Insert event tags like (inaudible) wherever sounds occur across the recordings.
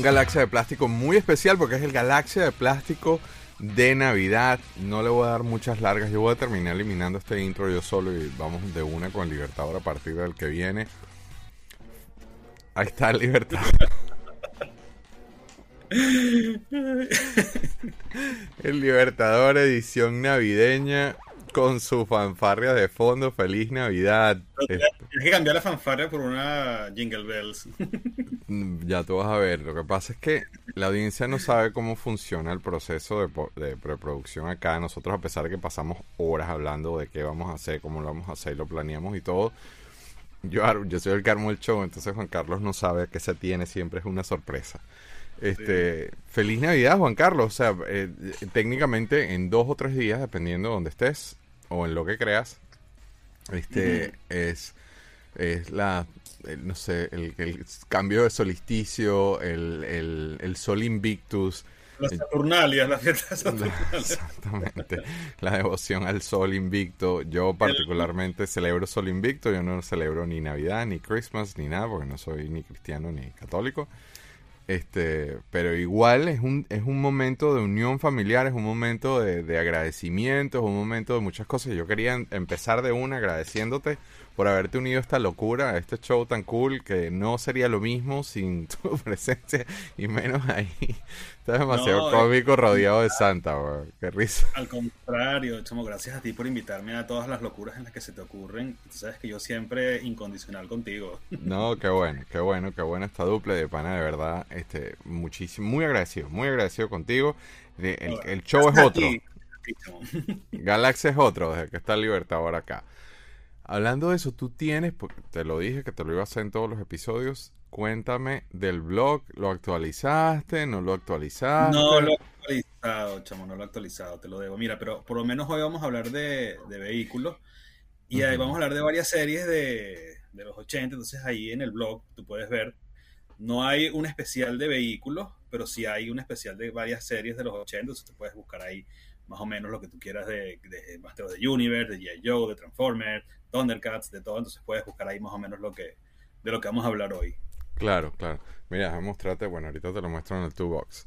Un galaxia de plástico muy especial porque es el galaxia de plástico de Navidad. No le voy a dar muchas largas. Yo voy a terminar eliminando este intro yo solo y vamos de una con Libertador a partir del que viene. Ahí está el Libertador. (laughs) el Libertador edición navideña con su fanfarria de fondo. Feliz Navidad. Tienes que cambiar la fanfarria por una Jingle Bells. (laughs) Mm, ya tú vas a ver. Lo que pasa es que la audiencia no sabe cómo funciona el proceso de, preproducción acá. Nosotros, a pesar de que pasamos horas hablando de qué vamos a hacer, cómo lo vamos a hacer, lo planeamos y todo. Yo, yo soy el Carmo del show, entonces Juan Carlos no sabe a qué se tiene, siempre es una sorpresa. Este, Feliz Navidad, Juan Carlos. O sea, eh, técnicamente en dos o tres días, dependiendo de donde estés o en lo que creas, este es, es la, no sé, el, cambio de solsticio, el, el, sol invictus. Las Saturnalias, las fiestas (laughs) Exactamente. La devoción al sol invicto. Yo particularmente celebro sol invicto. Yo no celebro ni Navidad, ni Christmas, ni nada, porque no soy ni cristiano ni católico. Este, pero igual es un, es un momento de unión familiar, es un momento de, de agradecimiento, es un momento de muchas cosas. Yo quería em, empezar de una agradeciéndote por haberte unido a esta locura, a este show tan cool que no sería lo mismo sin (laughs) tu presencia y menos ahí. Estás demasiado cómico rodeado de Santa, Qué risa. Al contrario, chamo, gracias a ti por invitarme a todas las locuras en las que se te ocurren. Tú sabes que yo siempre incondicional contigo. No, qué bueno, qué bueno, qué buena esta dupla de pana, de verdad. Este, muchísimo, muy agradecido, muy agradecido contigo. El, show es otro. Galaxy es otro, desde que está el Libertador acá. Hablando de eso, tú tienes, porque te lo dije que te lo iba a hacer en todos los episodios. Cuéntame del blog, ¿lo actualizaste? ¿No lo actualizaste? No lo he actualizado, chamo, no lo he actualizado, te lo debo. Mira, pero por lo menos hoy vamos a hablar de, vehículos y ahí vamos a hablar de varias series de, de, los 80. Entonces ahí en el blog tú puedes ver, no hay un especial de vehículos, pero sí hay un especial de varias series de los 80. Entonces tú puedes buscar ahí más o menos lo que tú quieras de, de Master of the Universe, de G.I. Joe, de Transformers, Thundercats, de todo. Entonces puedes buscar ahí más o menos lo que, de lo que vamos a hablar hoy. Claro, claro. Mira, a mostrarte, bueno, ahorita te lo muestro en el toolbox.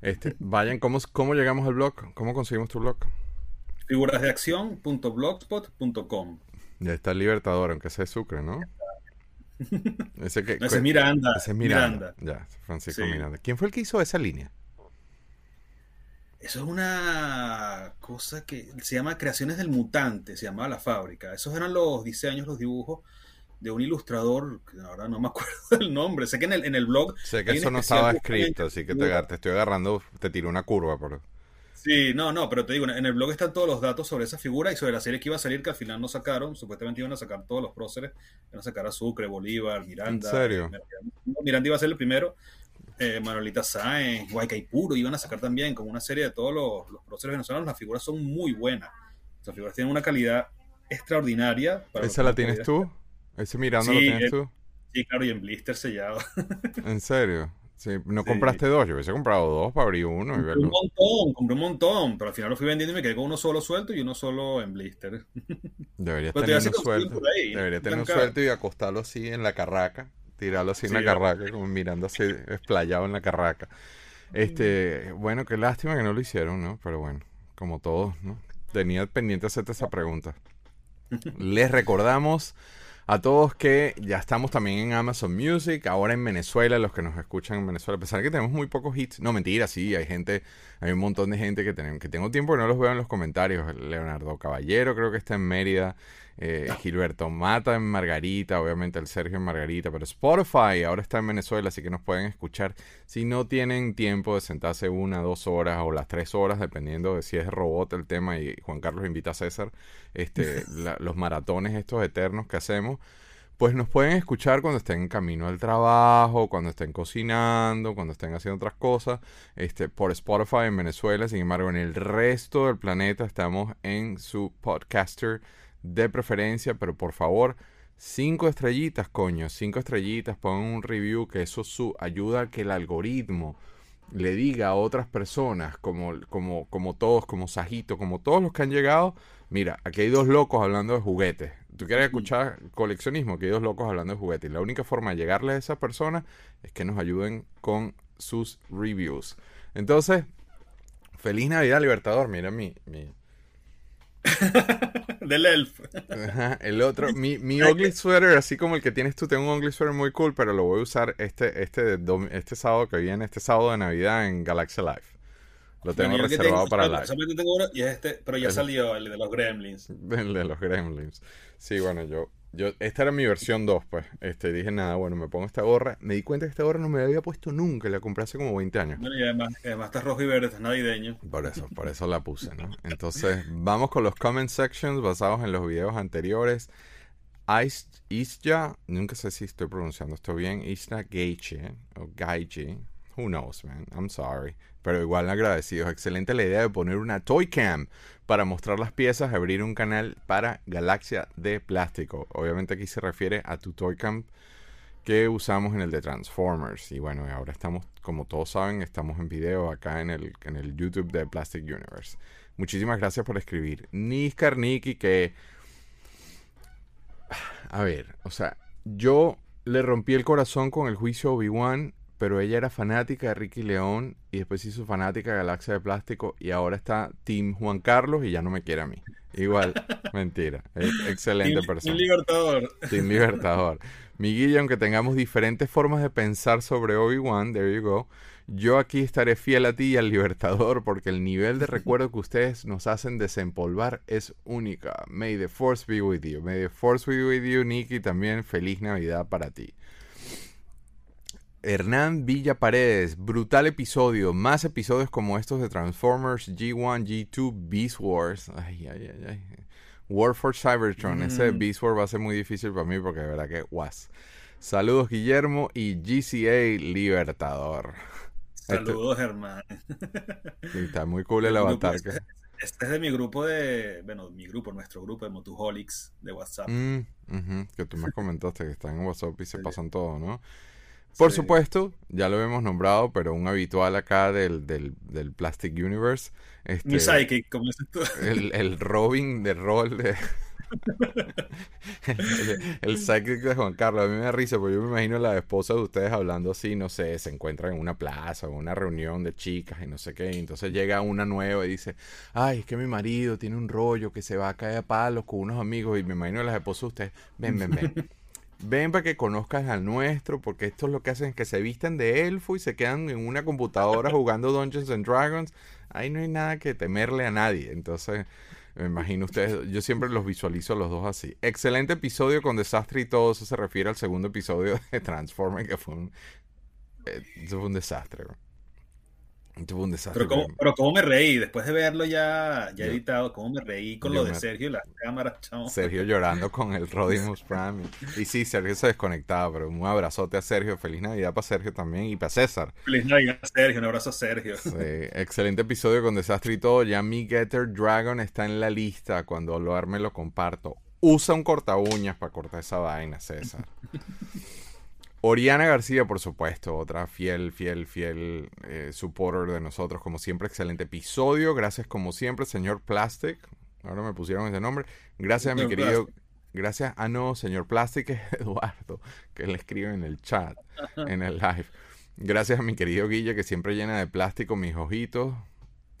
Este, (laughs) vayan, ¿cómo, ¿cómo llegamos al blog? ¿Cómo conseguimos tu blog? Figurasdeacción.blogspot.com Ya está el Libertador, aunque sea Sucre, ¿no? (laughs) Ese, que, es Miranda. Ese es Miranda. Ya, Francisco Miranda. ¿Quién fue el que hizo esa línea? Eso es una cosa que se llama Creaciones del Mutante, se llamaba la fábrica. Esos eran los diseños, los dibujos de un ilustrador, que ahora no me (laughs) acuerdo el nombre. Sé que en el, en el blog. Sé que eso no estaba escrito, así que te, te, estoy agarrando, te tiro una curva. Por... Sí, no, no, pero te digo, en el blog están todos los datos sobre esa figura y sobre la serie que iba a salir, que al final no sacaron. Supuestamente iban a sacar todos los próceres. Iban a sacar a Sucre, Bolívar, Miranda. ¿En serio? Miranda iba a ser el primero eh, Manuelita Sáenz, Puro, iban a sacar también como una serie de todos los, los próceres venezolanos. Las figuras son muy buenas. Las figuras tienen una calidad extraordinaria. ¿Esa la tienes tú? ¿Ese mirando lo tienes eh, tú? Sí, claro, y en blister sellado. (laughs) ¿En serio? Sí, no compraste dos, yo hubiese comprado dos para abrir uno. Compré un montón, compré un montón, pero al final lo fui vendiendo y me quedé con uno solo suelto y uno solo en blister. (laughs) Deberías tener uno suelto. Deberías tener un suelto y acostarlo así en la carraca tirarlo así en la carraca, como mirando así explayado en la carraca. Este, bueno, qué lástima que no lo hicieron, ¿no? Pero bueno, como todos, ¿no? Tenía pendiente hacerte esa pregunta. (laughs) Les recordamos a todos que ya estamos también en Amazon Music, ahora en Venezuela, los que nos escuchan en Venezuela, a pesar de que tenemos muy pocos hits, no mentira, sí, hay gente, hay un montón de gente que, tenemos, que tengo tiempo y no los veo en los comentarios, Leonardo Caballero creo que está en Mérida, eh, Gilberto Mata en Margarita, obviamente el Sergio en Margarita, pero Spotify ahora está en Venezuela, así que nos pueden escuchar si no tienen tiempo de sentarse una, dos horas o las tres horas, dependiendo de si es robot el tema y Juan Carlos invita a César, este, (laughs) los maratones estos eternos que hacemos pues nos pueden escuchar cuando estén en camino al trabajo, cuando estén cocinando, cuando estén haciendo otras cosas, este, por Spotify en Venezuela. Sin embargo, en el resto del planeta estamos en su podcaster de preferencia, pero por favor, cinco estrellitas, coño, cinco estrellitas, pongan un review, que eso su ayuda a que el algoritmo le diga a otras personas, como, como, como todos, como Sajito, como todos los que han llegado, mira, aquí hay dos locos hablando de juguetes. ¿Tú quieres escuchar coleccionismo? Aquí hay dos locos hablando de juguetes. Y la única forma de llegarle a esas personas es que nos ayuden con sus reviews. Entonces, feliz Navidad, Libertador. Mira mi, mi, (laughs) Del elf. el otro, mi, mi ugly sweater, así como el que tienes tú, tengo un ugly sweater muy cool, pero lo voy a usar este, este, este sábado que viene, este sábado de Navidad en Galaxy Life. Lo tengo reservado para live. y este, pero ya salió el de los Gremlins. (laughs) El de los Gremlins. Sí, bueno, yo yo, esta era mi versión 2, pues. Este, dije, nada, bueno, me pongo esta gorra. Me di cuenta que esta gorra no me la había puesto nunca, la compré hace como 20 años. y además, además está rojo y verde, está navideño. Por eso, por eso la puse, ¿no? Entonces, vamos con los comment sections basados en los videos anteriores. Isja, nunca sé si estoy pronunciando esto bien, Isla Gaiche, o Gaiche, who knows, man, I'm sorry. Pero igual agradecidos. Excelente la idea de poner una toy cam para mostrar las piezas, abrir un canal para Galaxia de plástico. Obviamente aquí se refiere a tu Toy Camp que usamos en el de Transformers. Y bueno, ahora estamos, como todos saben, estamos en video acá en el, en el YouTube de Plastic Universe. Muchísimas gracias por escribir. Niskar Niki que... (sighs) A ver, o sea, yo le rompí el corazón con el juicio Obi-Wan pero ella era fanática de Ricky León y después hizo fanática de Galaxia de Plástico y ahora está Team Juan Carlos y ya no me quiere a mí. Igual, (laughs) mentira. excelente persona. Team Libertador. Team Libertador. Mi Guilla, aunque tengamos diferentes formas de pensar sobre Obi-Wan, there you go, yo aquí estaré fiel a ti y al Libertador porque el nivel de recuerdo que ustedes nos hacen desempolvar es única. May the Force be with you. May the Force be with you, Nikki. También feliz Navidad para ti. Hernán Villa Paredes, brutal episodio, más episodios como estos de Transformers, G1, G2, Beast Wars. Ay, ay, ay, ay. War for Cybertron, ese. Beast War va a ser muy difícil para mí porque de verdad que was. Saludos Guillermo y GCA Libertador. Saludos, Germán. está muy cool el avatar. Este, este, es de mi grupo de, bueno, mi grupo, nuestro grupo de Motuholics de WhatsApp. Mm, que tú me comentaste que están en WhatsApp y se pasan todo, ¿no? Por supuesto, ya lo hemos nombrado, pero un habitual acá del, del, del Plastic Universe. Este, Mi psychic, como dices tú. El, el Robin de rol de... (laughs) el, psychic de Juan Carlos, a mí me da risa, porque yo me imagino a la esposa de ustedes hablando así, no sé, se encuentran en una plaza o una reunión de chicas y no sé qué, y entonces llega una nueva y dice, ay, es que mi marido tiene un rollo que se va a caer a palos con unos amigos, y me imagino a las esposas de ustedes, ven, ven, ven. (laughs) Ven para que conozcas al nuestro, porque esto es lo que hacen es que se visten de elfo y se quedan en una computadora (laughs) jugando Dungeons and Dragons. Ahí no hay nada que temerle a nadie. Entonces, me imagino ustedes, yo siempre los visualizo a los dos así. Excelente episodio con desastre y todo eso se refiere al segundo episodio de Transformers, que fue un, eh, fue un desastre. Tuvo un desastre. Pero cómo, pero cómo, me reí, después de verlo ya, ya editado, cómo me reí con lo de Sergio y las cámaras, Sergio llorando (laughs) con el Rodimus Prime. Y sí, Sergio se desconectaba, pero un abrazote a Sergio. Feliz Navidad para Sergio también y para César. Feliz Navidad Sergio, un abrazo a Sergio. Sí, excelente episodio con desastre y todo. Ya mi Getter Dragon está en la lista. Cuando lo arme lo comparto. Usa un corta uñas para cortar esa vaina, César. (laughs) Oriana García, por supuesto, otra fiel, fiel, fiel eh, supporter de nosotros, como siempre, excelente episodio. Gracias, como siempre, señor Plastic. Ahora me pusieron ese nombre. Gracias a mi querido. Gracias. Ah, no, señor Plastic es (laughs) Eduardo, que le escribe en el chat, en el live. Gracias a mi querido Guille, que siempre llena de plástico mis ojitos.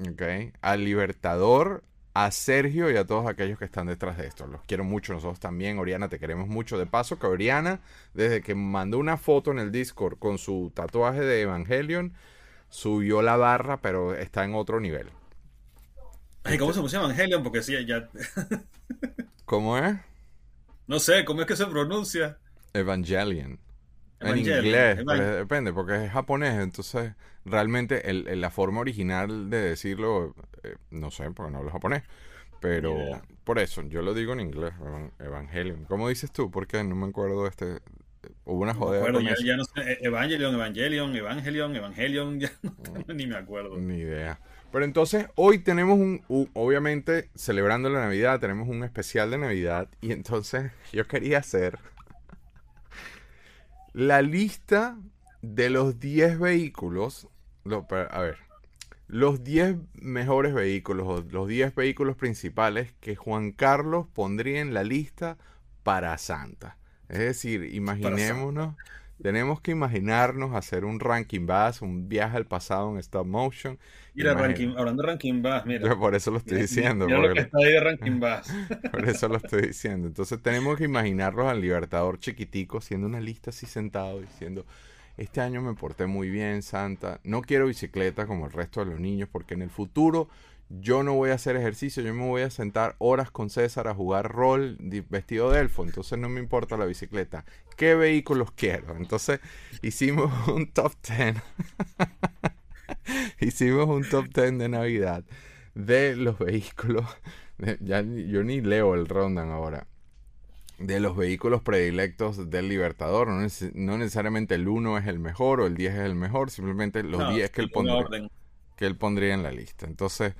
Ok. Al Libertador, a Sergio y a todos aquellos que están detrás de esto. Los quiero mucho, nosotros también, Oriana, te queremos mucho. De paso, que Oriana, desde que mandó una foto en el Discord con su tatuaje de Evangelion, subió la barra, pero está en otro nivel. Ay, ¿cómo se puso Evangelion? Porque sí, ya. ¿Cómo es? No sé, ¿cómo es que se pronuncia? Evangelion. En inglés, depende, porque es japonés, entonces realmente la forma original de decirlo, eh, no sé, porque no hablo japonés, pero por eso, yo lo digo en inglés, Evangelion. ¿Cómo dices tú? Porque no me acuerdo este... Hubo una joder. ya, no sé, Evangelion, Evangelion, Evangelion, Evangelion, (laughs) ya no, ni me acuerdo. Ni idea. Pero entonces hoy tenemos un, obviamente celebrando la Navidad, tenemos un especial de Navidad y entonces (laughs) yo quería hacer la lista de los 10 vehículos, a ver, los 10 mejores vehículos, los 10 vehículos principales que Juan Carlos pondría en la lista para Santa. Es decir, imaginémonos Tenemos que imaginarnos hacer un ranking bass, un viaje al pasado en stop motion. Mira, ranking, hablando de ranking bass, mira. Yo por eso lo estoy diciendo. Mira lo que está ahí de ranking bass. (laughs) por eso lo estoy diciendo. Entonces tenemos que imaginarnos al Libertador chiquitico haciendo una lista así sentado diciendo, este año me porté muy bien, Santa. No quiero bicicleta como el resto de los niños porque en el futuro yo no voy a hacer ejercicio, yo me voy a sentar horas con César a jugar rol vestido de elfo, entonces no me importa la bicicleta. ¿Qué vehículos quiero? Entonces hicimos (laughs) un top 10. (laughs) (laughs) hicimos un top 10 de Navidad de los vehículos. (laughs) ya yo ni leo el Rondan ahora. De los vehículos predilectos del Libertador. No, necesariamente el 1 es el mejor o el 10 es el mejor, simplemente los 10 que él pondría que él pondría en la lista. Entonces,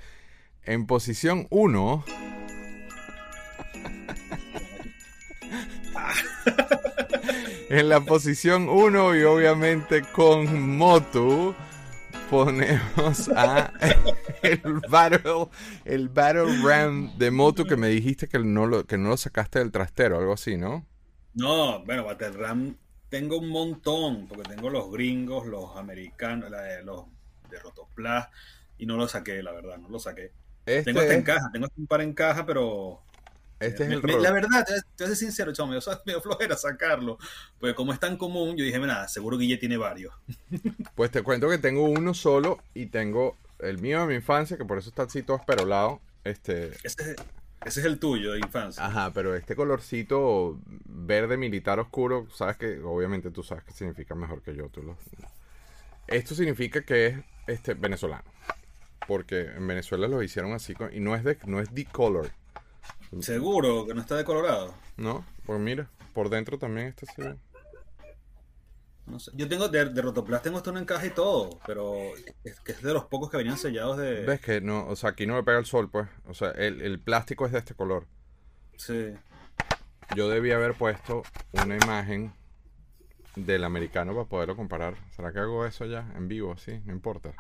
en posición 1. (laughs) en la posición 1 y obviamente con Motu ponemos a (laughs) el Battle, el Battle Ram de Motu que me dijiste que no lo, que no lo sacaste del trastero, algo así, ¿no? No, bueno, Battle Ram tengo un montón, porque tengo los gringos, los americanos, los de Rotoplas, y no lo saqué, la verdad, no lo saqué. Este tengo hasta en caja, tengo un par en caja, pero. Este es el La verdad, te, voy a ser sincero, chamo, yo soy (laughs) medio flojera sacarlo. Porque como es tan común, yo dije, nada, seguro Guille tiene varios. (laughs) Pues te cuento que tengo uno solo y tengo el mío de mi infancia, que por eso está así todo esperolado. Este... Ese, ese es el tuyo de infancia. Ajá, pero este colorcito verde militar oscuro, sabes que, obviamente tú sabes que significa mejor que yo. Tú lo... Esto significa que es este, venezolano porque en Venezuela lo hicieron así y no es de no es decolor. Seguro que no está decolorado. No, pues mira, por dentro también está así. No sé. Yo tengo de, de Rotoplas tengo esto en encaje y todo, pero es que es de los pocos que venían sellados de. Ves que no, o sea, aquí no me pega el sol, pues. O sea, el, el plástico es de este color. Sí. Yo debía haber puesto una imagen del americano para poderlo comparar. ¿Será que hago eso ya en vivo? Sí, no importa.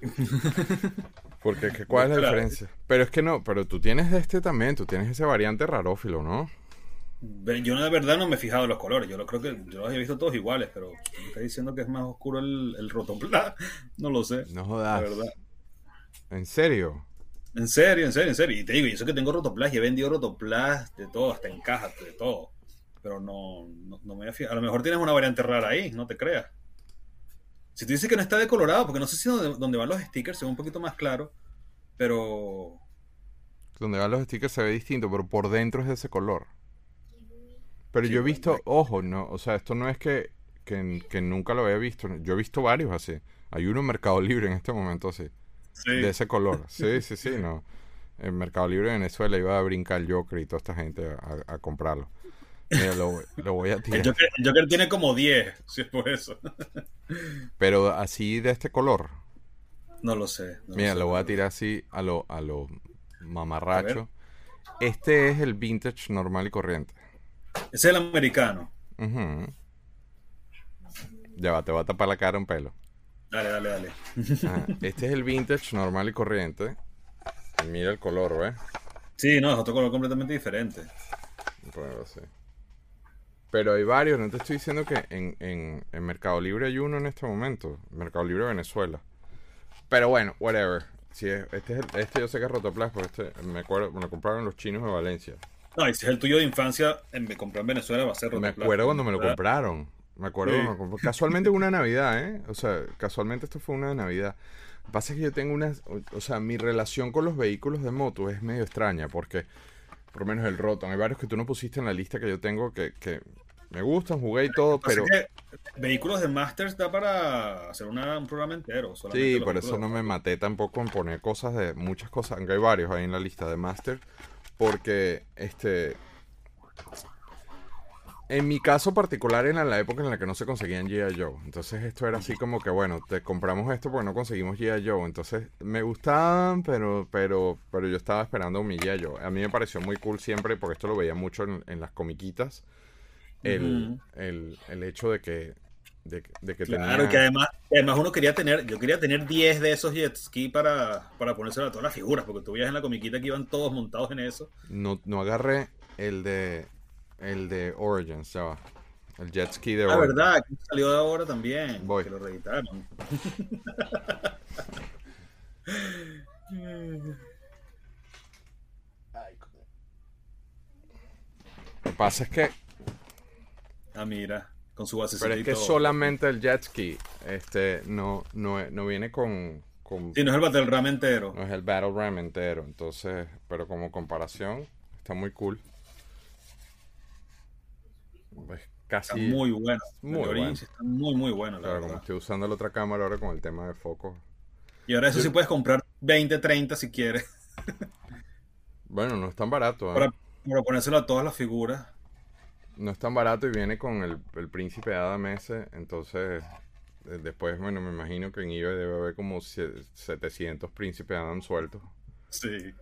(laughs) Porque, ¿cuál es la diferencia? Pero es que no, pero tú tienes este también, tú tienes ese variante rarófilo, ¿no? Yo de verdad no me he fijado en los colores, yo lo creo que yo los he visto todos iguales, pero me está diciendo que es más oscuro el, el rotoplas, (laughs) no lo sé. No jodas. ¿En serio? En serio, en serio, en serio. Y te digo, yo sé que tengo rotoplas y he vendido rotoplas de todo, hasta en cajas, de todo. Pero no, no, no me voy a fijar. A lo mejor tienes una variante rara ahí, no te creas. Si tú dices que no está decolorado, porque no sé si donde, van los stickers se ve un poquito más claro, pero... Donde van los stickers se ve distinto, pero por dentro es de ese color. Pero yo he visto, ojo, no, o sea, esto no es que, que, nunca lo había visto. Yo he visto varios así. Hay uno en Mercado Libre en este momento así. De ese color. (laughs) Sí, sí, sí, no. En Mercado Libre de Venezuela iba a brincar Joker y toda esta gente a comprarlo. Mira, lo, voy a tirar. El Joker, tiene como 10, si es por eso. Pero así de este color. No lo sé. Mira, lo, voy a tirar así a lo, a lo mamarracho. Este es el vintage normal y corriente. Es el americano. Ya va, te va a tapar la cara un pelo. Dale, dale, dale. este es el vintage normal y corriente. mira el color, ¿ves? Sí, no, es otro color completamente diferente. Pues, sí. Pero hay varios, no te estoy diciendo que en, en, Mercado Libre hay uno en este momento. Mercado Libre Venezuela. Pero bueno, whatever. Si este, es este yo sé que es Rotoplas, este me acuerdo, me lo compraron los chinos de Valencia. No, y si es el tuyo de infancia, me compró en Venezuela, va a ser Rotoplas. Me acuerdo cuando me lo compraron. Me acuerdo cuando Casualmente una Navidad, ¿eh? O sea, casualmente esto fue una Navidad. Lo que pasa es que yo tengo una... O sea, mi relación con los vehículos de moto es medio extraña porque por lo menos el Rotom. Hay varios que tú no pusiste en la lista que yo tengo que, que me gustan, jugué y todo, pero... vehículos de Masters da para hacer un programa entero. Sí, por eso no me maté tampoco en poner cosas de... Muchas cosas, aunque hay varios ahí en la lista de Masters, porque este... En mi caso particular era la época en la que no se conseguían G.I. Joe. Entonces esto era así como que, bueno, te compramos esto porque no conseguimos G.I. Joe. Entonces me gustaban, pero, pero, pero yo estaba esperando mi G.I. Joe. A mí me pareció muy cool siempre porque esto lo veía mucho en, las comiquitas. El, hecho de que, de, que claro, que además, además uno quería tener, yo quería tener 10 de esos jet ski para, para ponérselo a todas las figuras, porque tú veías en la comiquita que iban todos montados en eso. No, no agarré el de el de Origins, ya va. El jet ski de Ah, verdad, que salió de ahora también. Voy. Que lo reeditaron. (laughs) Lo que pasa es que. Ah, mira, con su base. Pero es que solamente el jet ski este, no, no, no viene con, con. Sí, no es el Battle Ram entero. No es el Battle Ram entero. Entonces, pero como comparación, está muy cool. Es casi. Está muy bueno. Muy el bueno. Está muy, muy bueno. La Claro, verdad. como estoy usando la otra cámara ahora con el tema de foco. Y ahora eso sí puedes comprar 20, 30 si quieres. (laughs) Bueno, no es tan barato. ¿eh? Para, para ponérselo a todas las figuras. No es tan barato y viene con el, el príncipe Adam ese. Entonces, después, bueno, me imagino que en eBay debe haber como sie- 700 príncipes Adam sueltos. Sí.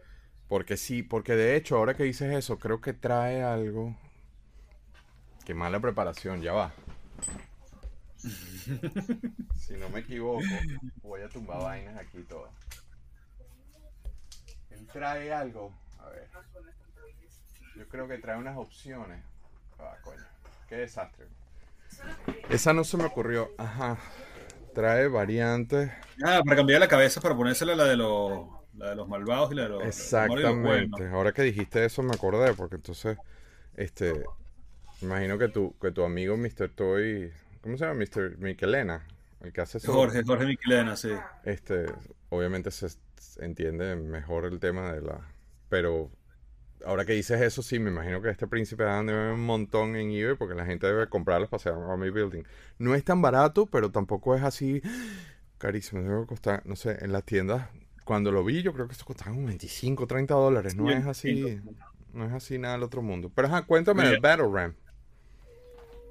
Porque sí, porque de hecho, ahora que dices eso, creo que trae algo. Qué mala preparación, ya va. si no me equivoco, voy a tumbar vainas aquí todas. Él trae algo. A ver. Yo creo que trae unas opciones. Ah, coño. Qué desastre. Esa no se me ocurrió. Ajá. Trae variantes. Ah, para cambiar la cabeza, para ponérsela la de los, la de los malvados y la de los. Exactamente. Ahora que dijiste eso me acordé, porque entonces, este, imagino que tu, que tu amigo Mr. Toy, ¿cómo se llama? Mr. Michelena, el que hace eso, Jorge, Jorge Miquelena, sí. este, obviamente se, entiende mejor el tema de la, pero ahora que dices eso, sí, me imagino que este príncipe Adam debe un montón en eBay, porque la gente debe comprarlos para hacer Army Building. No es tan barato, pero tampoco es así carísimo, debe costar, no sé, en las tiendas cuando lo vi, yo creo que esto costaba como 25, 30 dólares. No es así. sí. No es así nada del otro mundo. Pero ajá, cuéntame del Battle Ram.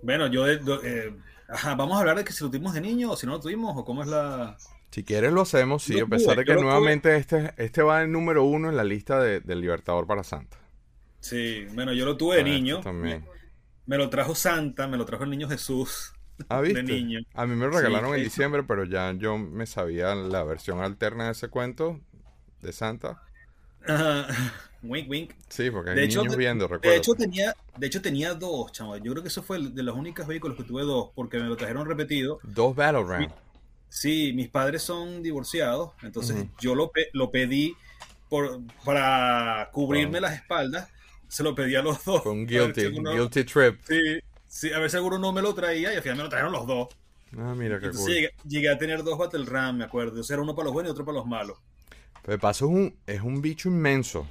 Bueno, yo, de- eh, ajá, vamos a hablar de que si lo tuvimos de niño o si no lo tuvimos o cómo es la... Si quieres lo hacemos, sí, a pesar tuve, de que tuve. nuevamente este, este va en número uno en la lista de, del Libertador para Santa. Sí, bueno, yo lo tuve de Ah, este niño. también. Me lo trajo Santa, me lo trajo el niño Jesús. (laughs) Ah, de ¿viste? niño. A mí me lo regalaron Sí, en sí. diciembre, pero ya yo me sabía la versión alterna de ese cuento de Santa. Ajá. Wink, wink. Sí, porque hay De hecho, niños de- viendo, De recuerdo. hecho, tenía, de hecho, tenía dos, chamo. Yo creo que eso fue de los únicos vehículos que tuve dos, porque me lo trajeron repetido. Dos Battle Ram. Sí, mis padres son divorciados, entonces yo lo, pe- lo pedí por, para cubrirme las espaldas. Se lo pedí a los dos. Con A ver si Guilty, alguno- Guilty Trip. Sí, sí, a ver si alguno no me lo traía y al final me lo trajeron los dos. Ah, mira qué Entonces cool. llegué, llegué a tener dos Battle Ram, me acuerdo. O sea, era uno para los buenos y otro para los malos. De paso es un, es un bicho inmenso.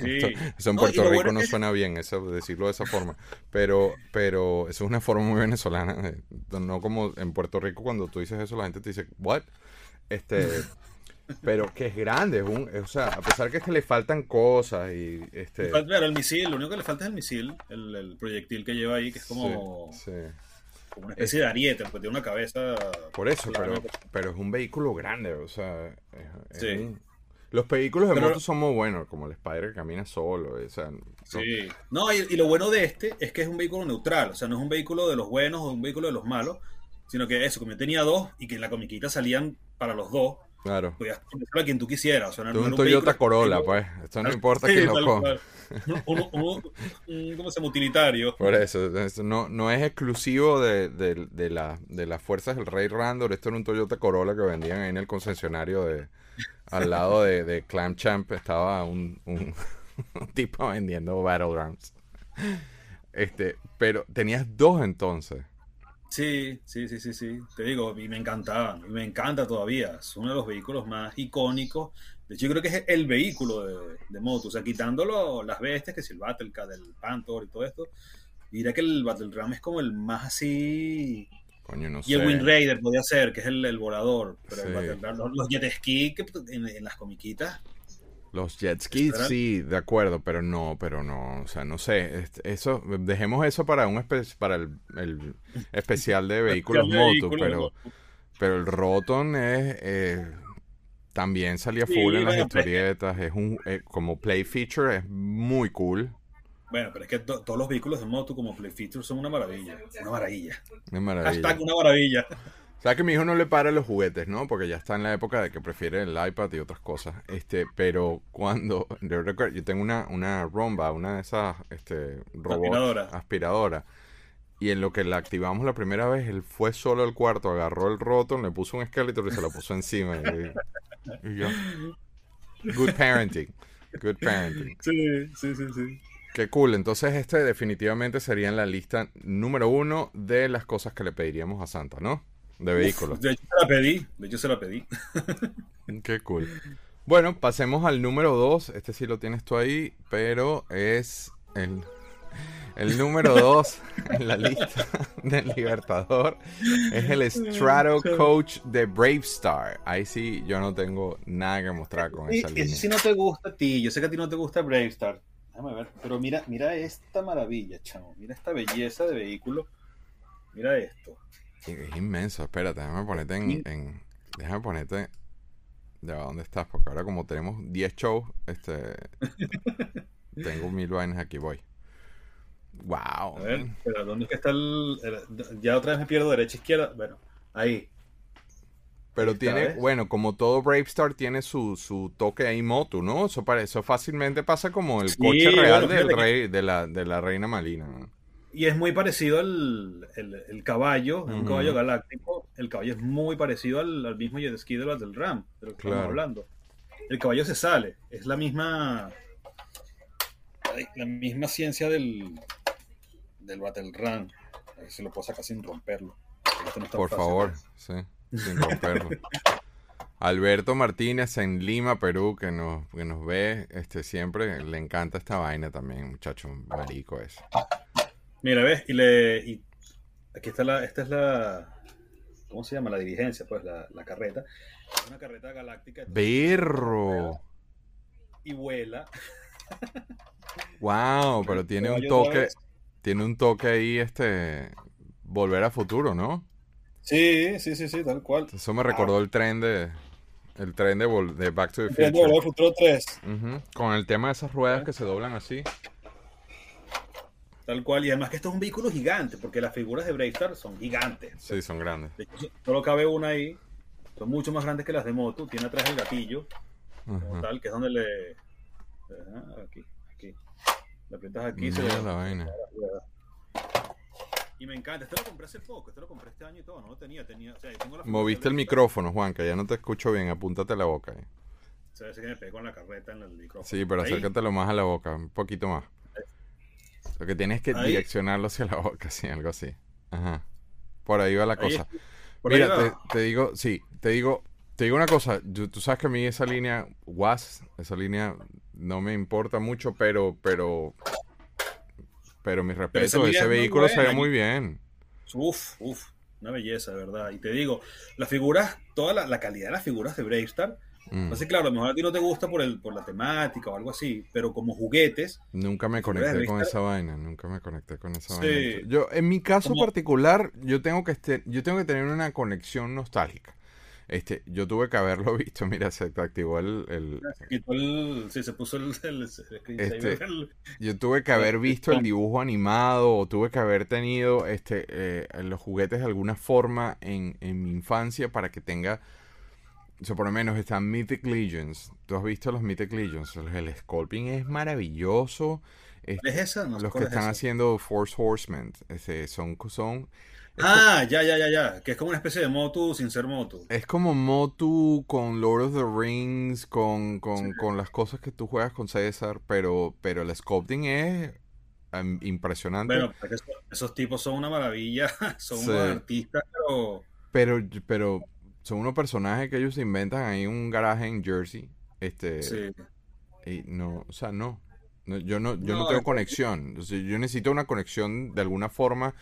Sí. Eso en Puerto Rico bueno no es suena bien, eso, decirlo de esa forma. Pero, pero eso es una forma muy venezolana. de- No como en Puerto Rico cuando tú dices eso la gente te dice, ¿what? Este, (laughs) pero que es grande, es un, o sea, a pesar que es que le faltan cosas y este... Claro, el misil, lo único que le falta es el misil, el, el proyectil que lleva ahí, que es como, sí, sí. como una especie de ariete, porque tiene una cabeza. Por eso, pero, pero es un vehículo grande, o sea, es- es Sí. un- los vehículos de Pero- moto son muy buenos, como el Spider que camina solo, o sea, no- Sí. No, y, y lo bueno de este es que es un vehículo neutral, o sea, no es un vehículo de los buenos o un vehículo de los malos, sino que eso, como yo tenía dos y que en la comiquita salían para los dos, claro. podías a quien tú quisieras. O sea, no, Tú no un Toyota Corolla, pues. Esto no importa Sí, quién lo ¿Cómo se llama? Utilitario. Por eso, eso no, no es exclusivo de, de, de, la, de las fuerzas del Rey Randor. Esto era un Toyota Corolla que vendían ahí en el concesionario de al lado de, de Clam Champ. Estaba un, (laughs) un, tipo vendiendo Battlegrounds. Este, pero tenías dos entonces. Sí, sí, sí, sí, sí. Te digo, y me encantaban, y me encanta todavía. Es uno de los vehículos más icónicos. De hecho, yo creo que es el vehículo de, de moto. O sea, quitándolo las bestias, que si el Battlecat, el Panther y todo esto. Diré que el Battle Ram es como el más así. Coño, no Y sé. el Wind Raider podía ser, que es el, el volador. Pero Sí. Los, los jet ski que en, en las comiquitas. Los jet skis, sí, de acuerdo, pero no, pero no, o sea, no sé, eso, dejemos eso para un para el, el especial de (laughs) vehículos moto, pero, pero el Roton es, eh, también salía Sí, full en las historietas, es un, eh, como play feature, es muy cool, Bueno, pero es que to- todos los vehículos de moto como Play Feature son una maravilla. Una maravilla. es maravilla. Hashtag una maravilla. O sea que mi hijo no le para los juguetes, ¿no? Porque ya está en la época de que prefiere el iPad y otras cosas. Este, pero cuando yo recuerdo, yo tengo una, una Romba, una de esas este, robots Aspiradora. aspiradora. Y en lo que la activamos la primera vez, él fue solo al cuarto, agarró el roto, le puso un esqueleto y se lo puso encima. y yo, good parenting. Good parenting. Sí, sí, sí, sí. Qué cool. Entonces, este definitivamente sería en la lista número uno de las cosas que le pediríamos a Santa, ¿no? De vehículos. de hecho, se la pedí. De hecho, se la pedí. Qué cool. Bueno, pasemos al número dos. Este sí lo tienes tú ahí, pero es el, el número dos (laughs) en la lista del Libertador. Es el Strato Coach de Bravestar. Ahí sí, yo no tengo nada que mostrar con esa línea. Si no te gusta a ti, yo sé que a ti no te gusta Bravestar. Déjame ver, pero mira, mira esta maravilla, chamo. Mira esta belleza de vehículo. Mira esto. Es inmenso, espérate, déjame ponerte en, déjame ponerte de dónde estás, porque ahora como tenemos 10 shows, este (laughs) tengo mil vainas aquí, voy. Wow. A ver, pero ¿dónde es que está el, ya otra vez me pierdo derecha izquierda? Bueno, ahí. Pero tiene, bueno, como todo Bravestar tiene su, su toque ahí moto, ¿no? Eso, eso fácilmente pasa como el coche real del rey, de la, de la reina Malina, ¿no? Y es muy parecido al el, caballo, un caballo galáctico. El caballo es muy parecido al, mismo jet ski de del RAM, de lo que estamos hablando. El caballo se sale, es la misma la misma ciencia del, del Battle Run. A ver si lo puedo sacar sin romperlo. Por favor, sí, sin romperlo. Alberto Martínez en Lima, Perú, que nos, que nos ve este, siempre, le encanta esta vaina también, muchacho, marico es. Mira, ves, y le. aquí está la. Esta es la. ¿Cómo se llama? La dirigencia, pues, la, la carreta. Es una carreta galáctica. ¡Berro! Y vuela. wow, pero tiene un toque. Tiene un toque ahí, este. Volver a futuro, ¿no? Sí, sí, sí, sí, tal cual. Eso me recordó el tren de. El tren de, de Back to the Future. El tren de Futuro 3. Con el tema de esas ruedas que se doblan así. Tal cual, y además que esto es un vehículo gigante, porque las figuras de Bravestar son gigantes. Sí, son grandes. solo cabe una ahí, son mucho más grandes que las de moto, tiene atrás el gatillo, como tal, que es donde le... aquí, aquí. Le aprietas aquí y se la vaina. Y me encanta, este lo compré hace poco, este lo compré este año y todo, no lo tenía, tenía... O sea, tengo la Moviste el micrófono, Juan, que ya no te escucho bien, apúntate la boca. Ahí. Se ve que me pego con la carreta en el micrófono. Sí, pero acércatelo más a la boca, un poquito más. Lo que tienes que direccionarlo hacia la boca, sí, algo así. Ajá. Por ahí va la cosa. Mira, te, digo, sí, te digo, te digo una cosa. tú sabes que a mí esa línea WAS, esa línea no me importa mucho, pero, pero, pero mi respeto, ese vehículo se ve muy bien. Uf, uf, una belleza, de verdad. Y te digo, las figuras, toda la, la calidad de las figuras de Bravestar Mm. Así, claro, a lo mejor a ti no te gusta por, el, por la temática o algo así, pero como juguetes. Nunca me conecté con esa vaina, nunca me conecté con esa vaina. Yo, en mi caso particular, yo tengo que este, yo tengo que tener una conexión nostálgica. Este, yo tuve que haberlo (laughs) visto, mira, se activó el... el, sí, se puso el... Este, yo tuve que haber visto el dibujo animado o tuve que haber tenido este, eh, los juguetes de alguna forma en, en mi infancia para que tenga o por lo menos están Mythic Legions. ¿Tú has visto los Mythic Legions? El Sculpting es maravilloso. ¿Es esa? los que están haciendo Force Horsemen. Ese, son, son Ah, ya, ya, ya, ya. Que es como una especie de Motu sin ser Motu. Es como Motu con Lord of the Rings, con, las cosas que tú juegas con César, pero, pero el sculpting es em, impresionante. Bueno, esos, tipos son una maravilla, (laughs) son unos artistas, pero... Pero, pero son unos personajes que ellos inventan ahí en un garaje en Jersey. Este, sí. Y no, o sea, no. yo no, yo no, tengo conexión. yo necesito una conexión de alguna forma.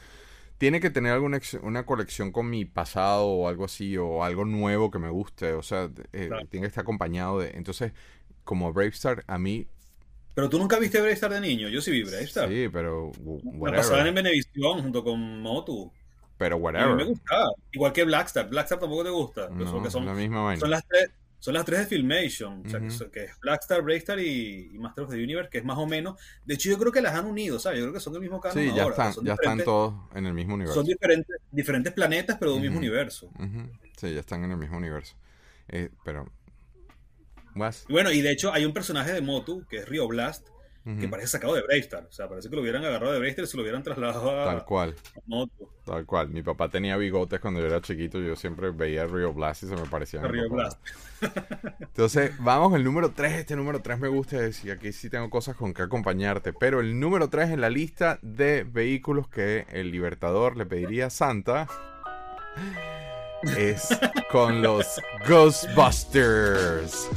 Tiene que tener alguna una conexión con mi pasado o algo así, o algo nuevo que me guste. O sea, eh, tiene que estar acompañado de. Entonces, como Bravestar, a mí pero tú nunca viste Bravestar de niño. Yo sí vi Bravestar. Sí, pero. Me pasaban en Benevisión junto con Motu. Pero whatever. A mí me gustaba. Igual que Blackstar. Blackstar tampoco te gusta. No, son, la misma son las tres. Son las tres de Filmation, o sea, que, es Blackstar, Breakstar y, Master of the Universe, que es más o menos. De hecho, yo creo que las han unido, ¿sabes? Yo creo que son del mismo canon. Sí, ya, están, ya están todos en el mismo universo. Son diferentes, diferentes planetas, pero del mismo universo. Sí, ya están en el mismo universo. Eh, pero. Bueno, y de hecho, hay un personaje de Motu, que es Rio Blast, que parece sacado de Braystar. O sea, parece que lo hubieran agarrado de Braystar y se lo hubieran trasladado a, Tal cual. Tal cual. Mi papá tenía bigotes cuando yo era chiquito. Yo siempre veía Rio Blast y se me parecía. Rio Blast. Entonces, vamos, el número 3. Este número 3 me gusta decir. Aquí sí tengo cosas con que acompañarte. Pero el número 3 en la lista de vehículos que el Libertador le pediría a Santa es con los Ghostbusters.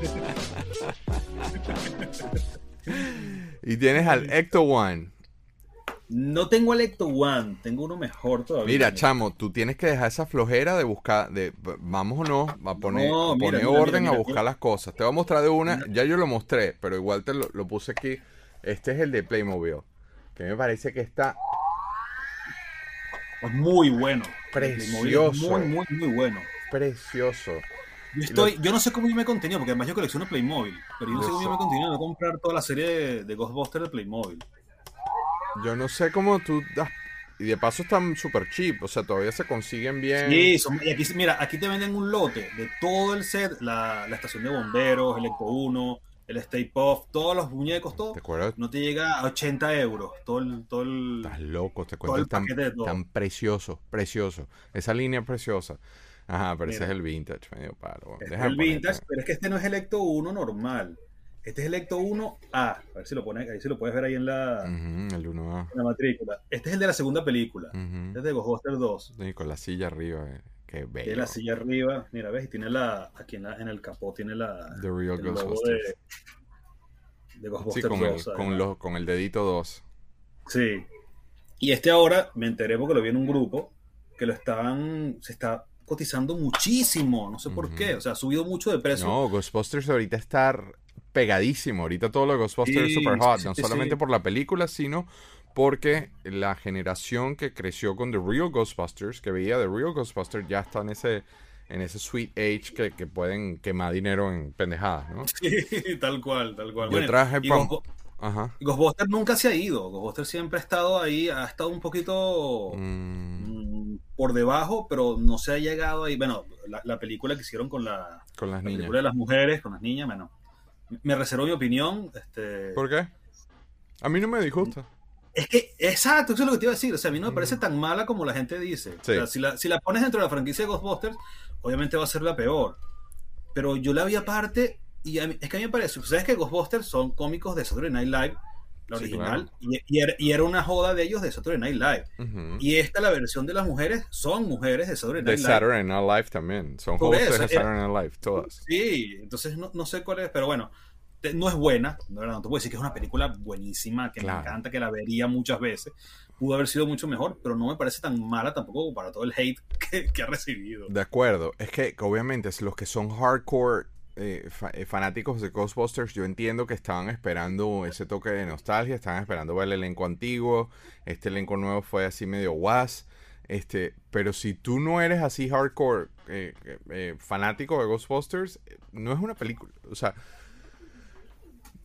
(laughs) y tienes al Ecto One. No tengo el Ecto One, tengo uno mejor todavía. Mira, chamo, tú tienes que dejar esa flojera de buscar, de vamos o no, a poner, orden a buscar las cosas. Te voy a mostrar de una, ya yo lo mostré, pero igual te lo, puse aquí. Este es el de Playmobil, que me parece que está muy bueno. Precioso. Muy, muy, muy bueno. Precioso. Yo, estoy, yo no sé cómo yo me contenido, porque además yo colecciono Playmobil, pero yo no sé cómo yo me contenido de comprar toda la serie de, Ghostbusters de Playmobil. Yo no sé cómo tú das y de paso están súper cheap, o sea, todavía se consiguen bien. Sí, y aquí, mira, aquí te venden un lote de todo el set, la, estación de bomberos, el Eco 1, el Stay Puff, todos los muñecos, todo. ¿Te acuerdas? No te llega a 80 euros, todo el... Todo el Estás loco, te cuento tan, tan precioso, precioso. Esa línea preciosa. Ajá, pero ese es el vintage, medio palo. Este es el vintage, pero es que este no es el Ecto 1 normal. Este es el Ecto 1A. A ver si lo pones, ahí si lo puedes ver ahí en la, el 1A. En la matrícula. Este es el de la segunda película. Este es de Ghostbusters 2. Sí, con la silla arriba. Eh. Qué bello. Tiene la silla arriba. Mira, ves, y tiene la. Aquí en, la, en el capó tiene la. The Real Ghostbusters. De, Ghostbusters sí, con, 2, el, con, con el dedito 2. Sí. Y este ahora me enteré porque lo vi en un grupo que lo estaban. Se está cotizando muchísimo, no sé por qué, o sea, ha subido mucho de precio. No, Ghostbusters ahorita está pegadísimo, ahorita todo lo de Ghostbusters es super hot, no solamente por la película, sino porque la generación que creció con The Real Ghostbusters, que veía The Real Ghostbusters, ya está en ese en ese sweet age que, pueden quemar dinero en pendejadas, ¿no? (laughs) Sí, tal cual, tal cual. Yo traje Ajá. Ghostbusters nunca se ha ido. Ghostbusters siempre ha estado ahí, ha estado un poquito mm. Por debajo, pero no se ha llegado ahí. Bueno, la, película que hicieron con la, con las la niñas. película de las mujeres, con las niñas, bueno, me reservo mi opinión. Este... ¿Por qué? A mí no me disgusta. Es que, exacto, eso es lo que te iba a decir. O sea, a mí no me parece mm. tan mala como la gente dice. O sea, si la, si la pones dentro de la franquicia de Ghostbusters, obviamente va a ser la peor. Pero yo la vi aparte y es que a mí me parece, ¿sabes que Ghostbusters son cómicos de Saturday Night Live? La original, y, era, una joda de ellos de Saturday Night Live. Y esta, la versión de las mujeres, son mujeres de Saturday Night Live. De Saturday Night Live también. Son hosts de Saturday Night Live, todas. Sí, entonces no, no, sé cuál es, pero bueno, no es buena, no, no te puedo decir que es una película buenísima, que me encanta, que la vería muchas veces. Pudo haber sido mucho mejor, pero no me parece tan mala tampoco para todo el hate (laughs) que, que ha recibido. De acuerdo, es que obviamente los que son hardcore eh, eh, fanáticos de Ghostbusters, yo entiendo que estaban esperando ese toque de nostalgia, estaban esperando ver el elenco antiguo, este elenco nuevo fue así medio guas, este, pero si tú no eres así hardcore eh, fanático de Ghostbusters, no es una película, o sea,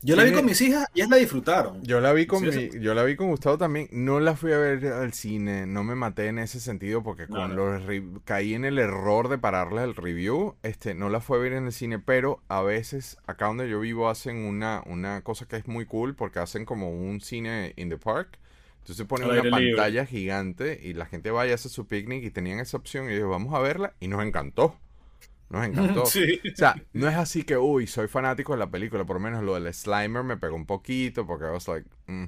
yo la vi con mis hijas y ellas la disfrutaron. Yo la vi con mi, yo la vi con Gustavo también. No la fui a ver al cine, no me maté en ese sentido porque con los caí en el error de pararle el review. Este, no la fui a ver en el cine, pero a veces acá donde yo vivo hacen una, una cosa que es muy cool porque hacen como un cine in the park. Entonces ponen una pantalla gigante y la gente va y hace su picnic y tenían esa opción y yo vamos a verla y nos encantó. Nos encantó. (laughs) O sea, no es así que, uy, soy fanático de la película. Por lo menos lo del Slimer me pegó un poquito porque I was like, mm.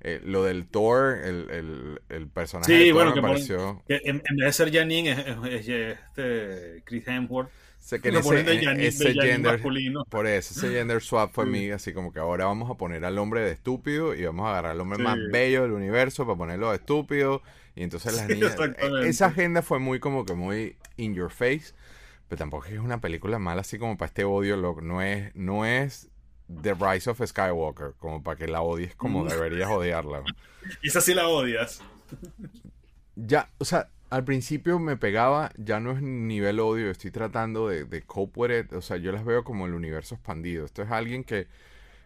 eh, lo del Thor, el, el, el personaje sí, de bueno, me pareció... en, vez de ser Janine, es, este Chris Hemsworth. Se que ese, ese gender, por eso, ese gender swap fue mí, así como que ahora vamos a poner al hombre de estúpido y vamos a agarrar al hombre más bello del universo para ponerlo de estúpido. Y entonces las niñas, e, esa agenda fue muy como que muy in your face. Pero tampoco es una película mala así como para este odio loco. No es, no es The Rise of Skywalker, como para que la odies como mm. deberías odiarla. Y esa sí la odias. Ya, o sea, al principio me pegaba, ya no es nivel odio, estoy tratando de, de cope with it. O sea, yo las veo como el universo expandido. Esto es alguien que.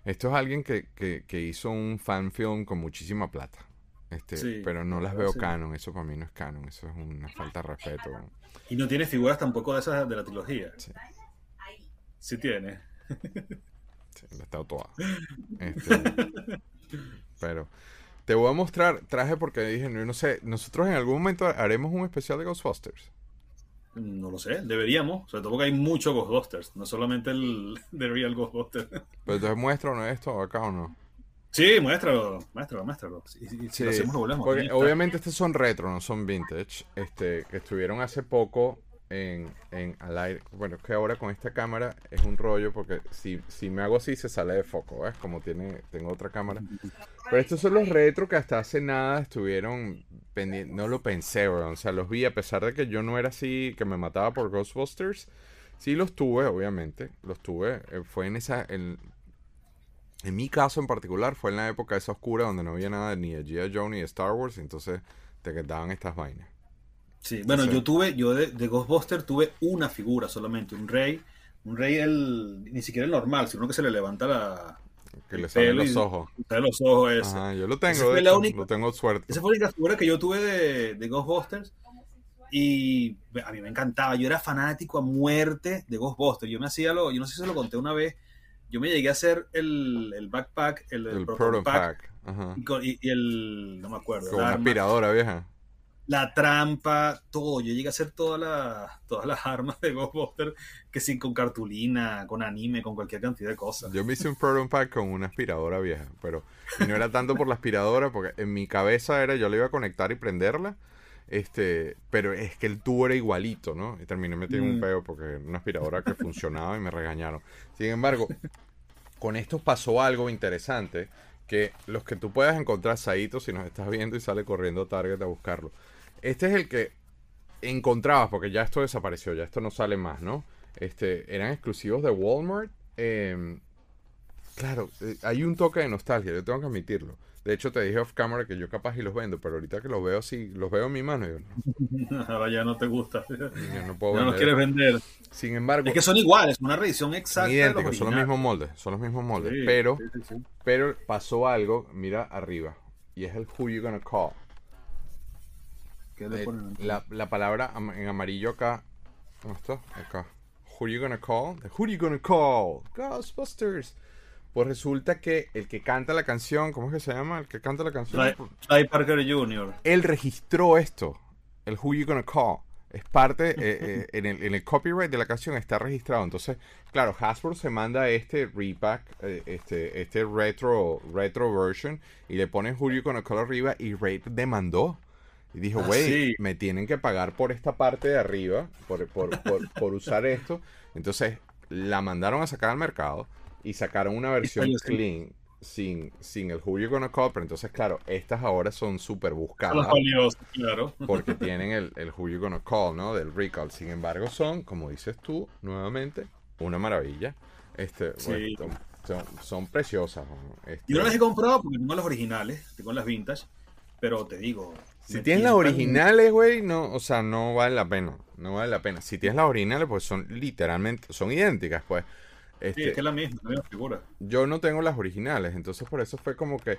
Esto es alguien que, que, que hizo un fan film con muchísima plata. Este, pero no las veo canon, eso para mí no es canon, eso es una falta de respeto. Y no tiene figuras tampoco de esas de la trilogía. Sí, sí tiene. Sí, la está toda. Este, pero te voy a mostrar, traje porque dije, no, no sé, nosotros en algún momento haremos un especial de Ghostbusters. No lo sé, deberíamos, sobre todo porque hay muchos Ghostbusters, no solamente el (laughs) de Real Ghostbusters. Pero entonces muéstranos esto acá o no. Sí, muéstralo, muéstralo, muéstralo. Si, sí, lo hacemos, volvemos. obviamente estos son retro, no son vintage. Este, que estuvieron hace poco en, en al aire. Bueno, es que ahora con esta cámara es un rollo porque si, si me hago así se sale de foco, ¿ves? Como tiene, tengo otra cámara. Pero estos son los retro que hasta hace nada estuvieron pendientes. No lo pensé, O sea, los vi a pesar de que yo no era así, que me mataba por Ghostbusters. Sí los tuve, obviamente. Los tuve. Eh, fue en esa... En, en mi caso en particular fue en la época esa oscura donde no había nada ni de G.I. Joe ni de Star Wars. Entonces te quedaban estas vainas. Sí, bueno, yo tuve, yo de, de, Ghostbuster tuve una figura solamente, un rey, un rey el, ni siquiera el normal, sino que se le levanta la... Que le salen los ojos. Sale los ojos ese. Ajá, yo lo tengo, de hecho, lo tengo suerte. Esa fue la única figura que yo tuve de, de Ghostbusters y a mí me encantaba, yo era fanático a muerte de Ghostbusters, yo me hacía lo, yo no sé si se lo conté una vez, yo me llegué a hacer el, el backpack, el, el, el Pack, y, y, el, no me acuerdo. Con una aspiradora vieja la trampa, todo. Yo llegué a hacer todas las, todas las armas de Ghostbusters, que sí, con cartulina, con anime, con cualquier cantidad de cosas. Yo me hice un Proton Pack con una aspiradora vieja, pero no era tanto por la aspiradora, porque en mi cabeza era yo le iba a conectar y prenderla, este, pero es que el tubo era igualito, ¿no? Y terminé metiendo un mm. peo porque una aspiradora que funcionaba y me regañaron. Sin embargo, con esto pasó algo interesante, que los que tú puedas encontrar, Saito, si nos estás viendo y sale corriendo a Target a buscarlo este es el que encontrabas, porque ya esto desapareció, ya esto no sale más, ¿no? Este, eran exclusivos de Walmart. Em, claro, eh, hay un toque de nostalgia, yo tengo que admitirlo. De hecho, te dije off camera que yo capaz y los vendo, pero ahorita que los veo así, los veo en mi mano. Yo, no. (laughs) Ahora ya no te gusta. Ya no puedo los quieres vender. Sin embargo. Es que son iguales, una revisión exacta. Son idénticos, son los mismos moldes, son los mismos moldes. pero, pero pasó algo, mira arriba, y es el Who You Gonna Call. Eh, la, la, palabra en amarillo acá. ¿Cómo está? Acá. Who you gonna call? who you gonna call? Ghostbusters. Pues resulta que el que canta la canción, ¿cómo es que se llama? El que canta la canción. Ray, Parker Jr. Él registró esto. El Who You Gonna Call. Es parte, eh, eh, en, el, en, el, copyright de la canción está registrado. Entonces, claro, Hasbro se manda este repack, este, este retro, retro version, y le pone Who You Gonna Call arriba, y Ray demandó. Y dijo, ah, güey, me tienen que pagar por esta parte de arriba, por, por, usar esto. Entonces la mandaron a sacar al mercado y sacaron una versión clean sin, sin el Who You Gonna Call. Pero entonces, claro, estas ahora son súper buscadas. claro. Porque (laughs) tienen el, el Who You Gonna Call, ¿no? Del recall. Sin embargo, son, como dices tú, nuevamente, una maravilla. Este, son, preciosas. Este, Yo no las he comprado porque tengo las originales, tengo las vintage. Pero te digo, si tienes las originales, güey, no, o sea, no vale la pena. No vale la pena. Si tienes las originales, pues son literalmente, son idénticas, pues. Este, sí, es que es la misma, la misma figura. Yo no tengo las originales, entonces por eso fue como que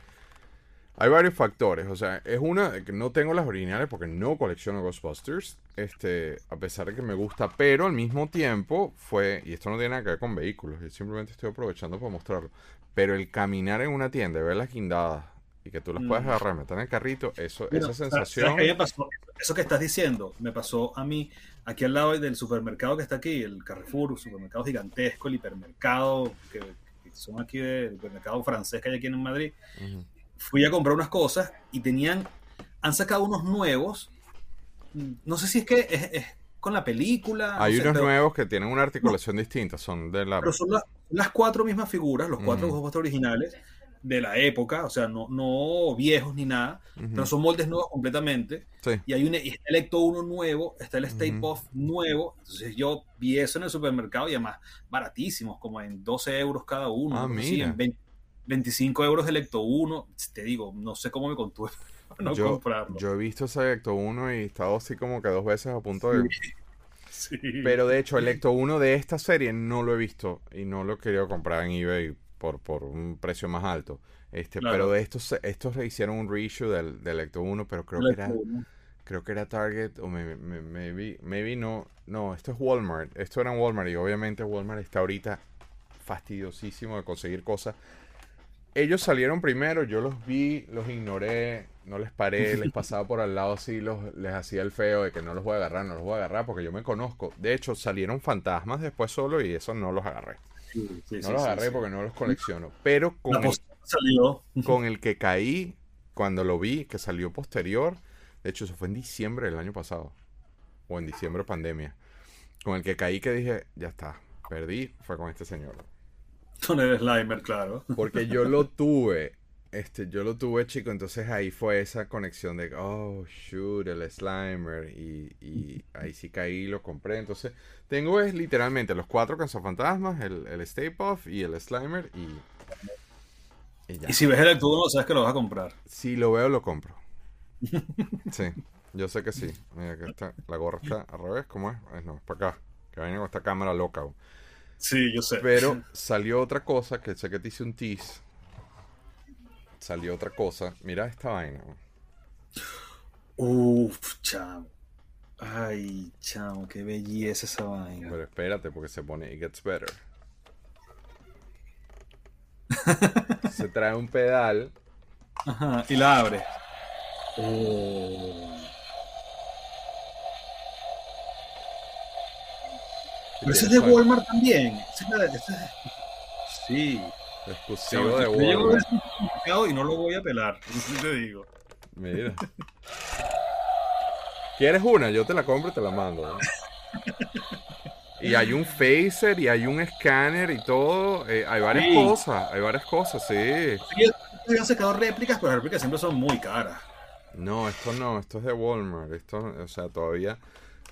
hay varios factores. O sea, es una que no tengo las originales porque no colecciono Ghostbusters, este, a pesar de que me gusta, pero al mismo tiempo fue, y esto no tiene nada que ver con vehículos, yo simplemente estoy aprovechando para mostrarlo, pero el caminar en una tienda y ver las guindadas y que tú las mm. agarrar, meter en el carrito, eso, esa sensación. Eso que estás diciendo me pasó a mí aquí al lado del supermercado que está aquí, el Carrefour, supermercado gigantesco, el hipermercado, que, son aquí del supermercado francés que hay aquí en Madrid. Fui a comprar unas cosas y tenían, han sacado unos nuevos. No sé si es que es, con la película. Hay unos nuevos que tienen una articulación distinta, son de la. Pero son las cuatro mismas figuras, los cuatro uh originales de la época, o sea, no, no viejos ni nada, pero son moldes nuevos completamente. Y hay un está el Ecto 1 nuevo, está el Stay Puff nuevo. Entonces yo vi eso en el supermercado y además baratísimos, como en 12 euros cada uno. Ah, 25 euros el Ecto 1. Te digo, no sé cómo me contuve (laughs) no yo, comprarlo. Yo he visto ese Ecto 1 y he estado así como que dos veces a punto de... (laughs) Pero de hecho, el Ecto 1 de esta serie no lo he visto y no lo he querido comprar en eBay por, por un precio más alto. Este, pero de estos, estos hicieron un reissue del, del Ecto 1, pero creo que era creo que era Target o maybe, maybe, no, no, esto es Walmart, esto era en Walmart y obviamente Walmart está ahorita fastidiosísimo de conseguir cosas. Ellos salieron primero, yo los vi, los ignoré, no les paré, (laughs) les pasaba por al lado así, los, les hacía el feo de que no los voy a agarrar, no los voy a agarrar porque yo me conozco. De hecho, salieron fantasmas después solo y eso no los agarré. No los agarré porque no los colecciono. Pero con el, salió. con el que caí cuando lo vi, que salió posterior, de hecho eso fue en diciembre del año pasado, o en diciembre pandemia, con el que caí que dije, ya está, perdí, fue con este señor. Con el Slimer, claro. Porque yo lo tuve, este, yo lo tuve chico, entonces ahí fue esa conexión de, oh, shoot, el Slimer, y, y ahí sí caí, lo compré. Entonces, tengo es literalmente los cuatro cazafantasmas, el, el Stay Puff y el Slimer, y, y, si ves el no sabes que lo vas a comprar. Si lo veo, lo compro. (laughs) sí, yo sé que sí. Mira que está, la gorra está al revés, ¿cómo es? no, es para acá. Que viene con esta cámara loca. Sí, yo sé. Pero (laughs) salió otra cosa que sé que te hice un tease. Salió otra cosa. Mira esta vaina. Uf, chamo. Ay, chamo, qué belleza esa vaina. Pero espérate porque se pone It Gets Better. (laughs) se trae un pedal. Ajá, y la abre. Oh. Pero ese es de Walmart también. Sí. Exclusivo de Walmart. y no lo voy a pelar. (laughs) te digo. Mira. ¿Quieres una? Yo te la compro y te la mando. Y hay un phaser y hay un escáner y todo. Eh, hay varias cosas, hay varias cosas, sí. Sí, han sacado réplicas, pero las réplicas siempre son muy caras. No, esto no, esto es de Walmart. Esto, o sea, todavía.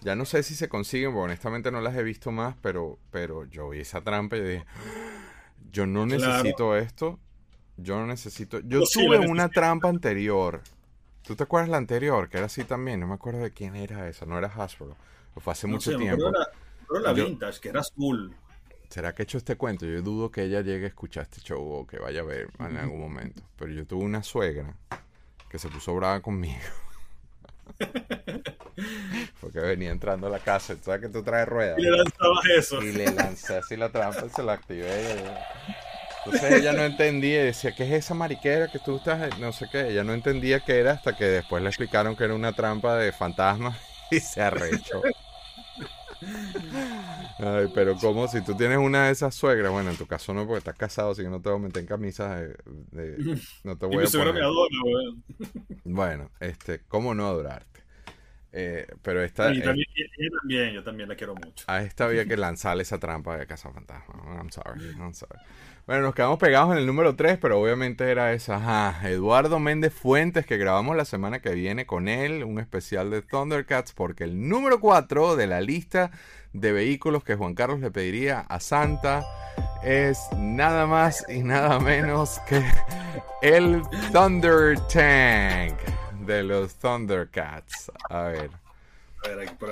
Ya no sé si se consiguen, porque honestamente no las he visto más, pero, pero yo vi esa trampa y dije, yo no necesito esto. Yo no necesito. Yo tuve una trampa anterior. ¿Tú te acuerdas la anterior? Que era así también. No me acuerdo de quién era esa. No era Hasbro. Fue hace mucho tiempo. Pero la vintage, que era azul. ¿Será que he hecho este cuento? Yo dudo que ella llegue a escuchar este show o que vaya a ver en algún momento. Pero yo tuve una suegra que se puso brava conmigo. (laughs) (laughs) Porque venía entrando a la casa, ¿sabes que tú traes ruedas? Y le lanzabas eso. Y le lancé así la trampa y se la activé. Entonces ella no entendía y decía, ¿qué es esa mariquera que tú estás? No sé qué. Ella no entendía qué era hasta que después le explicaron que era una trampa de fantasmas (laughs) y se arrechó. Ay, pero como si tú tienes una de esas suegras, bueno, en tu caso no, porque estás casado, así que no te voy a meter en camisas de, no te (laughs) voy a poner. (laughs) bueno, este, ¿cómo no adorarte? Eh, pero esta. Y también, también, yo también la quiero mucho. A esta había que (laughs) lanzarle esa trampa de Casa Fantasma. I'm sorry, I'm sorry. Bueno, nos quedamos pegados en el número 3, pero obviamente era esa. Ajá, Eduardo Méndez Fuentes, que grabamos la semana que viene con él, un especial de Thundercats, porque el número 4 de la lista de vehículos que Juan Carlos le pediría a Santa es nada más y nada menos que el Thunder Tank de los Thundercats. A ver.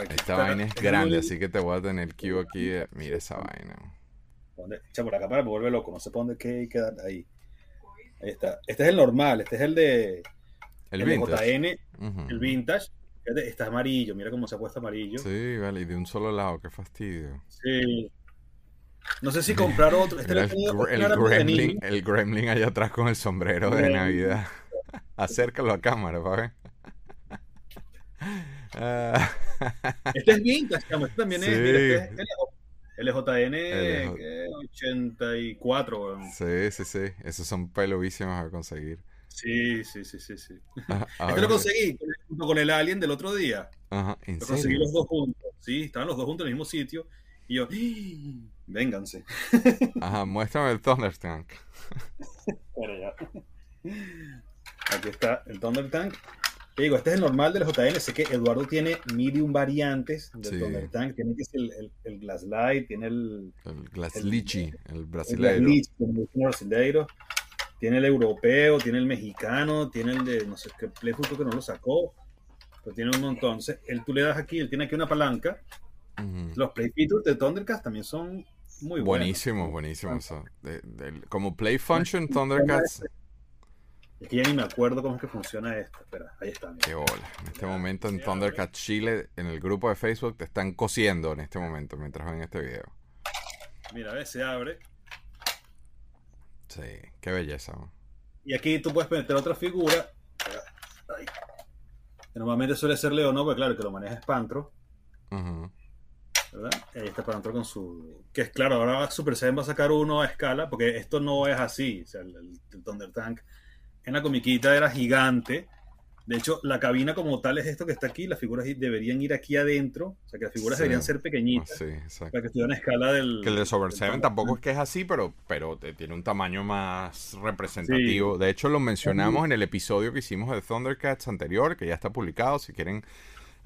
Esta vaina es grande, así que te voy a tener Q aquí. Mira esa vaina. Echa por acá para vuelve loco, no sé por dónde que quedar ahí. Ahí está. Este es el normal, este es el de. El, vintage. JN, el vintage. Está amarillo, mira cómo se ha puesto amarillo. Sí, vale, y de un solo lado, qué fastidio. Sí. No sé si comprar (laughs) otro. Este el, gremlin, el, gremlin, allá atrás con el sombrero de Navidad. (laughs) Acércalo a cámara, ¿vale? este es vintage, este también es. Mira, este es LJN 84. Sí, sí, sí. Esos son pelobísimos a conseguir. Sí, sí, sí, sí. sí. (laughs) este lo conseguí junto con el Alien del otro día. Ajá, ¿en lo conseguí los dos juntos. Sí, estaban los dos juntos en el mismo sitio. Y yo, ¡Ah! vénganse. (laughs) Ajá, muéstrame el Thunder Tank. Bueno, ya. Aquí está el Thunder Tank. Te digo, este es el normal del JN. Sé que Eduardo tiene medium variantes del Thunder Tank. Tiene que ser el, el, Glass Light, tiene el. El Glass Lichi, el brasileiro. El, el brasileiro. Tiene el europeo, tiene el mexicano, tiene el de no sé qué Playfoot que no lo sacó. Pero tiene un montón. Él tú le das aquí, él tiene aquí una palanca. Los Play Features de Thundercats también son muy buenísimos. Buenísimos, como Play Function Thundercats es que ya ni me acuerdo cómo es que funciona esto. Espera, ahí está. Qué bola. En este momento en Thundercat Chile, en el grupo de Facebook, te están cosiendo en este momento mientras ven este video. Mira, a ver, se abre. Sí, qué belleza. Y aquí tú puedes meter otra figura. Normalmente suele ser León, ¿no? Porque claro, que lo maneja es Pantro. ¿verdad? Ahí está Pantro con su. Que es claro, ahora Super Saiyan va a sacar uno a escala, porque esto no es así. O sea, el Thunder Tank en la comiquita era gigante. De hecho, la cabina como tal es esto que está aquí, las figuras deberían ir aquí adentro, o sea que las figuras deberían ser pequeñitas para que estuvieran a escala del... Que el de Sober 7 tampoco es que es así, pero, pero tiene un tamaño más representativo. De hecho, lo mencionamos en el episodio que hicimos de Thundercats anterior, que ya está publicado, si quieren...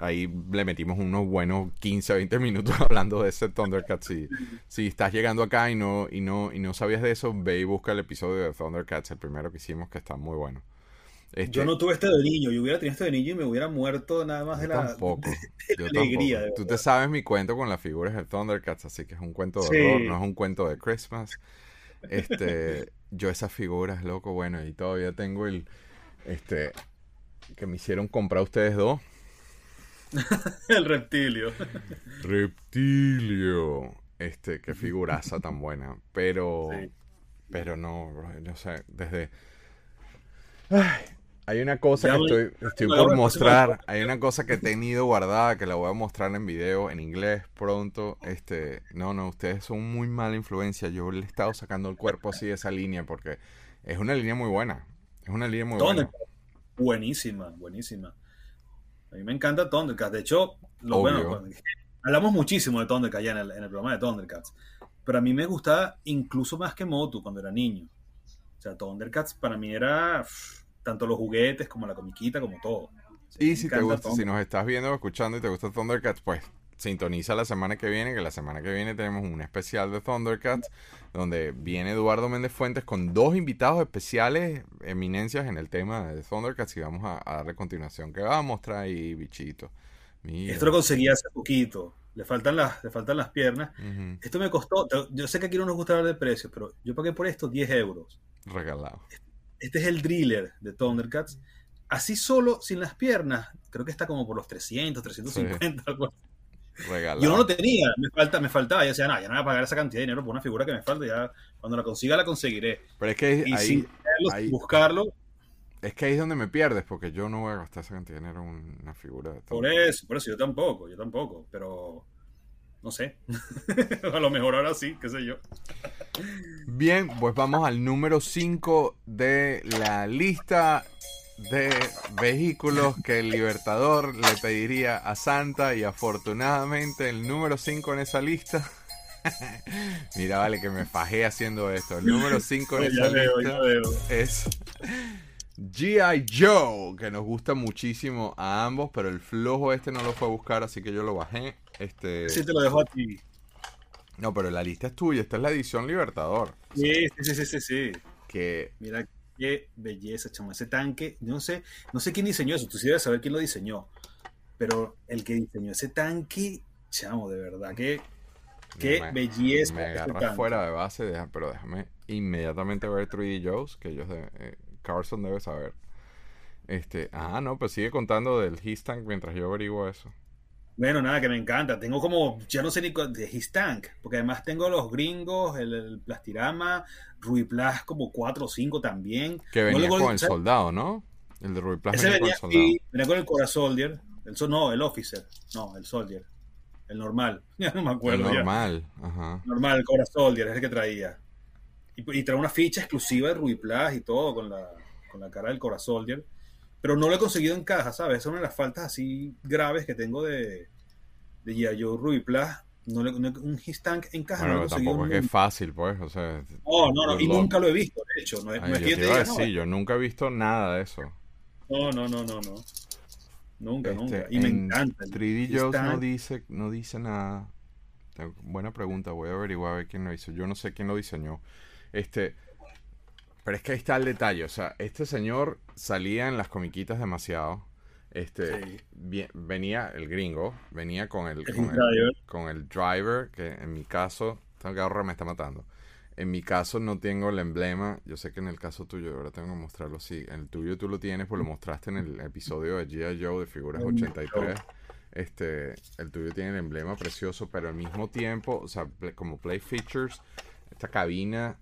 Ahí le metimos unos buenos 15, 20 minutos (laughs) hablando de ese Thundercats. Si, si estás llegando acá y no, y, no, y no sabías de eso, ve y busca el episodio de Thundercats, el primero que hicimos, que está muy bueno. Yo este no tuve este de niño, yo hubiera tenido este de niño y me hubiera muerto nada más de la, tampoco. (laughs) alegría. Tú te sabes mi cuento con las figuras de Thundercats, así que es un cuento de horror, no es un cuento de Christmas. Este, yo esas figuras, loco, bueno, y todavía tengo el, este, que me hicieron comprar ustedes dos. (laughs) el reptilio. Reptilio. Este, qué figuraza tan buena. Pero, pero no, no sé, desde... Ay, hay una cosa que estoy, por mostrar, hay una cosa que he tenido guardada que la voy a mostrar en video en inglés pronto. Este, no, no, ustedes son muy mala influencia. Yo le he estado sacando el cuerpo así de esa línea porque es una línea muy buena. Es una línea muy buena. Buenísima, buenísima. A mí me encanta Thundercats. De hecho, lo bueno, hablamos muchísimo de Thundercats ya en el, en el programa de Thundercats. Pero a mí me gustaba incluso más que Motu cuando era niño. O sea, Thundercats para mí era tanto los juguetes como la comiquita, como todo. y si, te gusta, si nos estás viendo o escuchando y te gusta Thundercats, pues sintoniza la semana que viene, que la semana que viene tenemos un especial de Thundercats, donde viene Eduardo Méndez Fuentes con dos invitados especiales, eminencias en el tema de Thundercats, y vamos a, darle continuación. ¿Qué va a mostrar ahí, bichito? Esto lo conseguí hace poquito. Le faltan las, le faltan las piernas. Esto me costó, yo sé que aquí no nos gusta hablar de precios, pero yo pagué por esto 10 euros. Regalado. Este es el driller de Thundercats. Así solo, sin las piernas, creo que está como por los 300, 350, algo Regalado. Yo no lo tenía, me, falta, me faltaba. Yo decía, no, ya no voy a pagar esa cantidad de dinero por una figura que me falta. Ya cuando la consiga, la conseguiré. Pero es que y sin buscarlo. Es que ahí es donde me pierdes, porque yo no voy a gastar esa cantidad de dinero en una figura. De por eso, por eso yo tampoco, yo tampoco. Pero no sé. (laughs) a lo mejor ahora sí, qué sé yo. Bien, pues vamos al número 5 de la lista de vehículos que el Libertador le pediría a Santa y afortunadamente el número 5 en esa lista. (laughs) Mira, vale, que me fajé haciendo esto. El número 5 en (laughs) esa lista es G.I. Joe, que nos gusta muchísimo a ambos, pero el flojo este no lo fue a buscar, así que yo lo bajé. Este... Sí, te lo dejo a ti. No, pero la lista es tuya, esta es la edición Libertador. Sí, sí, sí, sí, sí. Que... Mira qué belleza, chamo. Ese tanque, no sé, no sé quién diseñó eso, tú sí debes saber quién lo diseñó. Pero el que diseñó ese tanque, chamo, de verdad, qué, qué belleza. Me agarra fuera de base, pero déjame inmediatamente ver 3D Joe's, que ellos de, eh, Carson debe saber. Este, ah, no, pues sigue contando del His Tank mientras yo averiguo eso. Bueno, nada, que me encanta. Tengo como, ya no sé ni de His Tank, porque además tengo los gringos, el, Plastirama, Ruiplas como 4 o 5 también. Que venía con el soldado, ¿no? El de Ruiplas venía, con el soldado. venía con el Cora Soldier. El, no, el Officer. No, el Soldier. El normal. (laughs) Ya no me acuerdo. El normal, ajá. Normal, el Cora Soldier, es el que traía. Y, y trae una ficha exclusiva de Ruiplas y todo con la, con la cara del Cora Soldier pero no lo he conseguido en caja, ¿sabes? Es una de las faltas así graves que tengo de, de Yayo Ruiplas. No, le, un His Tank en caja no lo he tampoco es que es fácil, pues, o sea... No, no, no, y nunca lo he visto, de hecho. No, es yo te yo nunca he visto nada de eso. No, no, no, no, no. Nunca, este, nunca. Y me encanta. 3D Jones no dice, no dice nada. Buena pregunta, voy a averiguar a ver quién lo hizo. Yo no sé quién lo diseñó. Este, pero es que ahí está el detalle. O sea, este señor salía en las comiquitas demasiado. Este venía el gringo, venía con el, con el, driver, que en mi caso, este carro me está matando. En mi caso no tengo el emblema. Yo sé que en el caso tuyo, ahora tengo que mostrarlo así. En el tuyo tú lo tienes, pues lo mostraste en el episodio de G.I. Joe de Figuras 83. Este, el tuyo tiene el emblema precioso, pero al mismo tiempo, o sea, como Play Features, esta cabina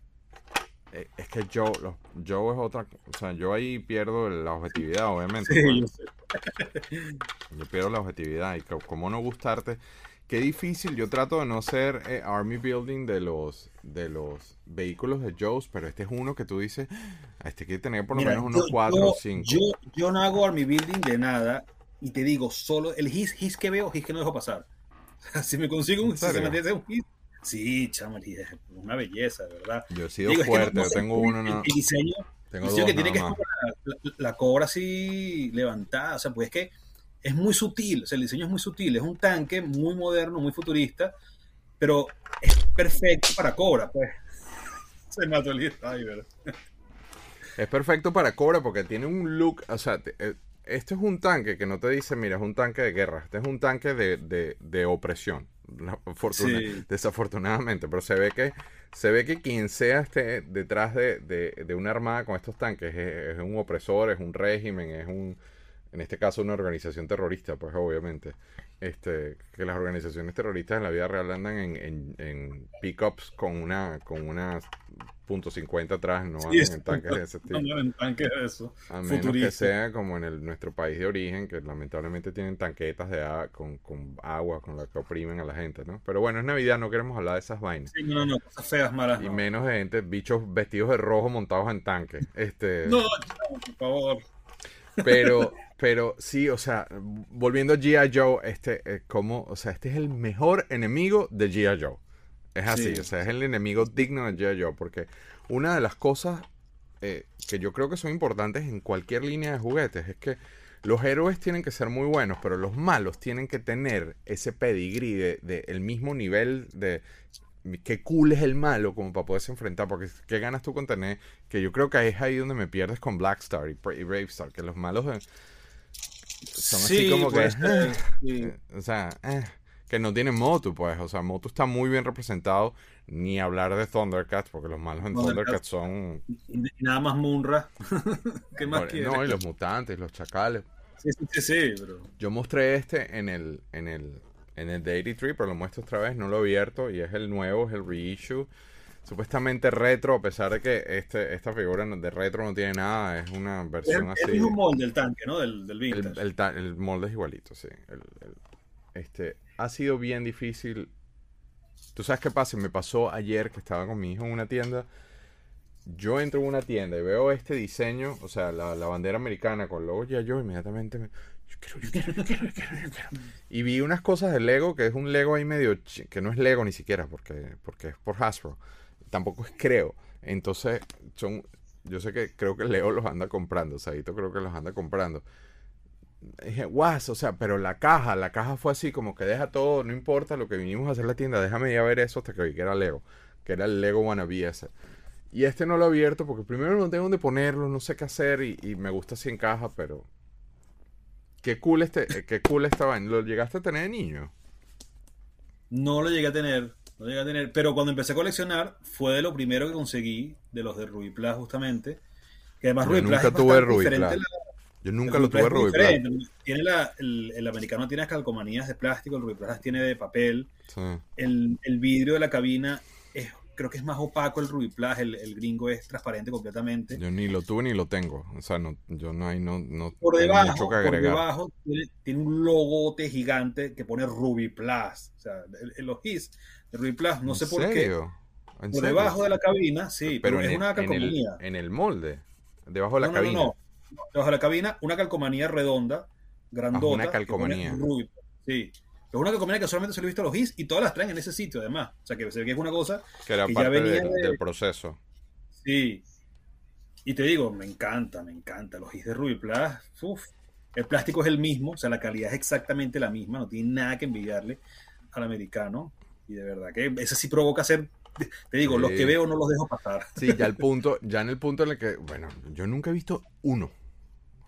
es que Joe, Joe es otra, o sea, yo ahí pierdo la objetividad, obviamente. Sí, yo, sé. yo pierdo la objetividad y como no gustarte, qué difícil. Yo trato de no ser eh, army building de los de los vehículos de Joe's, pero este es uno que tú dices, ah, este quiere tener por lo menos unos 4 o 5. Yo, yo no hago army building de nada y te digo, solo el his, his que veo, his que no dejo pasar. (laughs) si me consigo un, si se me un his, sí, es una belleza, ¿verdad? Yo he sido fuerte, yo tengo uno, no. El diseño, tengo dos, que tiene que estar la, la, cobra así levantada, o sea, pues es que es muy sutil, o sea, el diseño es muy sutil, es un tanque muy moderno, muy futurista, pero es perfecto para Cobra, pues. (laughs) Se mató el Es perfecto para Cobra porque tiene un look, o sea, eh, este es un tanque que no te dice, mira, es un tanque de guerra, este es un tanque de, de, opresión, desafortunadamente, pero se ve que se ve que quien sea esté detrás de, de una armada con estos tanques es, un opresor, es un régimen, es un, en este caso una organización terrorista, pues obviamente, este, que las organizaciones terroristas en la vida real andan en, en, en pickups con una, con una punto .50 atrás, no andan en tanques de ese tipo. en tanques de eso. A menos que sea como en el, nuestro país de origen, que lamentablemente tienen tanquetas de con, con agua con la que oprimen a la gente, ¿no? Pero bueno, es Navidad, no queremos hablar de esas vainas. Sí, no, no, cosas feas, malas. Y menos de gente, bichos vestidos de rojo montados en tanques. Este... No, por favor. Pero, (laughs) pero sí, o sea, volviendo a G.I. Joe, este, eh, como, o sea, este es el mejor enemigo de G.I. Joe. Es así, o sea, es el enemigo digno de G.I. Joe, porque una de las cosas eh, que yo creo que son importantes en cualquier línea de juguetes es que los héroes tienen que ser muy buenos, pero los malos tienen que tener ese pedigrí de, de el mismo nivel de qué cool es el malo como para poderse enfrentar, porque qué ganas tú con tener, que yo creo que es ahí donde me pierdes con Blackstar y, y Bravestar, que los malos son así como que, eh, eh, o sea, eh, que no tienen Motu, pues, o sea, Motu está muy bien representado, ni hablar de Thundercats, porque los malos en Thundercats, son... Nada más Munra, (laughs) ¿qué más No, y los mutantes, los chacales. Sí, sí, sí, Yo mostré este en el, en el en el de 83, pero lo muestro otra vez, no lo he abierto y es el nuevo, es el reissue. Supuestamente retro, a pesar de que este, esta figura de retro no tiene nada, es una versión así. Es un molde del tanque, ¿no? Del, del vintage. El, molde es igualito, sí. este, ha sido bien difícil. ¿Tú sabes qué pasa? Me pasó ayer que estaba con mi hijo en una tienda. Yo entro en una tienda y veo este diseño, o sea, la, bandera americana con logo ya yo inmediatamente me, y vi unas cosas de Lego, que es un Lego ahí medio, que no es Lego ni siquiera, porque, porque es por Hasbro. Tampoco es creo. Entonces, son, yo sé que creo que Lego los anda comprando, Saito creo que los anda comprando. Dije, guas, o sea, pero la caja, la caja fue así, como que deja todo, no importa lo que vinimos a hacer la tienda, déjame ir a ver eso hasta que vi que era Lego, que era el Lego Wannabe ese. Y este no lo he abierto porque primero no tengo dónde ponerlo, no sé qué hacer y, y me gusta así en caja, pero Qué cool, este, eh, qué cool estaba. ¿Lo llegaste a tener de niño? No lo llegué a tener. No llegué a tener. Pero cuando empecé a coleccionar, fue de lo primero que conseguí, de los de Rubiplas justamente. Que además Yo nunca tuve Rubiplas. Yo nunca lo tuve Rubiplas. Tiene la, el, americano tiene calcomanías de plástico, el Rubiplas tiene de papel. El, el vidrio de la cabina es creo que es más opaco el Ruby Plus, el, el, gringo es transparente completamente. Yo ni lo tuve ni lo tengo, o sea, no, yo no hay, no, no por debajo, mucho que agregar. Por debajo tiene, un logote gigante que pone Ruby Plus, o sea, los his de Ruby Plus, no sé por qué. por debajo de la cabina, sí, pero, es una calcomanía. En el, molde, debajo de la cabina. No, no, debajo de la cabina, una calcomanía redonda, grandota. una calcomanía. sí. Es una calcomanía que solamente se lo he visto a los GIS y todas las traen en ese sitio, además. O sea, que se ve que es una cosa que, era parte ya venía del proceso. Sí. Y te digo, me encanta, me encanta. Los GIS de Ruby Plus, uf, el plástico es el mismo, o sea, la calidad es exactamente la misma, no tiene nada que envidiarle al americano. Y de verdad que ese sí provoca hacer te digo, los que veo no los dejo pasar. Sí, ya el (laughs) punto, ya en el punto en el que, bueno, yo nunca he visto uno.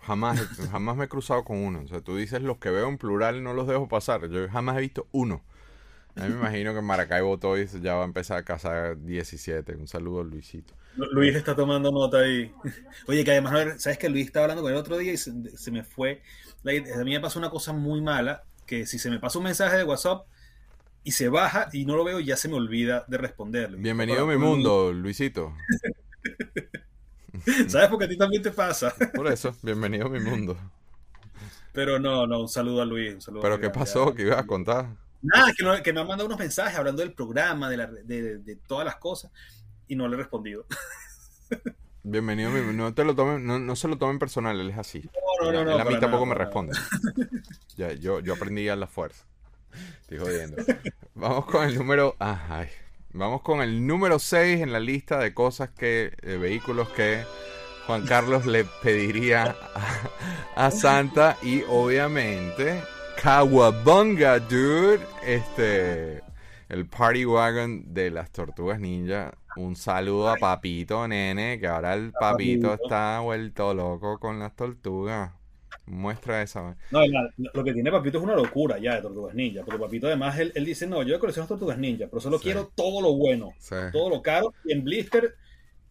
Jamás, jamás me he cruzado con uno. O sea, tú dices los que veo en plural no los dejo pasar. Yo jamás he visto uno. A mí me imagino que Maracaibo Toys ya va a empezar a cazar 17. Un saludo a Luisito. Luis está tomando nota ahí. (laughs) Oye, que además, ¿sabes que Luis estaba hablando con el otro día y se, me fue? A mí me pasó una cosa muy mala, que si se me pasa un mensaje de WhatsApp y se baja y no lo veo, ya se me olvida de responderle. Bienvenido a mi mundo, Luisito. (laughs) (laughs) ¿Sabes? Porque a ti también te pasa. (laughs) Por eso, bienvenido a mi mundo. Pero no, no, un saludo a Luis. Un saludo ¿Pero qué pasó? ¿Qué ibas a contar? Nada, que, que, me ha mandado unos mensajes hablando del programa, de, la, de, de, todas las cosas, y no le he respondido. (laughs) Bienvenido, no te lo tomen, no, no, se lo tomen personal, él es así. No, no, no, a mí tampoco me responde. ya, yo, yo aprendí a la fuerza. Estoy jodiendo. Vamos con el número. ay. Vamos con el número 6 en la lista de cosas que. de vehículos que Juan Carlos le pediría a, Santa. Y obviamente. Kawabunga, dude. Este. El Party Wagon de las Tortugas Ninja. Un saludo a Papito, nene. Que ahora el Papito está vuelto loco con las tortugas. Muestra esa. No, lo que tiene Papito es una locura ya de Tortugas Ninja. Porque Papito además él, dice, no, yo colecciono Tortugas Ninja, pero solo quiero todo lo bueno. Todo lo caro. Y en blister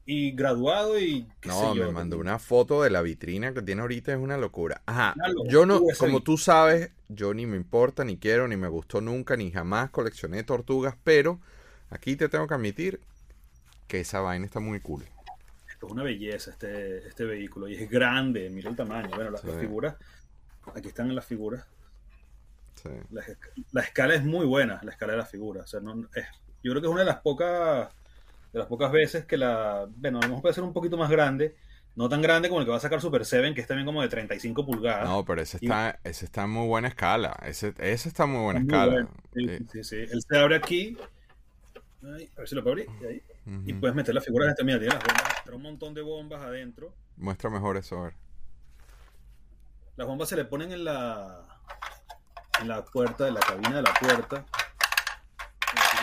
y graduado y... no, me mandó una foto de la vitrina que tiene ahorita, es una locura. Ajá, yo no, como tú sabes, yo ni me importa, ni quiero, ni me gustó nunca, ni jamás coleccioné tortugas, pero aquí te tengo que admitir que esa vaina está muy cool es una belleza este, este vehículo y es grande, mira el tamaño. Bueno, las, figuras, aquí están las figuras. La, escala es muy buena, la escala de las figuras. O sea, no, es, yo creo que es una de las pocas de las pocas veces que la. Bueno, a lo mejor puede ser un poquito más grande. No tan grande como el que va a sacar Super 7, que es también como de 35 pulgadas. No, pero ese está, ese está en muy buena escala. Ese, ese está en muy buena escala. Sí, sí, sí, Él se abre aquí. a ver si lo puedo abrir. Ahí. Y puedes meter las figuras de esta. Mira, tiene las bombas, un montón de bombas adentro. Muestra mejor eso, a ver. Las bombas se le ponen en la en la puerta, en la cabina de la puerta.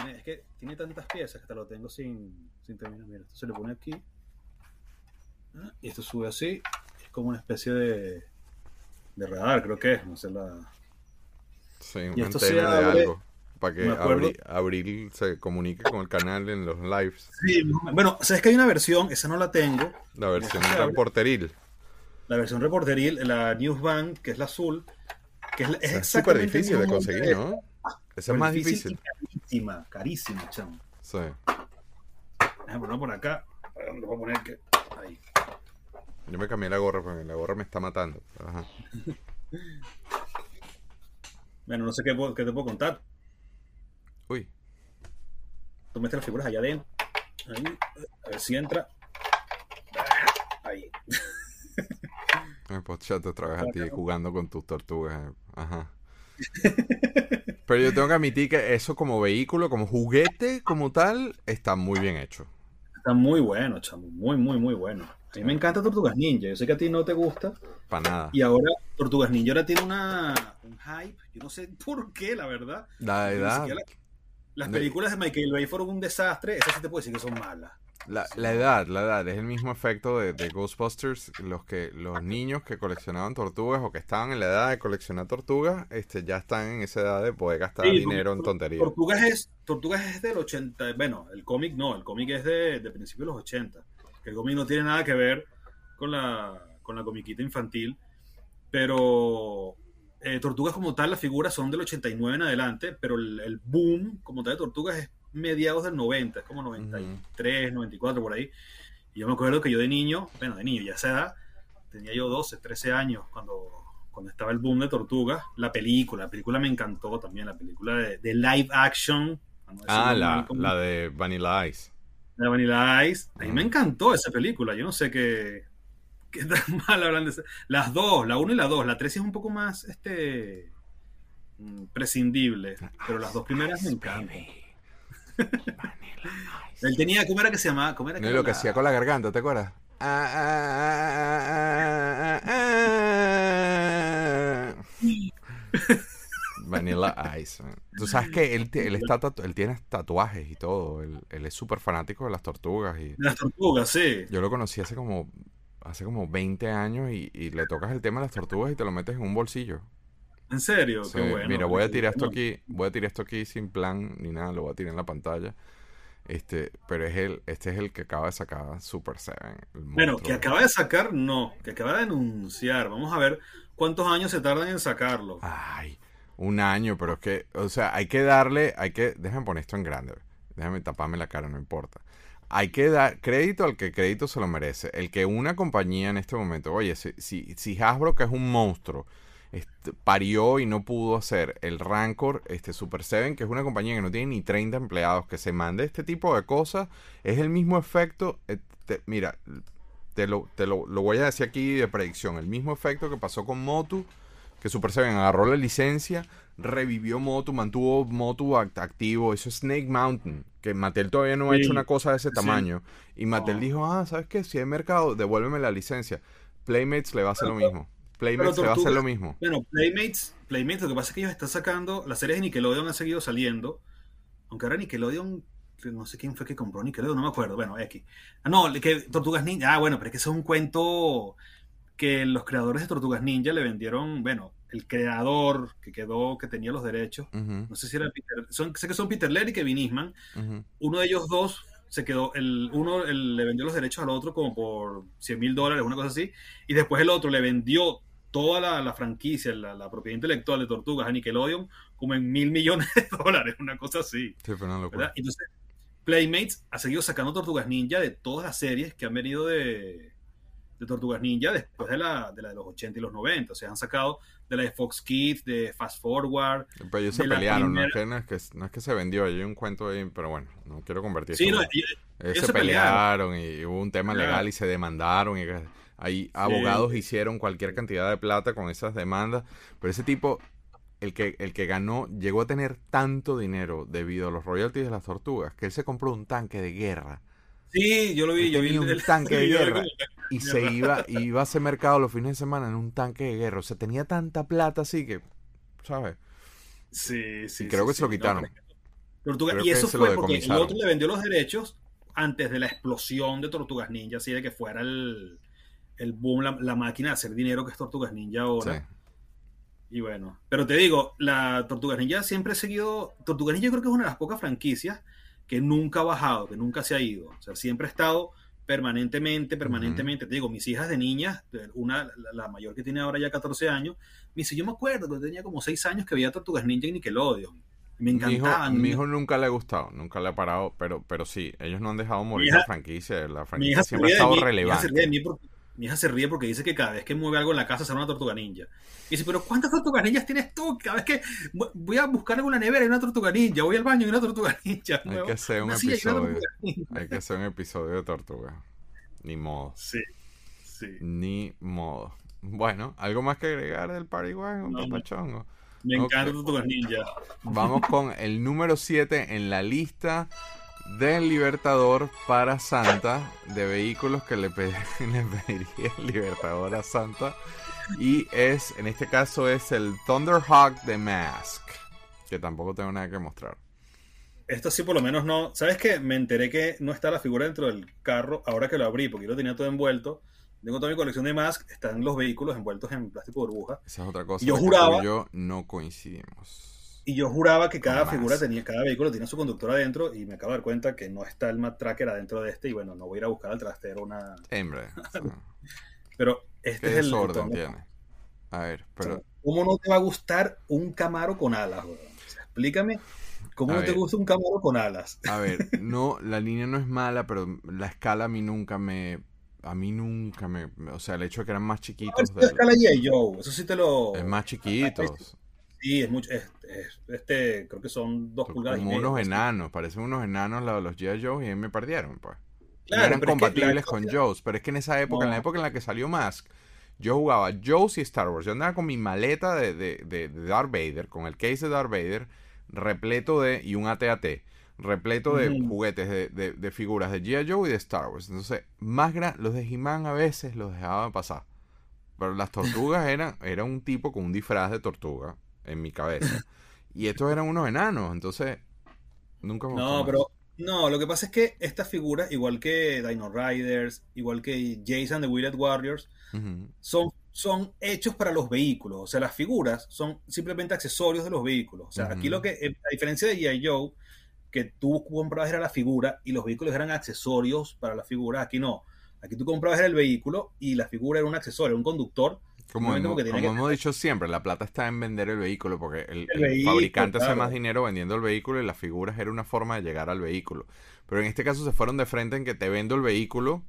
es que tiene tantas piezas que te lo tengo sin, sin terminar. Mira, esto se le pone aquí. Ah, y esto sube así. Es como una especie de, de radar, creo que es. No sé la. Sí, un de algo. Para que Abril, se comunique con el canal en los lives. Sí, bueno, sabes que hay una versión, esa no la tengo. La versión reporteril. La versión reporteril, la Newsband, que es la azul, que es, es súper difícil de conseguir, ¿no? Esa es más difícil. Carísima, carísima, chamo. Sí. Déjame por acá. ¿Dónde voy a poner que? Ahí. Yo me cambié la gorra porque la gorra me está matando. Ajá. (laughs) bueno, no sé qué, qué te puedo contar. Uy. Tú metes las figuras allá adentro. Ahí. A ver si entra. Ahí. (laughs) Me pues otra vez a ti jugando con tus tortugas. Ajá. (laughs) Pero yo tengo que admitir que eso como vehículo, como juguete, como tal, está muy bien hecho. Está muy bueno, chamo. Muy, muy, muy bueno. A mí me encanta Tortugas Ninja. Yo sé que a ti no te gusta. Para nada. Y ahora Tortugas Ninja ahora tiene una, un hype. Yo no sé por qué, la verdad. La edad. Las películas de Michael Bay fueron un desastre, esas sí te puedo decir que son malas. La, edad, la edad, es el mismo efecto de, Ghostbusters. Los que los niños que coleccionaban tortugas o que estaban en la edad de coleccionar tortugas, este, ya están en esa edad de poder gastar dinero en tonterías. Tortugas es, tortugas es del 80, bueno, el cómic no, el cómic es de, de principios de los 80. el cómic no tiene nada que ver con la, con la comiquita infantil, pero eh, tortugas como tal, las figuras son del 89 en adelante, pero el, boom como tal de Tortugas es mediados del 90, es como 93, 94 por ahí. Y yo me acuerdo que yo de niño, bueno, de niño, ya esa edad, tenía yo 12, 13 años cuando, cuando estaba el boom de Tortugas. La película, la película me encantó también, la película de, live action. Ah, la, la de Vanilla Ice. La Vanilla Ice. A mí me encantó esa película. Yo no sé qué, ¿Qué tan (laughs) mal hablan de Las dos, la 1 y la 2. La 3 es un poco más este mm, prescindible. Pero las dos primeras me encantan. Él tenía, ¿cómo era que se llamaba? ¿Cómo era no, lo que hacía con la garganta, ¿te acuerdas? Vanilla Ice. Tú sabes que él, él, está él tiene tatuajes y todo. Él, él es súper fanático de las tortugas. Y las tortugas, sí. Yo lo conocí hace como hace como 20 años y, le tocas el tema de las tortugas y te lo metes en un bolsillo. ¿En serio? Qué bueno. Mira, voy a tirar esto aquí, voy a tirar esto aquí sin plan ni nada, lo voy a tirar en la pantalla. Este, pero es el, este es el que acaba de sacar Super Seven. Bueno, que acaba de sacar, no, que acaba de anunciar. Vamos a ver cuántos años se tardan en sacarlo. Ay, un año, pero es que, o sea, hay que darle, hay que, déjame poner esto en grande, déjame taparme la cara, no importa hay que dar crédito al que crédito se lo merece. El que una compañía en este momento, oye, si, Hasbro, que es un monstruo, este, parió y no pudo hacer el Rancor este, Super 7, que es una compañía que no tiene ni 30 empleados, que se mande este tipo de cosas, es el mismo efecto. Este, mira, te, lo, te lo, lo, voy a decir aquí de predicción: el mismo efecto que pasó con Motu, que Super 7 agarró la licencia, revivió Motu, mantuvo Motu activo, eso es Snake Mountain, que Mattel todavía no ha hecho una cosa de ese tamaño. Y Mattel dijo, ah, ¿sabes qué? Si hay mercado, devuélveme la licencia. Playmates le va a hacer lo mismo. Playmates le va a hacer lo mismo. Bueno, Playmates, Playmates, lo que pasa es que ellos están sacando, las series de Nickelodeon han seguido saliendo, aunque ahora Nickelodeon, no sé quién fue que compró Nickelodeon, no me acuerdo, bueno, X. Ah, no, que Tortugas Ninja, ah, bueno, pero es que eso es un cuento que los creadores de Tortugas Ninja le vendieron, bueno, el creador que quedó, que tenía los derechos, no sé si era Peter, son, sé que son Peter Laird y Kevin Eastman, uno de ellos dos se quedó, el uno le vendió los derechos al otro como por 100 mil dólares, una cosa así, y después el otro le vendió toda la, franquicia, la, propiedad intelectual de Tortugas a Nickelodeon como en mil millones de dólares, una cosa así. Sí, Entonces, Playmates ha seguido sacando Tortugas Ninja de todas las series que han venido de, de Tortugas Ninja después de la, de la de los 80 y los 90. O sea, han sacado de la de Fox Kids, de Fast Forward. Pero ellos se pelearon, ¿no? Es que, no, es que, no, es que, se vendió, hay un cuento ahí, pero bueno, no quiero convertir sí, no, ellos, se, pelearon, y hubo un tema legal y se demandaron y ahí abogados hicieron cualquier cantidad de plata con esas demandas, pero ese tipo el que, el que ganó llegó a tener tanto dinero debido a los royalties de las tortugas que él se compró un tanque de guerra Sí, yo lo vi, yo vi un (laughs) tanque de guerra y (laughs) se iba, iba a hacer mercado los fines de semana en un tanque de guerra. O sea, tenía tanta plata así que, ¿sabes? Sí, sí. Y creo que se lo quitaron. y eso fue porque el otro le vendió los derechos antes de la explosión de Tortugas Ninja, así de que fuera el, el boom, la, máquina de hacer dinero que es Tortugas Ninja ahora. Y bueno, pero te digo, la Tortugas Ninja siempre ha seguido. Tortugas Ninja creo que es una de las pocas franquicias que nunca ha bajado, que nunca se ha ido. O sea, siempre ha estado permanentemente, permanentemente. Te digo, mis hijas de niñas, una, la, mayor que tiene ahora ya 14 años, me dice, yo me acuerdo que tenía como 6 años que veía Tortugas Ninja y Nickelodeon. Me encantaban. Mi hijo, nunca le ha gustado, nunca le ha parado, pero, pero sí, ellos no han dejado morir la franquicia. La franquicia siempre ha estado relevante. Mi hija se ríe porque dice que cada vez que mueve algo en la casa sale una tortuga ninja. Y dice, pero ¿cuántas tortugas ninjas tienes tú? Cada vez que voy a buscar algo en la nevera y una tortuga ninja, voy al baño y una tortuga (laughs) ninja. Hay que hacer un episodio. Hay que hacer un episodio de tortuga. Ni modo. Sí, sí. Ni modo. Bueno, ¿algo más que agregar del Party Wagon, no, papachongo? Me encanta Tortugas Ninja. Vamos con el número 7 en la lista del Libertador para Santa, de vehículos que (laughs) le, pediría el Libertador a Santa. Y es, en este caso, es el Thunderhawk de Mask, que tampoco tengo nada que mostrar. Esto sí, por lo menos no. ¿Sabes qué? Me enteré que no está la figura dentro del carro ahora que lo abrí, porque yo lo tenía todo envuelto. Tengo toda mi colección de Mask, están los vehículos envueltos en plástico burbuja. Esa es otra cosa. yo juraba. yo no coincidimos. Y yo juraba que cada figura tenía, cada vehículo tenía su conductor adentro y me acabo de dar cuenta que no está el Mad Tracker adentro de este y bueno, no voy a ir a buscar al trastero una... Hombre. (laughs) pero este es el... desorden tiene? A ver, pero... ¿Cómo no te va a gustar un Camaro con alas, explícame. ¿Cómo no te gusta un Camaro con alas? A ver, (laughs) no, la línea no es mala, pero la escala a mí nunca me... A mí nunca me... O sea, el hecho de que eran más chiquitos... La escala Joe, eso sí te lo... Es más chiquitos. Sí, es mucho. este, creo que son dos pulgadas. Como unos enanos, parecen unos enanos los, los G.I. Joe y me perdieron, pues. eran compatibles con Joe's, pero es que en esa época, en la época en la que salió Mask, yo jugaba Joe's y Star Wars. Yo andaba con mi maleta de, de, de, Darth Vader, con el case de Darth Vader, repleto de. y un ATAT, repleto de juguetes, de, de, figuras de G.I. Joe y de Star Wars. Entonces, más los de He-Man a veces los dejaban pasar. Pero las tortugas (laughs) eran, era un tipo con un disfraz de tortuga en mi cabeza. y estos eran unos enanos, entonces nunca me No, pero no, lo que pasa es que estas figuras, igual que Dino Riders, igual que Jason the Wheeled Warriors, son, son hechos para los vehículos. O sea, las figuras son simplemente accesorios de los vehículos. O sea, aquí lo que, eh, a diferencia de G.I. Joe, que tú comprabas era la figura y los vehículos eran accesorios para la figura, aquí no. Aquí tú comprabas el vehículo y la figura era un accesorio, un conductor Como, hemos, dicho siempre, la plata está en vender el vehículo, porque el, fabricante hace más dinero vendiendo el vehículo y las figuras era una forma de llegar al vehículo. Pero en este caso se fueron de frente en que te vendo el vehículo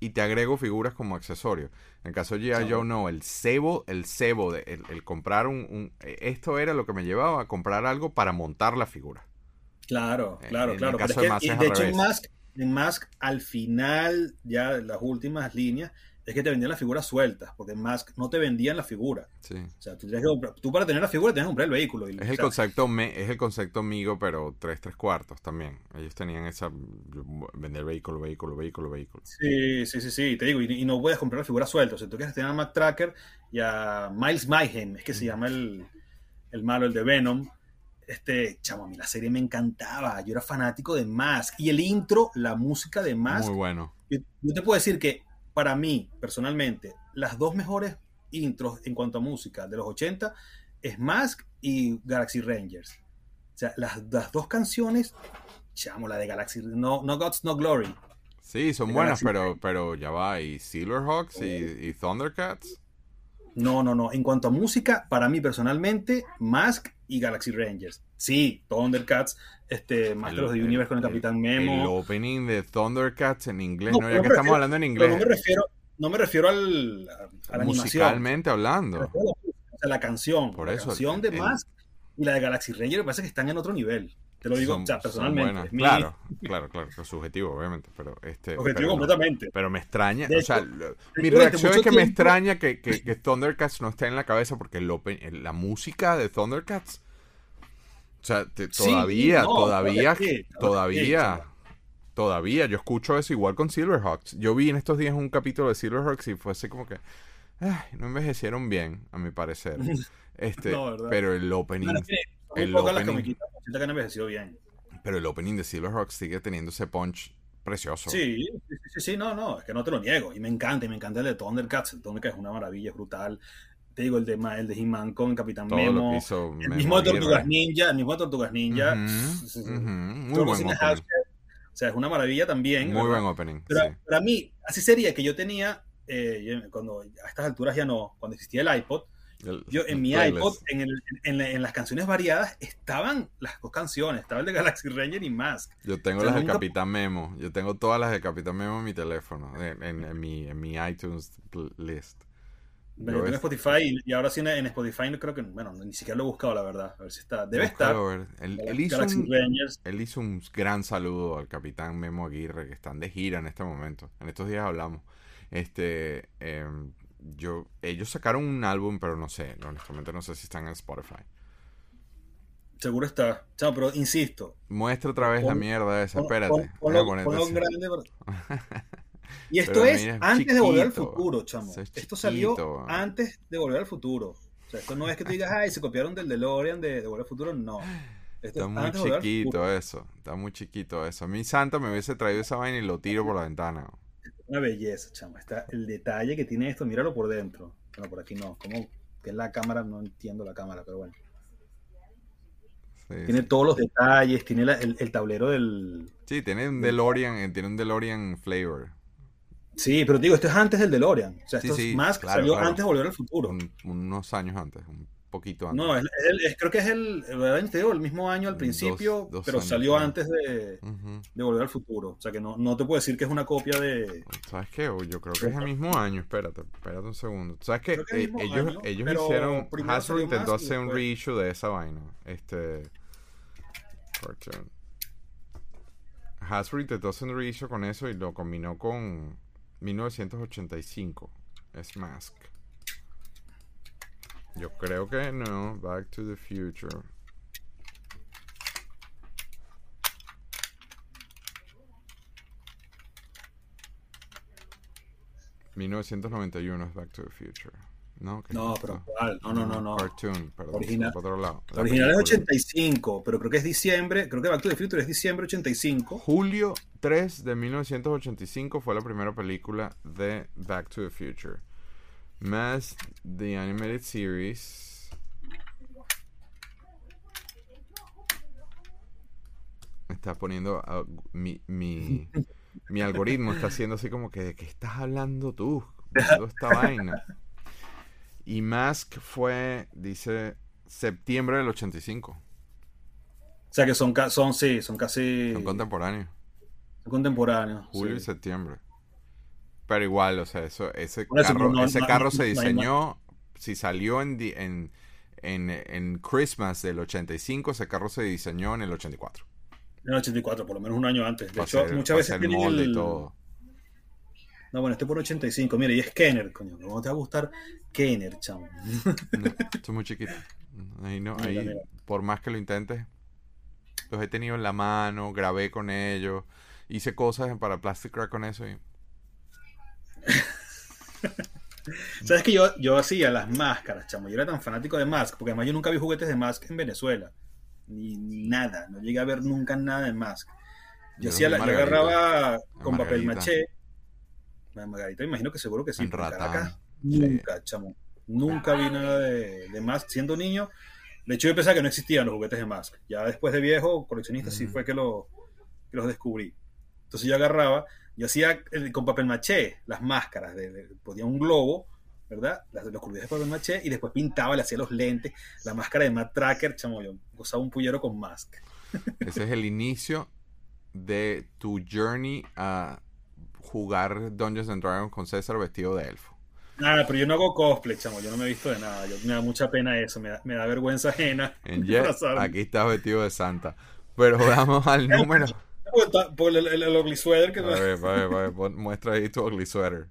y te agrego figuras como accesorio. En el caso de G.I. Joe, no, el cebo, el cebo, de, el, comprar un, e, Esto era lo que me llevaba a comprar algo para montar la figura. Claro, claro, claro. de, hecho, en Mask, en Mask, al final, ya las últimas líneas, es que te vendían las figuras sueltas, porque Mask no te vendían la figura. Sí. O sea, tú, tú para tener la figura tenías que comprar el vehículo. es, el concepto me, es el concepto Migo, pero tres, tres cuartos también. Ellos tenían esa, vender vehículo, vehículo, vehículo, vehículo. Sí, sí, sí, sí, te digo, y, no puedes comprar la figura suelta. O sea, tú quieres tener a Mac Tracker y a Miles Mayhem, es que se llama el, el malo, el de Venom. Este, chamo, a mí la serie me encantaba. Yo era fanático de Mask. Y el intro, la música de Mask. Muy bueno. yo te puedo decir que para mí, personalmente, las dos mejores intros en cuanto a música de los 80 es Mask y Galaxy Rangers. O sea, las, dos canciones, chamo, la de Galaxy, no, no Gods, No Glory. Sí, son buenas, pero, pero ya va, y Silverhawks y, y Thundercats. No, no, no. En cuanto a música, para mí personalmente, Mask y Galaxy Rangers. Sí, Thundercats, este, Master of the Universe con el Capitán Memo. El opening de Thundercats en inglés, ¿no? Ya que estamos hablando en inglés. no me refiero, no me refiero al, a la Musicalmente hablando. A la canción. Por la canción de Mask y la de Galaxy Rangers me parece que están en otro nivel. Te lo digo, o sea, personalmente. Claro, claro, claro, es subjetivo, obviamente, pero este... Objetivo completamente. Pero me extraña, o sea, mi reacción es que me extraña que, que, que, Thundercats no esté en la cabeza porque el la música de Thundercats o sea, todavía, todavía, todavía, todavía, yo escucho eso igual con Silverhawks. Yo vi en estos días un capítulo de Silverhawks y fue así como que, no envejecieron bien, a mi parecer. (laughs) Este, pero el opening, el opening, Pero el opening de Silverhawks sigue teniendo ese punch precioso. Sí, sí, sí, no, no, es que no te lo niego. Y me encanta, y me encanta el de Thundercats. El Thundercats es una maravilla, es brutal te digo, el de, el de He-Man con Capitán Memo. el mismo de Tortugas Ninja, el mismo de Tortugas Ninja. Muy buen opening. O sea, es una maravilla también. Muy buen opening. Pero para mí, así sería que yo tenía, eh, cuando a estas alturas ya no, cuando existía el iPod, yo en mi iPod, en, el, en, en, las canciones variadas, estaban las dos canciones. Estaba el de Galaxy Ranger y Mask. Yo tengo las de Capitán Memo. Yo tengo todas las de Capitán Memo en mi teléfono, en, mi, en mi iTunes list. Yo tengo Spotify y ahora sí en Spotify no creo que, bueno, ni siquiera lo he buscado la verdad, a ver si está, debe estar. Él, hizo un, él, hizo un, gran saludo al capitán Memo Aguirre que están de gira en este momento, en estos días hablamos. Este, em, yo, ellos sacaron un álbum, pero no sé, honestamente no sé si están en Spotify. Seguro está. Chao, pero insisto. Muestra otra vez la mierda esa, espérate. (laughs) Y esto es antes de volver al futuro, chamo. esto salió antes de volver al futuro. O sea, esto no es que tú digas, ay, se copiaron del DeLorean de, de Volver al Futuro, no. está muy chiquito eso, está muy chiquito eso. A mí Santa me hubiese traído esa vaina y lo tiro por la ventana. Una belleza, chamo. Está el detalle que tiene esto, míralo por dentro. Bueno, por aquí no. Como que es la cámara, no entiendo la cámara, pero bueno. tiene todos los detalles, tiene el, el, tablero del... Sí, tiene un DeLorean, eh, tiene un DeLorean flavor. Sí, pero digo, esto es antes del DeLorean. O sea, esto es más salió antes de Volver al Futuro. unos años antes, un poquito antes. No, es, creo que es el, el, mismo año al principio, pero salió antes de, de, Volver al Futuro. O sea, que no, no te puedo decir que es una copia de... ¿Sabes qué? Yo creo que es el mismo año. Espérate, espérate un segundo. ¿Sabes qué? Eh, ellos, ellos hicieron... Hasbro intentó hacer un reissue de esa vaina. Este... Hasbro intentó hacer un reissue con eso y lo combinó con 1985 es Mask. Yo creo que no. Back to the Future. ¿1991 es Back to the Future? No, no pero No, no, no, no. Cartoon, perdón. Original, otro lado. original es 85, pero creo que es diciembre. Creo que Back to the Future es diciembre 85. Julio 3 de 1985 fue la primera película de Back to the Future. Más The Animated Series. Me está poniendo. mi, mi, mi algoritmo está haciendo así como que: ¿de qué estás hablando tú? esta (laughs) vaina? y Mask fue, dice, septiembre del 85. O sea que son, son sí, son casi... Son contemporáneos. Son contemporáneos. Julio y septiembre. Pero igual, o sea, eso, ese carro, ese carro se diseñó, si salió en, en, en, en, Christmas del 85, ese carro se diseñó en el 84. En el 84, por lo menos un año antes. De hecho, muchas veces tienen el... todo. No, bueno, este por 85. Mire, y es Kenner, coño. ¿Cómo te va a gustar Kenner, chamo? esto es muy chiquito. Ahí no, ahí, por más que lo intentes, los he tenido en la mano, grabé con ellos, hice cosas para Plastic Crack con eso y... (laughs) ¿Sabes que yo, yo hacía las máscaras, chamo? Yo era tan fanático de Mask, porque además yo nunca vi juguetes de Mask en Venezuela. Ni, nada, no llegué a ver nunca nada de Mask. Yo, hacía la, yo agarraba con papel maché. Margarita, imagino que seguro que sí. nunca, chamo. Nunca vi nada de, de Mask siendo niño. De hecho, yo pensaba que no existían los juguetes de Mask. Ya después de viejo, coleccionista, sí fue que, lo, que los descubrí. Entonces yo agarraba, yo hacía con papel maché las máscaras, de, ponía un globo, ¿verdad? los cubría de papel maché y después pintaba, le hacía los lentes, la máscara de Matt Tracker, chamo, yo gozaba un pullero con mask. (laughs) Ese es el inicio de tu journey a jugar Dungeons and Dragons con César vestido de elfo. Nada, pero yo no hago cosplay, chamo, yo no me he visto de nada, yo, me da mucha pena eso, me da, me da vergüenza ajena. En (laughs) aquí estás vestido de santa. Pero vamos al (laughs) número. Por el, el, ugly sweater que... A ver, a ver, a ver, (laughs) muestra ahí tu ugly sweater.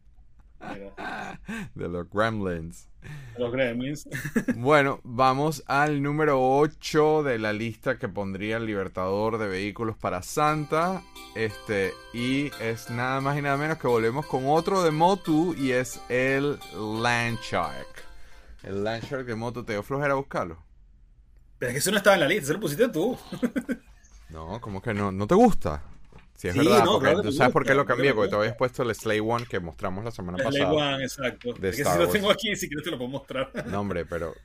De los gremlins. De los gremlins. (laughs) bueno, vamos al número 8 de la lista que pondría el Libertador de Vehículos para Santa. Este, y es nada más y nada menos que volvemos con otro de Motu y es el Landshark. El Landshark de Motu, ¿te dio flojera buscarlo? Pero es que eso no estaba en la lista, se lo pusiste tú. (laughs) No, como que no? ¿No te gusta? Si es verdad, porque tú sabes por qué lo cambié, porque te habías puesto el Slay One que mostramos la semana pasada. Slay One, exacto. De es que si lo tengo aquí, si quieres te lo puedo mostrar. No, hombre, pero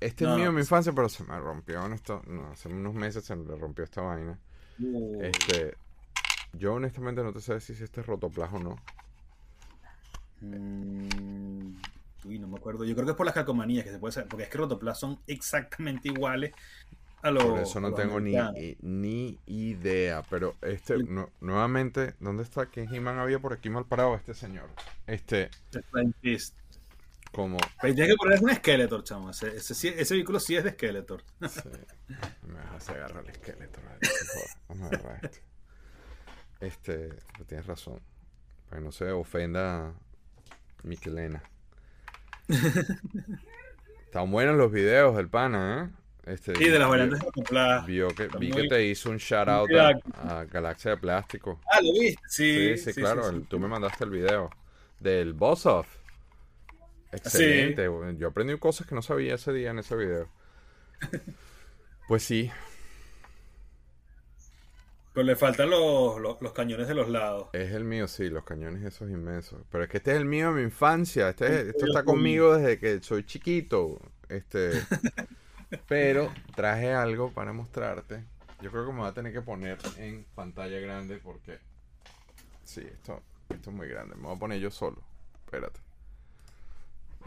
este es mío en mi infancia, pero se me rompió en esto, no, hace unos meses se me rompió esta vaina. Este, yo honestamente no te sé si este es rotoplas o no. Mm, uy, no me acuerdo. Yo creo que es por las calcomanías que se puede hacer, porque es que rotoplas son exactamente iguales por eso no tengo ni, ni, idea. Pero este, nuevamente, ¿dónde está? ¿Qué he había por aquí mal parado este señor? Este. Como. Pero tienes que poner un Skeletor, chamo. Ese, ese, vehículo sí es de Skeletor. Sí. (laughs) Me dejas agarrar el Skeletor. Vamos a agarrar este. Este, tienes razón. Para que no se ofenda Miquelena. (laughs) Están buenos los videos del pana, ¿eh? Este, sí, de las variantes vio que, Vi que te hizo un shout out a, Galaxia de Plástico. Ah, lo viste, sí. Sí, claro. tú me mandaste el video del Boss Off. Excelente. Yo aprendí cosas que no sabía ese día en ese video. (laughs) pues sí. Pero le faltan los, los, cañones de los lados. Es el mío, sí, los cañones esos inmensos. Pero es que este es el mío de mi infancia. Este esto está conmigo desde que soy chiquito. Este. (laughs) Pero traje algo para mostrarte. Yo creo que me voy a tener que poner en pantalla grande porque... Sí, esto, esto es muy grande. Me voy a poner yo solo. Espérate.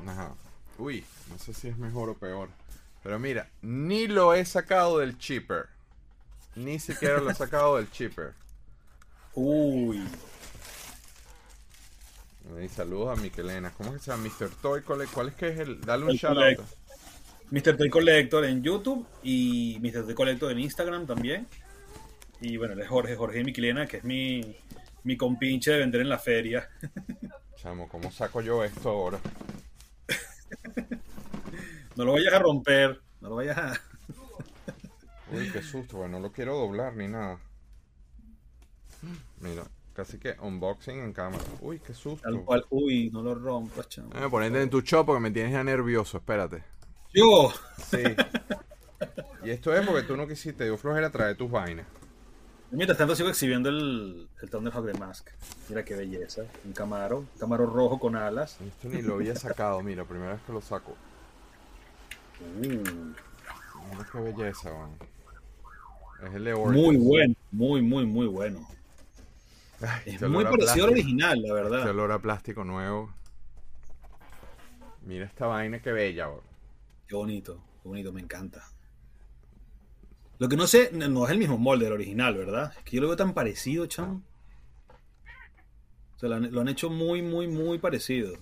Ajá. Uy, no sé si es mejor o peor. Pero mira, ni lo he sacado del chipper. Ni siquiera lo he sacado del chipper. Uy. Y saludos a Miquelena. ¿Cómo es que se llama? Mr. Toy Collect. ¿Cuál es que es el? Dale un shout out. Mr. Toy Collector en YouTube y Mr. Toy Collector en Instagram también. Y bueno, es Jorge, Jorge Miquilena, que es mi, mi compinche de vender en la feria. (laughs) Chamo, ¿cómo saco yo esto ahora? no lo vayas a romper, no lo vayas a... (laughs) Uy, qué susto, bueno, no lo quiero doblar ni nada. Mira, casi que unboxing en cámara. Uy, qué susto. Tal cual, uy, no lo rompas, chamo. Eh, ponete en tu shop porque me tienes ya nervioso, espérate. Yo. Sí. Y esto es porque tú no quisiste, dio flojera traer tus vainas. Mientras tanto sigo exhibiendo el, el Thunderhawk de Mask. Mira qué belleza. Un camaro. Un camaro rojo con alas. Esto ni lo había sacado, mira, primera vez que lo saco. Uh. Mira qué belleza, man. Es el de Muy bueno, muy, muy, muy bueno. es muy parecido al original, la verdad. Este olor a plástico nuevo. Mira esta vaina, qué bella, Qué bonito, qué bonito, me encanta. Lo que no sé, no es el mismo molde del original, ¿verdad? Es que yo lo veo tan parecido, chamo. O sea, lo han, hecho muy, muy, muy parecido.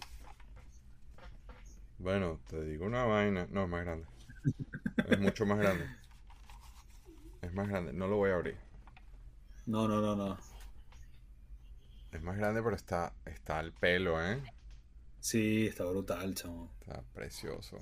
Bueno, te digo una vaina. No, es más grande. Es mucho más grande. Es más grande. No lo voy a abrir. No, no, no, no. Es más grande, pero está, está al pelo, ¿eh? Sí, está brutal, chamo. Está precioso.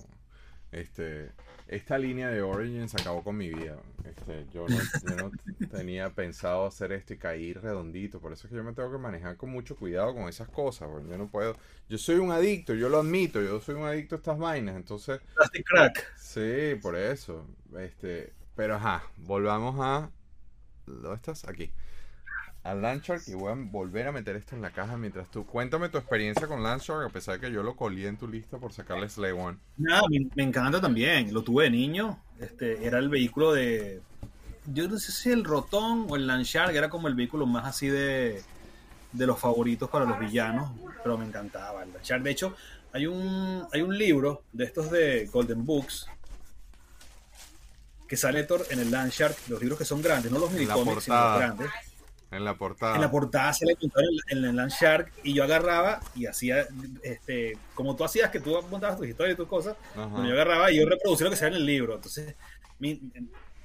Este, esta línea de Origins acabó con mi vida. Este, yo, no, tenía pensado hacer esto y caer redondito. Por eso es que yo me tengo que manejar con mucho cuidado con esas cosas. Yo no puedo. Yo soy un adicto, yo lo admito. Yo soy un adicto a estas vainas. Entonces. Plastic crack. Sí, por eso. Este, pero ajá, volvamos a. ¿Dónde estás? Aquí a Landshark y voy a volver a meter esto en la caja mientras tú. Cuéntame tu experiencia con Landshark, a pesar de que yo lo colí en tu lista por sacarle Slay One. Nada, me, encanta también. Lo tuve de niño. Este, era el vehículo de. Yo no sé si el Rotón o el Landshark era como el vehículo más así de, de los favoritos para los villanos, pero me encantaba el Landshark. De hecho, hay un, hay un libro de estos de Golden Books que sale Thor en el Landshark, los libros que son grandes, no los mini sino los grandes en la portada. En la portada se le en, el Land Shark y yo agarraba y hacía, este, como tú hacías, que tú montabas tus historias y tus cosas, yo agarraba y yo reproducía lo que sea en el libro. Entonces,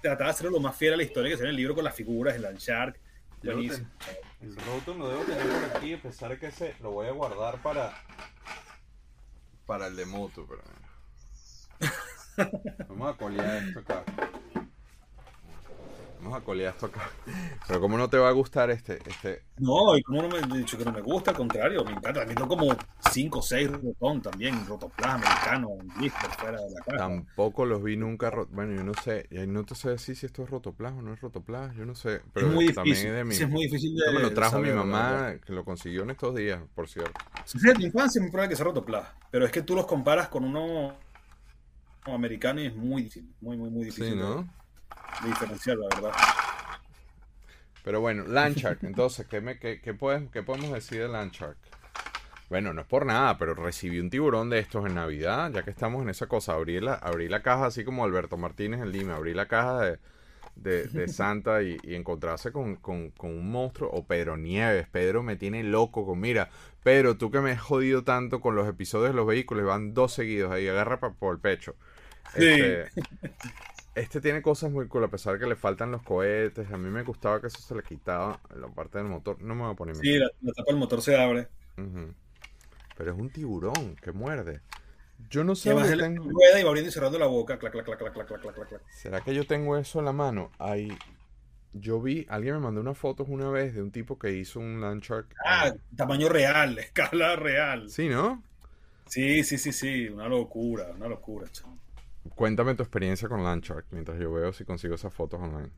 trataba de hacerlo lo más fiel a la historia que sea en el libro con las figuras, el Land Shark. El Rotom lo debo tener por aquí, a pesar de que ese lo voy a guardar para para el de moto, pero (laughs) Vamos a colear esto acá. Vamos a colear esto acá. Pero ¿cómo no te va a gustar este? este... No, y como no me he dicho que no me gusta, al contrario, me encanta. También tengo como 5 o 6 rotón también, rotoplas americano, listo, fuera de la casa. Tampoco los vi nunca, bueno, yo no sé, no te sé decir si esto es rotoplas o no es rotoplas, yo no sé. Pero es muy también difícil, es de mi... es muy difícil de me lo trajo mi mamá, que lo consiguió en estos días, por cierto. Sí, en mi infancia me prueba que es rotoplas, pero es que tú los comparas con uno americano y es muy difícil, muy, muy, muy difícil. Sí, ¿no? Diferenciar, la verdad. Pero bueno, Landshark, entonces, ¿qué, me, qué, qué, podemos decir de Landshark? Bueno, no es por nada, pero recibí un tiburón de estos en Navidad, ya que estamos en esa cosa. Abrí la, abrí la caja así como Alberto Martínez en Lima, abrí la caja de, de, (laughs) Santa y, encontrarse con, con, un monstruo. O Pedro Nieves, Pedro me tiene loco con, mira, Pedro, tú que me has jodido tanto con los episodios de los vehículos, van dos seguidos ahí, agarra por el pecho. Este, (laughs) este tiene cosas muy cool, a pesar de que le faltan los cohetes. A mí me gustaba que eso se le quitaba la parte del motor. No me voy a poner. Sí, la, tapa del motor se abre. Pero es un tiburón que muerde. Yo no sé. Dónde tengo... rueda y va abriendo y cerrando la boca. Clac, clac, clac, clac, clac, clac, clac, ¿Será que yo tengo eso en la mano? Ahí. Yo vi, alguien me mandó unas fotos una vez de un tipo que hizo un Landshark. Ah, tamaño real, (laughs) escala real. Sí, ¿no? Sí, sí, sí, sí. Una locura, una locura, chaval. Cuéntame tu experiencia con Landshark mientras yo veo si consigo esas fotos online.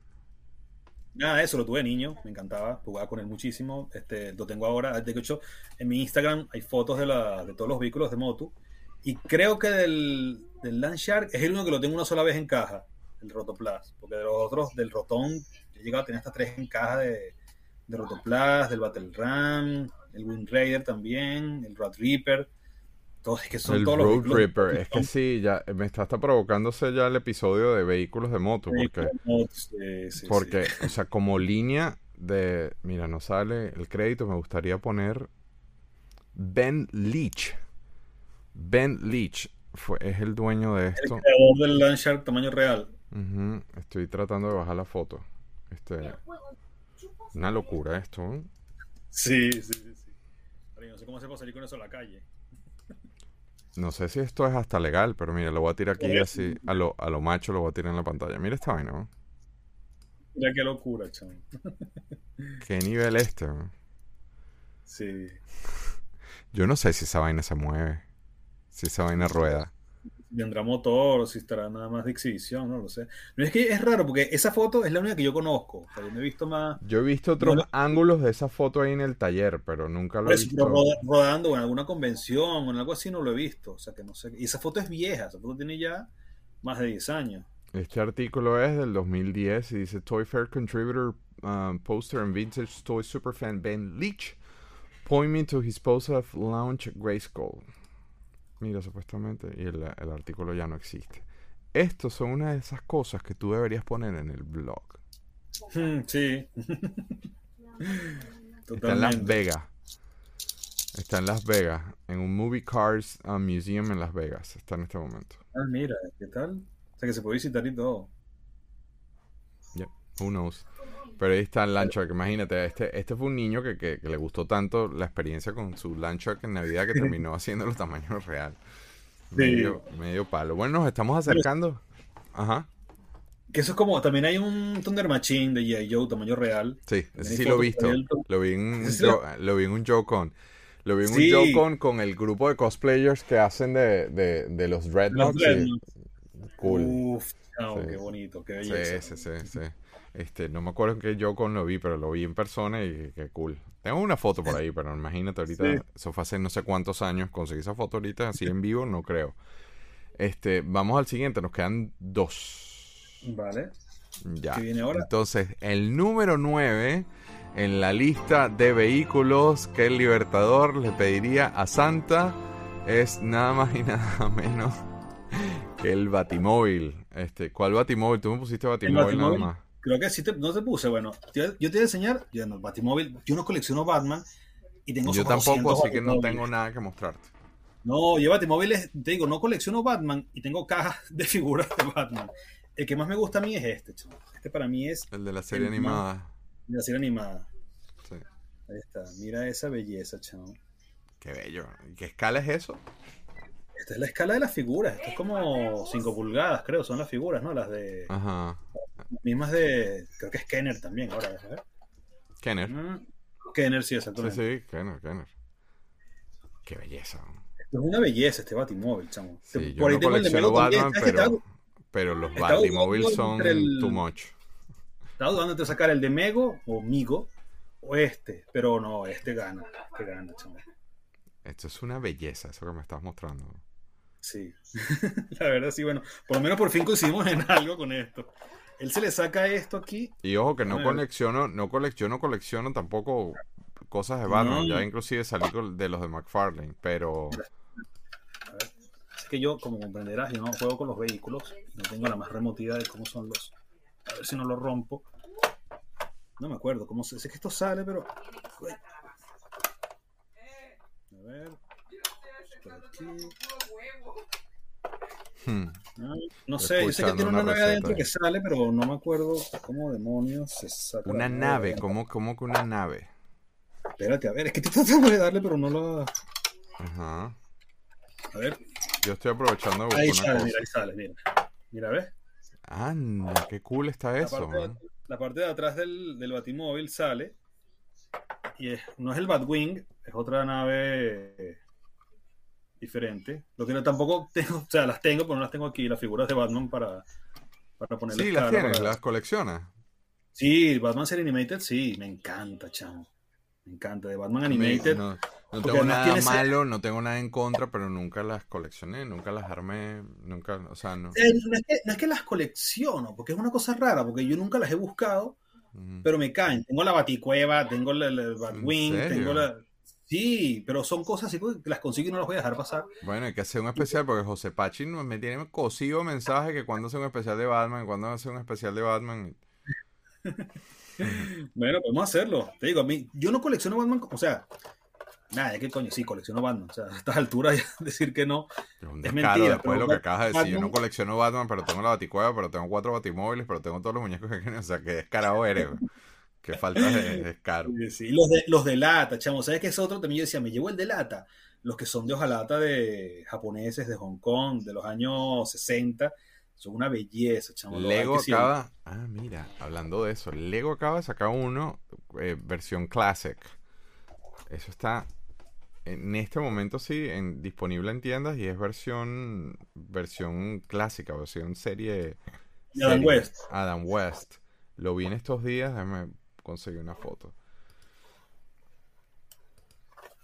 Nada, eso lo tuve niño, me encantaba, jugaba con él muchísimo. Este, lo tengo ahora. De hecho, en mi Instagram hay fotos de, la, de todos los vehículos de moto. Y creo que del, del Landshark es el único que lo tengo una sola vez en caja, el Rotoplas. Porque de los otros, del Rotón, he llegado a tener hasta tres en caja de, de Rotoplas, del Battle Ram, el Wind Raider también, el Rat Reaper el Road Ripper, es que sí, ya me está hasta provocándose ya el episodio de vehículos de moto, porque, porque o sea, como línea de, mira, no sale el crédito, me gustaría poner Ben Leach. Ben Leach fue, es el dueño de esto. El creador del Landshark tamaño real. Estoy tratando de bajar la foto. Este, una locura esto. Sí, sí, sí. sí. no sé cómo se puede salir con eso a la calle. No sé si esto es hasta legal, pero mira, lo voy a tirar aquí así, a lo, a lo macho lo voy a tirar en la pantalla. Mira esta vaina, ¿no? Mira qué locura, chaval. ¿Qué nivel este, Sí. Yo no sé si esa vaina se mueve, si esa vaina rueda tendrá motor o si estará nada más de exhibición, no lo sé. No es que es raro porque esa foto es la única que yo conozco. O sea, yo he visto más. Yo he visto otros ángulos de esa foto ahí en el taller, pero nunca lo he visto. rodando en alguna convención o en algo así no lo he visto. O sea que no sé. Y esa foto es vieja, esa foto tiene ya más de 10 años. Este artículo es del 2010 y dice Toy Fair Contributor um, Poster and Vintage Toy Superfan Ben Leach point me to his post of Launch Grayskull. Mira, supuestamente, y el, artículo ya no existe. Estos son una de esas cosas que tú deberías poner en el blog. Hmm, sí. (laughs) Está en Las Vegas. Está en Las Vegas, en un Movie Cars uh, Museum en Las Vegas. Está en este momento. Ah, mira, ¿qué tal? O sea que se puede visitar y todo. Yeah, who knows. Pero ahí está el Landshark. Imagínate, este, este fue un niño que, que, le gustó tanto la experiencia con su Landshark en Navidad que terminó haciendo los tamaños real. Medio, medio palo. Bueno, nos estamos acercando. Ajá. Que eso es como, también hay un Thunder Machine de G.I. Joe tamaño real. Sí, ese sí lo he visto. Lo vi en, lo vi en un Joe Con. Lo vi en un Joe Con con el grupo de cosplayers que hacen de, de, de los Dreadnoughts. Cool. Uf, qué bonito, qué belleza. Sí, sí, sí, sí. Este, no me acuerdo en qué Joe Con lo vi, pero lo vi en persona y qué cool. Tengo una foto por ahí, pero imagínate ahorita, eso fue hace no sé cuántos años, conseguí esa foto ahorita así en vivo, no creo. Este, vamos al siguiente, nos quedan dos. Vale. Ya. Entonces, el número 9 en la lista de vehículos que el Libertador le pediría a Santa es nada más y (laughs) nada menos que el Batimóvil. Este, ¿Cuál Batimóvil? Tú me pusiste Batimóvil, nada más. Creo que sí te, no te puse. Bueno, yo te voy a enseñar. Yo no, Batimóvil, yo no colecciono Batman y tengo Yo tampoco, así que no tengo nada que mostrarte. No, yo Batimóvil, te digo, no colecciono Batman y tengo cajas (laughs) de figuras de Batman. El que más me gusta a mí es este, chaval. Este para mí es. El de la serie animada. de la serie animada. Sí. Ahí está. Mira esa belleza, chaval. Qué bello. ¿Y qué escala es eso? Esta es la escala de las figuras. Esto es como 5 pulgadas, creo. Son las figuras, ¿no? Las de. Ajá. Mismas de. Creo que es Kenner también. Ahora, a ver. Kenner. Mm, Kenner, sí, exactamente. Sí, sí, Kenner, Kenner. Qué belleza. Esto es una belleza este Batimóvil, chamo. Sí, Por yo no colecciono Batman, pero pero los Batimóviles son too much. Estaba dudando entre sacar el de Mego o Migo o este, pero no, este gana, este gana, chaval. Esto es una belleza, eso que me estás mostrando. Sí, (laughs) la verdad sí, bueno, por lo menos por fin coincidimos en algo con esto. Él se le saca esto aquí. Y ojo que no colecciono, no colecciono, colecciono tampoco cosas de Batman. Ya inclusive salí de los de McFarlane, pero que yo, como comprenderás, yo no juego con los vehículos, no tengo la más remotida de cómo son los. A ver si no lo rompo. No me acuerdo cómo se. Sé que esto sale, pero. A ver. Hmm. No, sé, yo sé que tiene una, nave adentro que sale, pero no me acuerdo cómo demonios se saca. Una nave, ¿cómo, ¿cómo que una nave? Espérate, a ver, es que estoy (laughs) tratando de darle, pero no lo. Ajá. A ver. Yo estoy aprovechando de Ahí sale, mira, ahí sale, mira. Mira, ¿ves? Anda, qué cool está eso. La parte de, atrás del, del Batimóvil sale. Y no es el Batwing, es otra nave diferente. Lo que no tampoco tengo, o sea, las tengo, pero no las tengo aquí, las figuras de Batman para, para ponerlas. Sí, las tienes, las coleccionas. Sí, Batman Ser Animated, sí, me encanta, chamo. Me encanta, de Batman Animated. No, tengo nada malo, no tengo nada en contra, pero nunca las coleccioné, nunca las armé, nunca, o sea, no. Eh, no, es que, las colecciono, porque es una cosa rara, porque yo nunca las he buscado, pero me caen. Tengo la Baticueva, tengo el, Batwing, tengo la... Sí, pero son cosas así que las consigo y no las voy a dejar pasar. Bueno, hay que hacer un especial porque José Pachi me tiene cosido mensaje que cuando hace un especial de Batman, cuando hace un especial de Batman. (laughs) bueno, podemos hacerlo. Te digo, a mí, yo no colecciono Batman, o sea, nada, ¿qué coño? Sí, colecciono Batman. O sea, a estas alturas (laughs) decir que no es, mentira. Después lo que acabas de decir, yo no colecciono Batman, pero tengo la baticueva, pero tengo cuatro batimóviles, pero tengo todos los muñecos que (laughs) quieren. O sea, que descarado eres, Que falta de descaro. Sí, Los, de, los de lata, chamo. ¿Sabes qué es otro? También yo decía, me llevo el de lata. Los que son de hojalata de japoneses de Hong Kong, de los años 60 son una belleza, chamo. Lego acaba. Ah, mira, hablando de eso. Lego acaba de sacar uno, eh, versión Classic. Eso está en este momento sí en, disponible en tiendas y es versión versión clásica, versión serie. Adam West. Adam West. Lo vi en estos días, déjame conseguir una foto.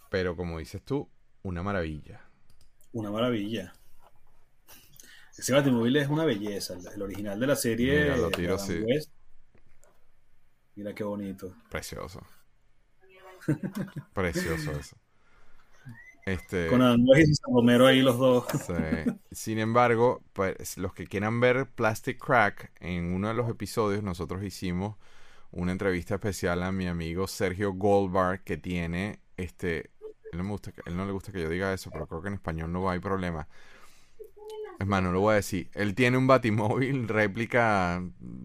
Pero como dices tú, una maravilla. Una maravilla. Ese Batimóvil es una belleza. El original de la serie. Mira, lo tiro así. Mira qué bonito. Precioso. Precioso eso. Este, Con Andrés y Romero ahí los dos. Sin embargo, pues, los que quieran ver Plastic Crack, en uno de los episodios nosotros hicimos una entrevista especial a mi amigo Sergio Goldbar, que tiene, este, él no, me gusta, él no le gusta que yo diga eso, pero creo que en español no hay problema. Es más, no lo voy a decir. Él tiene un batimóvil réplica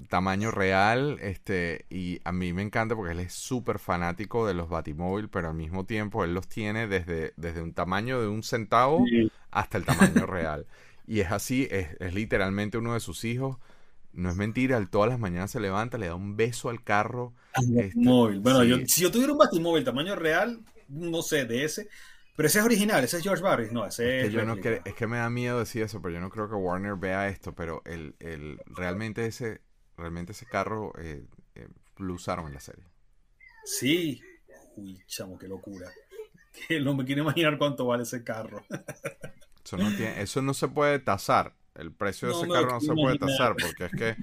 tamaño real, este, y a mí me encanta porque él es súper fanático de los batimóvil, pero al mismo tiempo él los tiene desde, desde un tamaño de un centavo hasta el tamaño real. Y es así, es, literalmente uno de sus hijos. No es mentira, todas las mañanas se levanta, le da un beso al carro. Este, bueno, si yo tuviera un batimóvil tamaño real, no sé, de ese, pero ese es original, ese es George Barris, no, ese es. Que es que me da miedo decir eso, pero yo no creo que Warner vea esto, pero el, el realmente ese realmente ese carro eh, eh, lo usaron en la serie. Sí. Uy, chamo, qué locura. (laughs) Que no me quiero imaginar cuánto vale ese carro. (laughs) Eso no, tiene, eso no se puede tasar. El precio de ese carro no se puede tasar porque es que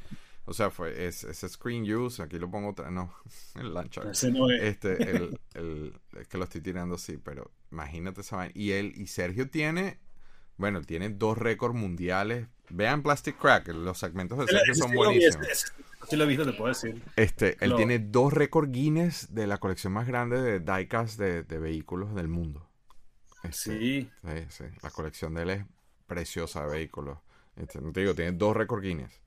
o sea, fue ese screen use, aquí lo pongo otra, no, (laughs) el launcher. Este, el, el, es que lo estoy tirando así, pero imagínate esa vaina. Y él, y Sergio tiene, bueno, tiene dos récords mundiales. Vean Plastic Crack, los segmentos de Sergio son buenísimos. Sí lo he visto, te puedo decir. Este, él tiene dos récords Guinness de la colección más grande de diecast de, de vehículos del mundo. Este, sí. sí. Sí, La colección de él es preciosa de vehículos. Este, no te digo, tiene dos récords Guinness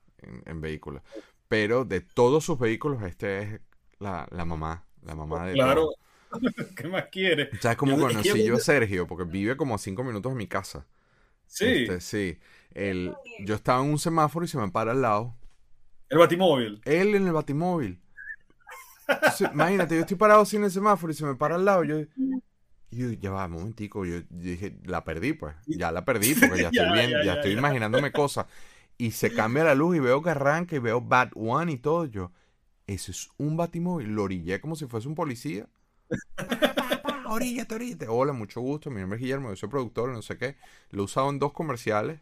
en, vehículos. Pero de todos sus vehículos, este es la, mamá. La mamá de. Claro. (laughs) ¿Qué más quiere? O sea, es como conocí yo a Sergio, porque vive como a cinco minutos de mi casa. Sí. Este, sí. El, yo estaba en un semáforo y se me para al lado. ¿El batimóvil? Él en el batimóvil. imagínate, yo estoy parado sin el semáforo y se me para al lado. Yo, yo ya va, un momentico. Yo, dije, la perdí, pues. Ya la perdí, porque ya (laughs) estoy bien, ya, estoy imaginándome cosas y se cambia la luz y veo que arranca y veo Bat One y todo. Yo, eso es un batimóvil. Lo orillé como si fuese un policía. (laughs) Oríllate, oríllate. Hola, mucho gusto. Mi nombre es Guillermo, yo soy productor, no sé qué. Lo he usado en dos comerciales.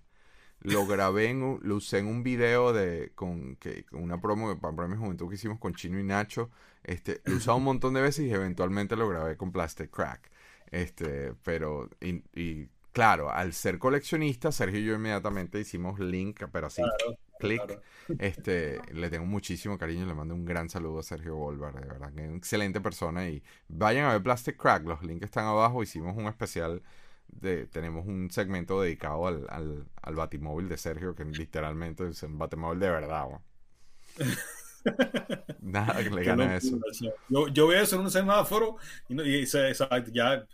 Lo grabé en un, lo usé en un video de con, que, con una promo de para mi juventud que hicimos con Chino y Nacho. Este, lo he usado un montón de veces y eventualmente lo grabé con Plastic Crack. Este, pero y claro, al ser coleccionista, Sergio y yo inmediatamente hicimos link, pero así, clic. Este, le tengo muchísimo cariño, le mando un gran saludo a Sergio Volvar, de verdad, que es una excelente persona. Y vayan a ver Plastic Crack, los links están abajo. Hicimos un especial de, tenemos un segmento dedicado al, al, batimóvil de Sergio, que literalmente es un batimóvil de verdad. (laughs) Nada que le gane a eso. Yo, yo veo eso en un semáforo y, y ya, ya, ya,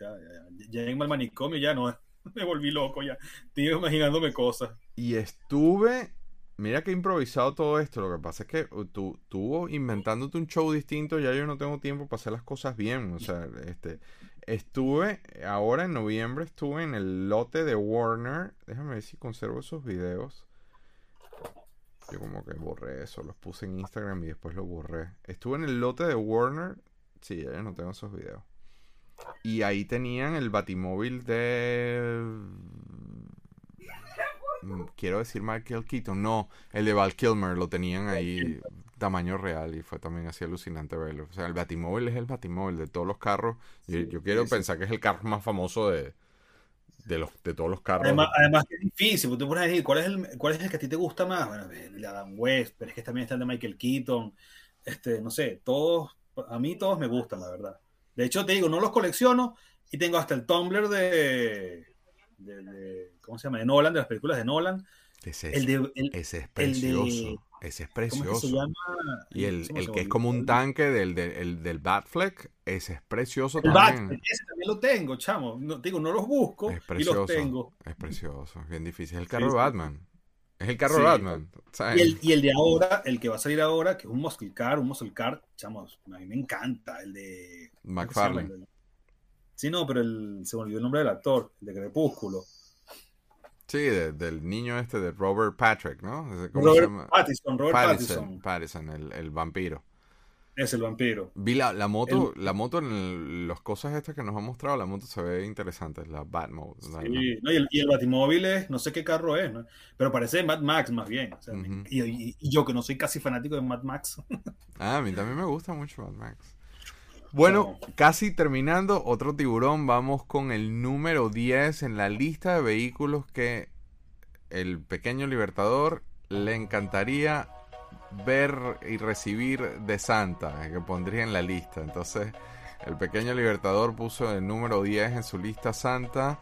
ya, en el manicomio ya no (laughs) me volví loco ya. Estoy imaginándome cosas. Y estuve. Mira que he improvisado todo esto. Lo que pasa es que uh, tú estuvo inventándote un show distinto. Ya yo no tengo tiempo para hacer las cosas bien. O sea, este. Estuve, ahora en noviembre, estuve en el lote de Warner. Déjame ver si conservo esos videos. Yo como que borré eso, los puse en Instagram y después lo borré. Estuve en el lote de Warner. Sí, ya no tengo esos videos. Y ahí tenían el batimóvil de. Mm, quiero decir Michael Keaton. No, el de Val Kilmer lo tenían ahí tamaño real y fue también así alucinante verlo. O sea, el batimóvil es el batimóvil de todos los carros. Yo, quiero pensar que es el carro más famoso de, de, los, de todos los carros. Además, además es difícil, porque tú puedes decir, ¿cuál es, el, ¿cuál es el que a ti te gusta más? Bueno, el de Adam West, pero es que también está el de Michael Keaton. Este, no sé, todos, a mí todos me gustan, la verdad. De hecho, te digo, no los colecciono y tengo hasta el Tumblr de, ¿cómo se llama? De Nolan, de las películas de Nolan. Ese es, ese es precioso. Ese es precioso. Y el, que es como un tanque del, del, del Batfleck, ese es precioso el también. ese también lo tengo, chamo. No, digo, no los busco y los tengo. Es precioso, es bien difícil. Es el carro de Batman. Es el carro de Batman. Y el, y el, de ahora, el que va a salir ahora, que es un muscle car, un muscle car, chamo, a mí me encanta. El de McFarlane. Sí, no, pero el, se me olvidó el nombre del actor, el de Crepúsculo. Sí, del niño este de Robert Patrick, ¿no? Robert Pattinson, Robert Pattinson. Pattinson, el, el, vampiro. Es el vampiro. Vi la, la moto, la moto en las cosas estas que nos ha mostrado, la moto se ve interesante, la Batmobile. Sí, no, y, el, y, el, Batimóvil es, no sé qué carro es, ¿no? pero parece Mad Max más bien. O sea, y, y, yo que no soy casi fanático de Mad Max. ah, a mí también me gusta mucho Mad Max. Bueno, casi terminando, otro tiburón, vamos con el número 10 en la lista de vehículos que el pequeño libertador le encantaría ver y recibir de Santa, que pondría en la lista. Entonces, el pequeño libertador puso el número 10 en su lista Santa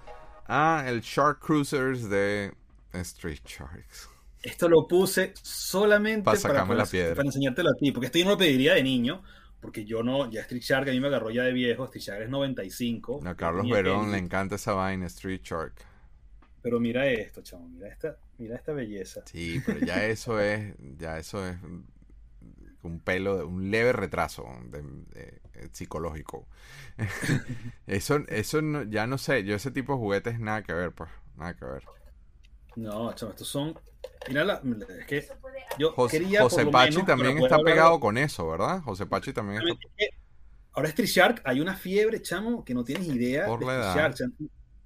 a el Shark Cruisers de Street Sharks. Esto lo puse solamente para, sacarme la piedra. para enseñártelo a ti, porque esto yo no lo pediría de niño, porque yo no, ya Street Shark a mí me agarró ya de viejo, Street Shark es 95. A Carlos Verón le encanta esa vaina, Street Shark. Pero mira esto, chamo, mira esta, mira esta belleza. Sí, pero ya eso (laughs) es, ya eso es un pelo, un leve retraso de, psicológico. (laughs) (laughs) eso, eso ya no sé, yo ese tipo de juguetes nada que ver, pues, nada que ver. No, chamo, estos son Mira, es que yo José, quería José Pachi también está pegado con eso, ¿verdad? José Pachi también está... Ahora Street Shark hay una fiebre, chamo, que no tienes idea. Por la edad.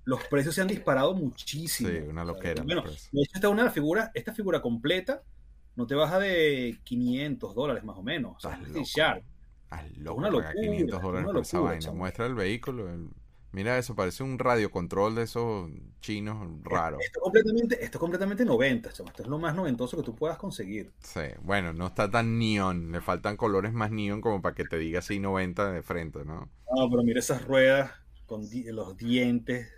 los precios se han disparado muchísimo. Sí, una loquera. Bueno, de hecho, esta una figura, esta figura completa no te baja de 500 dólares más o menos. O sea, Street Shark. loco, una locura, 500 dólares por esa vaina. Muestra el vehículo, el Mira eso, parece un radiocontrol de esos chinos raros. Esto, completamente, esto es completamente 90, Esto es lo más noventoso que tú puedas conseguir. Sí, bueno, no está tan neón. Le faltan colores más neón como para que te diga así 90 de frente, ¿no? No, pero mira esas ruedas con los dientes,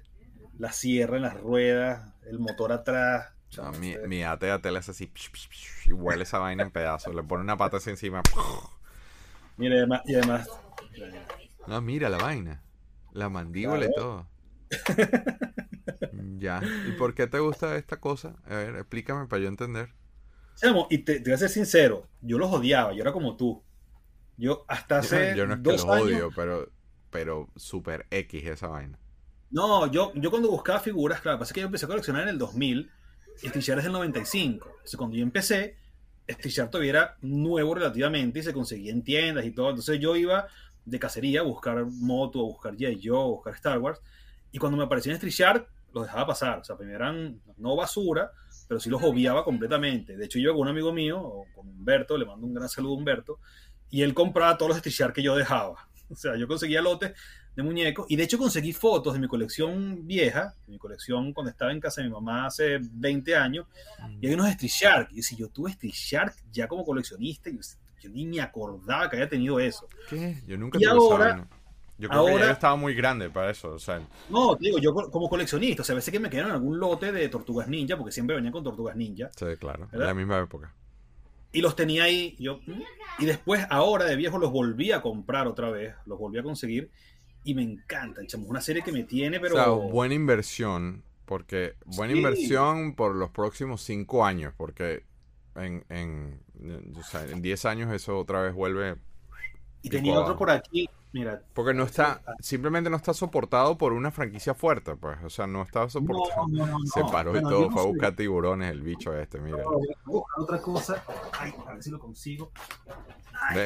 la sierra en las ruedas, el motor atrás. mi, mi AT le hace así y huele esa vaina en pedazos. Le pone una pata así encima. Mira, y además, y además. No, mira la vaina. La mandíbula y todo. (laughs) ya. ¿Y por qué te gusta esta cosa? A ver, explícame para yo entender. y te, voy a ser sincero, yo los odiaba, yo era como tú. Yo hasta (laughs) hace. Yo no es que los odio, pero, pero super X esa vaina. No, yo, yo cuando buscaba figuras, claro, pasa que yo empecé a coleccionar en el 2000 y Stitcher es del 95. Entonces, cuando yo empecé, Stitcher todavía era nuevo relativamente y se conseguía en tiendas y todo. Entonces, yo iba de cacería, buscar moto, buscar G.I. Joe, buscar Star Wars. Y cuando me aparecía en Street Shark, los dejaba pasar. O sea, primero eran no basura, pero sí los obviaba completamente. De hecho, yo con un amigo mío, con Humberto, le mando un gran saludo a Humberto, y él compraba todos los Shark que yo dejaba. (laughs) O sea, yo conseguía lotes de muñecos, y de hecho conseguí fotos de mi colección vieja, de mi colección cuando estaba en casa de mi mamá hace 20 años, y hay unos Street Shark. Y si yo tuve Street Shark ya como coleccionista, y yo ni me acordaba que había tenido eso. ¿Qué? Yo nunca y ahora, Yo creo que ya estaba muy grande para eso. O sea. No, digo, yo como coleccionista, o sea, a veces que me quedaron algún lote de tortugas ninja, porque siempre venían con tortugas ninja. Sí, claro, en la misma época. Y los tenía ahí, yo, y después, ahora de viejo, los volví a comprar otra vez, los volví a conseguir, y me encantan, chamo, una serie que me tiene, pero... O sea, buena inversión, porque buena inversión por los próximos cinco años, porque en, en, en 10 años eso otra vez vuelve. Y tenía otro por aquí, mira. Porque no está, simplemente no está soportado por una franquicia fuerte, pues. O sea, no estaba soportado. Se paró y todo, fue a buscar tiburones el bicho este, mira. otra cosa. Ay, a ver si lo consigo.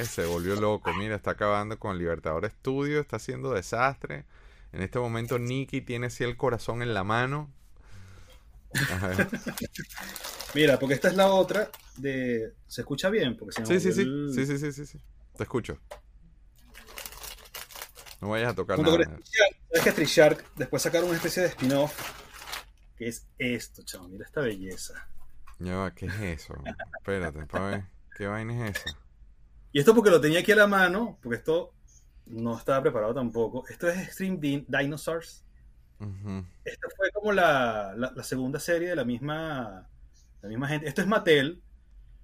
Se volvió loco, mira, está acabando con Libertador Studio, está haciendo desastre. En este momento Nicky tiene así el corazón en la mano, (laughs) Mira, porque esta es la otra de. ¿Se escucha bien? Porque sí, sí, sí. sí, sí, sí, sí, sí. Te escucho. No vayas a tocar nada. ¿Sabes que Street Shark después sacaron una especie de spin-off? Que es esto, chavo. Mira esta belleza. Ya, ¿qué es eso? Espérate, para ver. ¿Qué vaina es esa? Y esto porque lo tenía aquí a la mano, porque esto no estaba preparado tampoco. Esto es Extreme Dinosaurs. Esta fue como la, segunda serie de la misma, la misma gente. Esto es Mattel.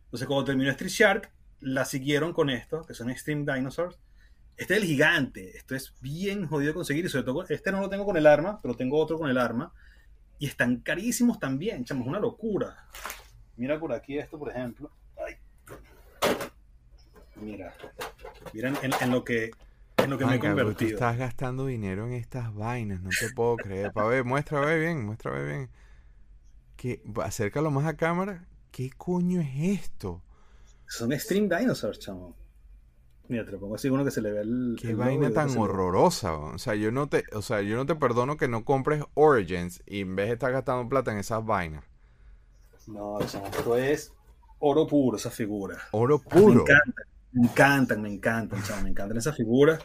Entonces, cuando terminó Street Shark, la siguieron con esto, que son Extreme Dinosaurs. Este es el gigante. Esto es bien jodido conseguir. Y sobre todo, este no lo tengo con el arma, pero tengo otro con el arma. Y están carísimos también, chamos, una locura. Mira por aquí esto, por ejemplo. Mira. Mira en lo que en lo que me he convertido. Tú estás gastando dinero en estas vainas, no te puedo creer. Pa' ver, muestra, bien, muestra, bien. Que, acércalo más a cámara. ¿Qué coño es esto? Son Extreme Dinosaurs, chamo. Mira, te lo pongo así uno que se le ve el. Qué vaina tan horrorosa. O sea, yo no te, o sea, yo no te perdono que no compres Origins y en vez de estar gastando plata en esas vainas. No, esto es oro puro, esa figura. Oro puro. Me encanta. Me encantan, me encantan, me encantan esas figuras.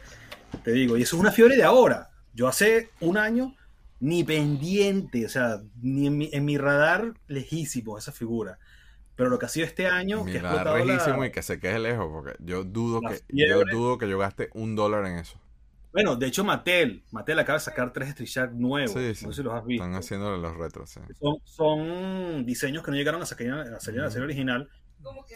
te digo, y eso es una fiebre de ahora. Yo hace un año ni pendiente, o sea, ni en mi, radar lejísimo esa figura. Pero lo que ha sido este año, que ha lejísimo y que se quede lejos, porque yo dudo que yo dudo que yo gaste un dólar en eso. Bueno, de hecho Mattel, Mattel acaba de sacar tres Street Shark nuevos. Sí, sí. No sé si los has visto. Están haciéndole los retros, sí. Son, son diseños que no llegaron a salir, a salir en la serie original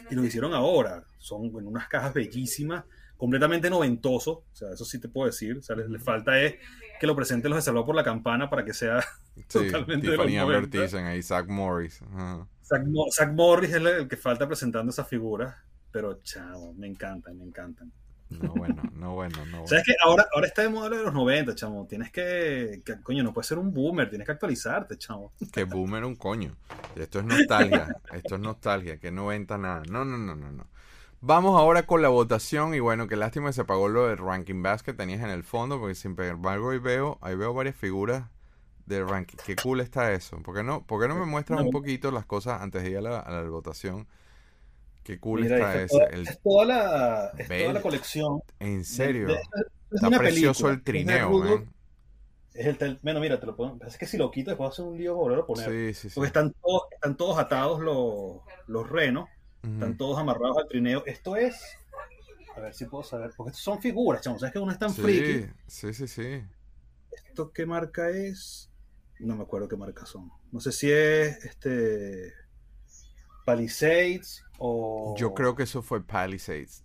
y los hicieron ahora. Son en unas cajas bellísimas completamente noventoso, o sea, eso sí te puedo decir, o sea, le, falta es que lo presenten los de Salvado por la Campana para que sea (laughs) totalmente Tiffany de Amber ahí, Zach Morris. Zach, Morris es el, que falta presentando esas figuras, pero chamo, me encantan, me encantan. No bueno, no bueno, no bueno. ¿Sabes que ahora, ahora está de modelo de los 90, chamo? Tienes que, que, coño, no puedes ser un boomer, tienes que actualizarte, chamo. Que boomer un coño. Esto es nostalgia, esto es nostalgia, que 90 nada. No, no, no, no, no. Vamos ahora con la votación y bueno, qué lástima que se pagó lo del ranking bass que tenías en el fondo, porque sin embargo ahí veo, ahí veo varias figuras del ranking. Qué cool está eso. ¿Por qué no, por no me muestras un poquito las cosas antes de ir a la, votación? Qué cool está ese. Es toda la, es toda la colección. En serio. está precioso el trineo, Es el bueno, mira, te lo puedo. Es que si lo quito, después hacer un lío volver a poner. Sí, sí, sí. Porque están todos, están todos atados los, los renos. Están todos amarrados al trineo. Esto es. A ver si puedo saber. Porque estos son figuras, chavos. ¿Sabes que uno es tan sí, Sí, sí, sí. ¿Esto qué marca es? No me acuerdo qué marca son. No sé si es este. Palisades o. Yo creo que eso fue Palisades.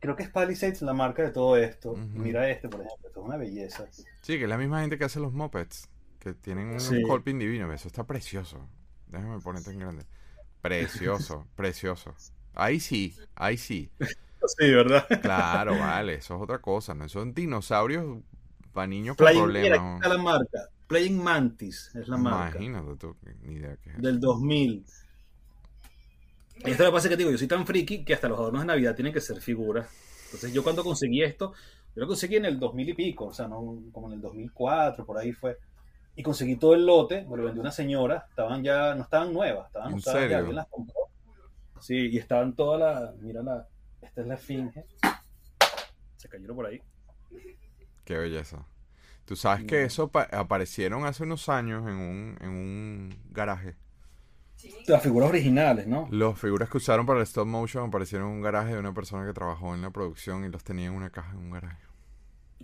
Creo que es Palisades la marca de todo esto. Mira este, por ejemplo. Esto es una belleza. Sí, que es la misma gente que hace los mopeds. Que tienen un sí. divino. Eso está precioso. Déjame ponerte en grande. Precioso, (laughs) precioso. Ahí sí, ahí sí. Sí, ¿verdad? Claro, (laughs) vale, eso es otra cosa, ¿no? Son dinosaurios para niños con problemas. está la marca. Playing Mantis es la marca. Imagínate tú, ni idea qué es. Del 2000. Y esto lo que pasa es que digo, yo soy tan friki que hasta los adornos de Navidad tienen que ser figuras. Entonces yo cuando conseguí esto, yo lo conseguí en el 2000 y pico, o sea, no, como en el 2004, por ahí fue y conseguí todo el lote, me lo vendió una señora, estaban ya, no estaban nuevas, estaban usadas, ya alguien las compró. Sí, y estaban todas las, mira la, esta es la esfinge, se cayeron por ahí. Qué belleza. Tú sabes que eso aparecieron hace unos años en un, en un garaje. Las figuras originales, ¿no? Las figuras que usaron para el stop motion aparecieron en un garaje de una persona que trabajó en la producción y los tenía en una caja en un garaje.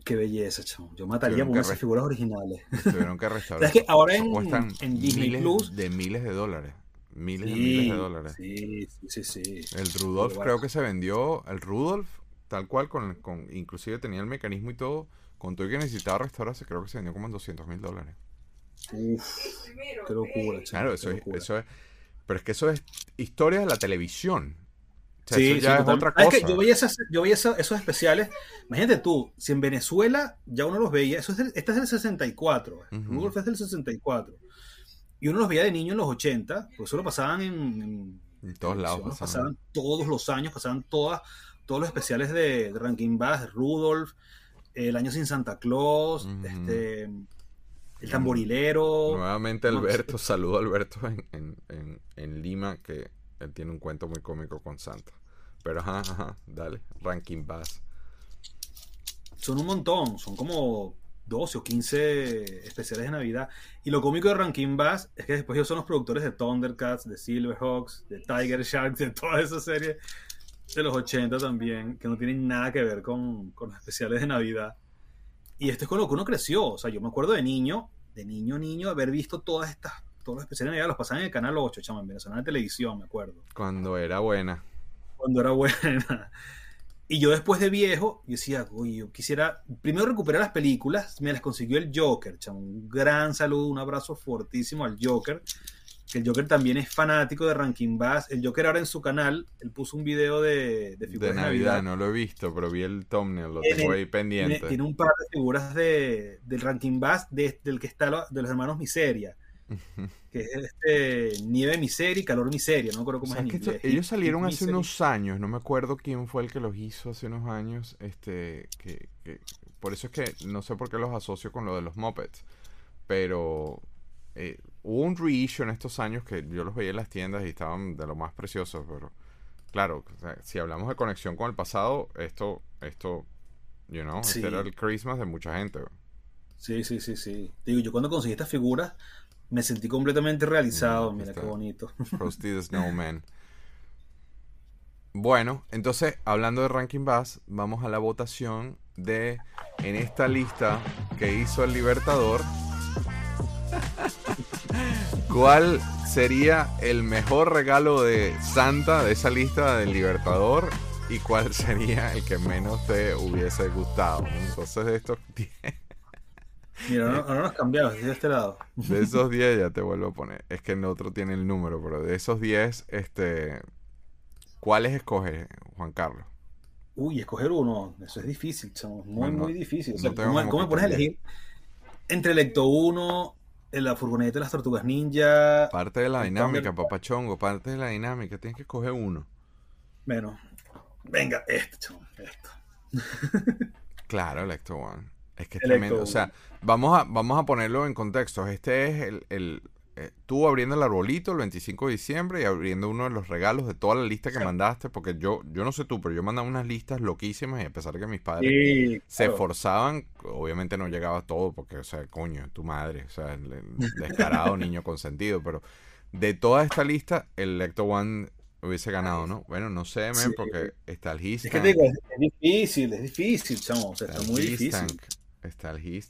Qué belleza, chamo. Yo mataría por esas figuras originales. Tuvieron que (laughs) restaurar. Es que ahora en, en Disney miles Plus. De miles de dólares. Miles de miles de dólares. Sí, sí, sí. El Rudolf creo que se vendió. El Rudolf, tal cual, con, con inclusive tenía el mecanismo y todo. Con todo y que necesitaba restaurarse, creo que se vendió como en 200 mil dólares. Uf, qué locura, chamo, Claro, eso, Es, eso es. Pero es que eso es historia de la televisión sí, ya es otra cosa. yo veía, yo veía esos especiales. Imagínate tú, si en Venezuela ya uno los veía, eso es este es del 64, Google es del 64. Y uno los veía de niño en los 80, pues eso lo pasaban en, en, todos lados. Pasaban. todos los años, pasaban todas, todos los especiales de, Ranking Bass, Rudolph, El Año Sin Santa Claus, este, El Tamborilero. Nuevamente Alberto, (laughs) saludo a Alberto en, en, en Lima, que él tiene un cuento muy cómico con Santa. Pero ajá, ajá, dale, Ranking Bass. Son un montón, son como 12 o 15 especiales de Navidad. Y lo cómico de Ranking Bass es que después ellos son los productores de Thundercats, de Silverhawks, de Tiger Sharks, de toda esa serie de los 80 también, que no tienen nada que ver con, con los especiales de Navidad. Y esto es con lo que uno creció. O sea, yo me acuerdo de niño, de niño, niño, haber visto todas estas todos los especiales de Navidad los pasaban en el canal 8, chama, en Venezuela de televisión, me acuerdo. Cuando era buena. Cuando era buena. Y yo después de viejo, yo decía, uy, yo quisiera primero recuperar las películas, me las consiguió el Joker, chama, un gran saludo, un abrazo fortísimo al Joker. Que el Joker también es fanático de Ranking Bass. El Joker ahora en su canal, él puso un video de, de figuras de Navidad. No lo he visto, pero vi el thumbnail, lo tengo ahí pendiente. Tiene, un par de figuras de, del Ranking Bass del que está de los hermanos Miseria (laughs) que es este Nieve Miseria y Calor Miseria, no creo cómo es ellos salieron hace unos años, no me acuerdo quién fue el que los hizo hace unos años, este, que, por eso es que no sé por qué los asocio con lo de los Muppets, pero eh, hubo un reissue en estos años que yo los veía en las tiendas y estaban de lo más preciosos, pero claro, si hablamos de conexión con el pasado, esto, esto You know, este era el Christmas de mucha gente. Sí, sí, sí, sí. Digo, yo cuando conseguí estas figuras me sentí completamente realizado. Mira qué bonito. (laughs) Frosty the (laughs) Snowman. Bueno, entonces, hablando de Ranking Bass, vamos a la votación de en esta lista que hizo el Libertador. (laughs) ¿Cuál sería el mejor regalo de Santa de esa lista del Libertador? ¿Y cuál sería el que menos te hubiese gustado? Entonces, de estos (laughs) 10. Mira, ahora no has cambiado, de este lado. De esos 10 ya te vuelvo a poner. Es que el otro tiene el número, pero de esos 10, este, ¿cuáles escoges, Juan Carlos? Uy, escoger uno, eso es difícil, chamo. muy, muy difícil. ¿Cómo, me pones a elegir entre el Ecto 1, la furgoneta de las tortugas ninja? Parte de la dinámica, papachongo, parte de la dinámica, tienes que escoger uno. Bueno, venga, esto, chamo, esto. (laughs) claro, el Ecto 1. Es que es tremendo. O sea, vamos a, vamos a ponerlo en contexto. Este es el, el eh, tú abriendo el arbolito el 25 de diciembre y abriendo uno de los regalos de toda la lista que mandaste, porque yo, yo no sé tú, pero yo mandaba unas listas loquísimas y a pesar de que mis padres se esforzaban, obviamente no llegaba todo, porque, o sea, coño, tu madre, o sea, el, descarado (laughs) niño consentido, pero de toda esta lista, el Lecto One hubiese ganado, ¿no? Bueno, no sé, men, porque está el Es que digo, es, difícil, es difícil, chamo, o sea, está, muy difícil. Está el His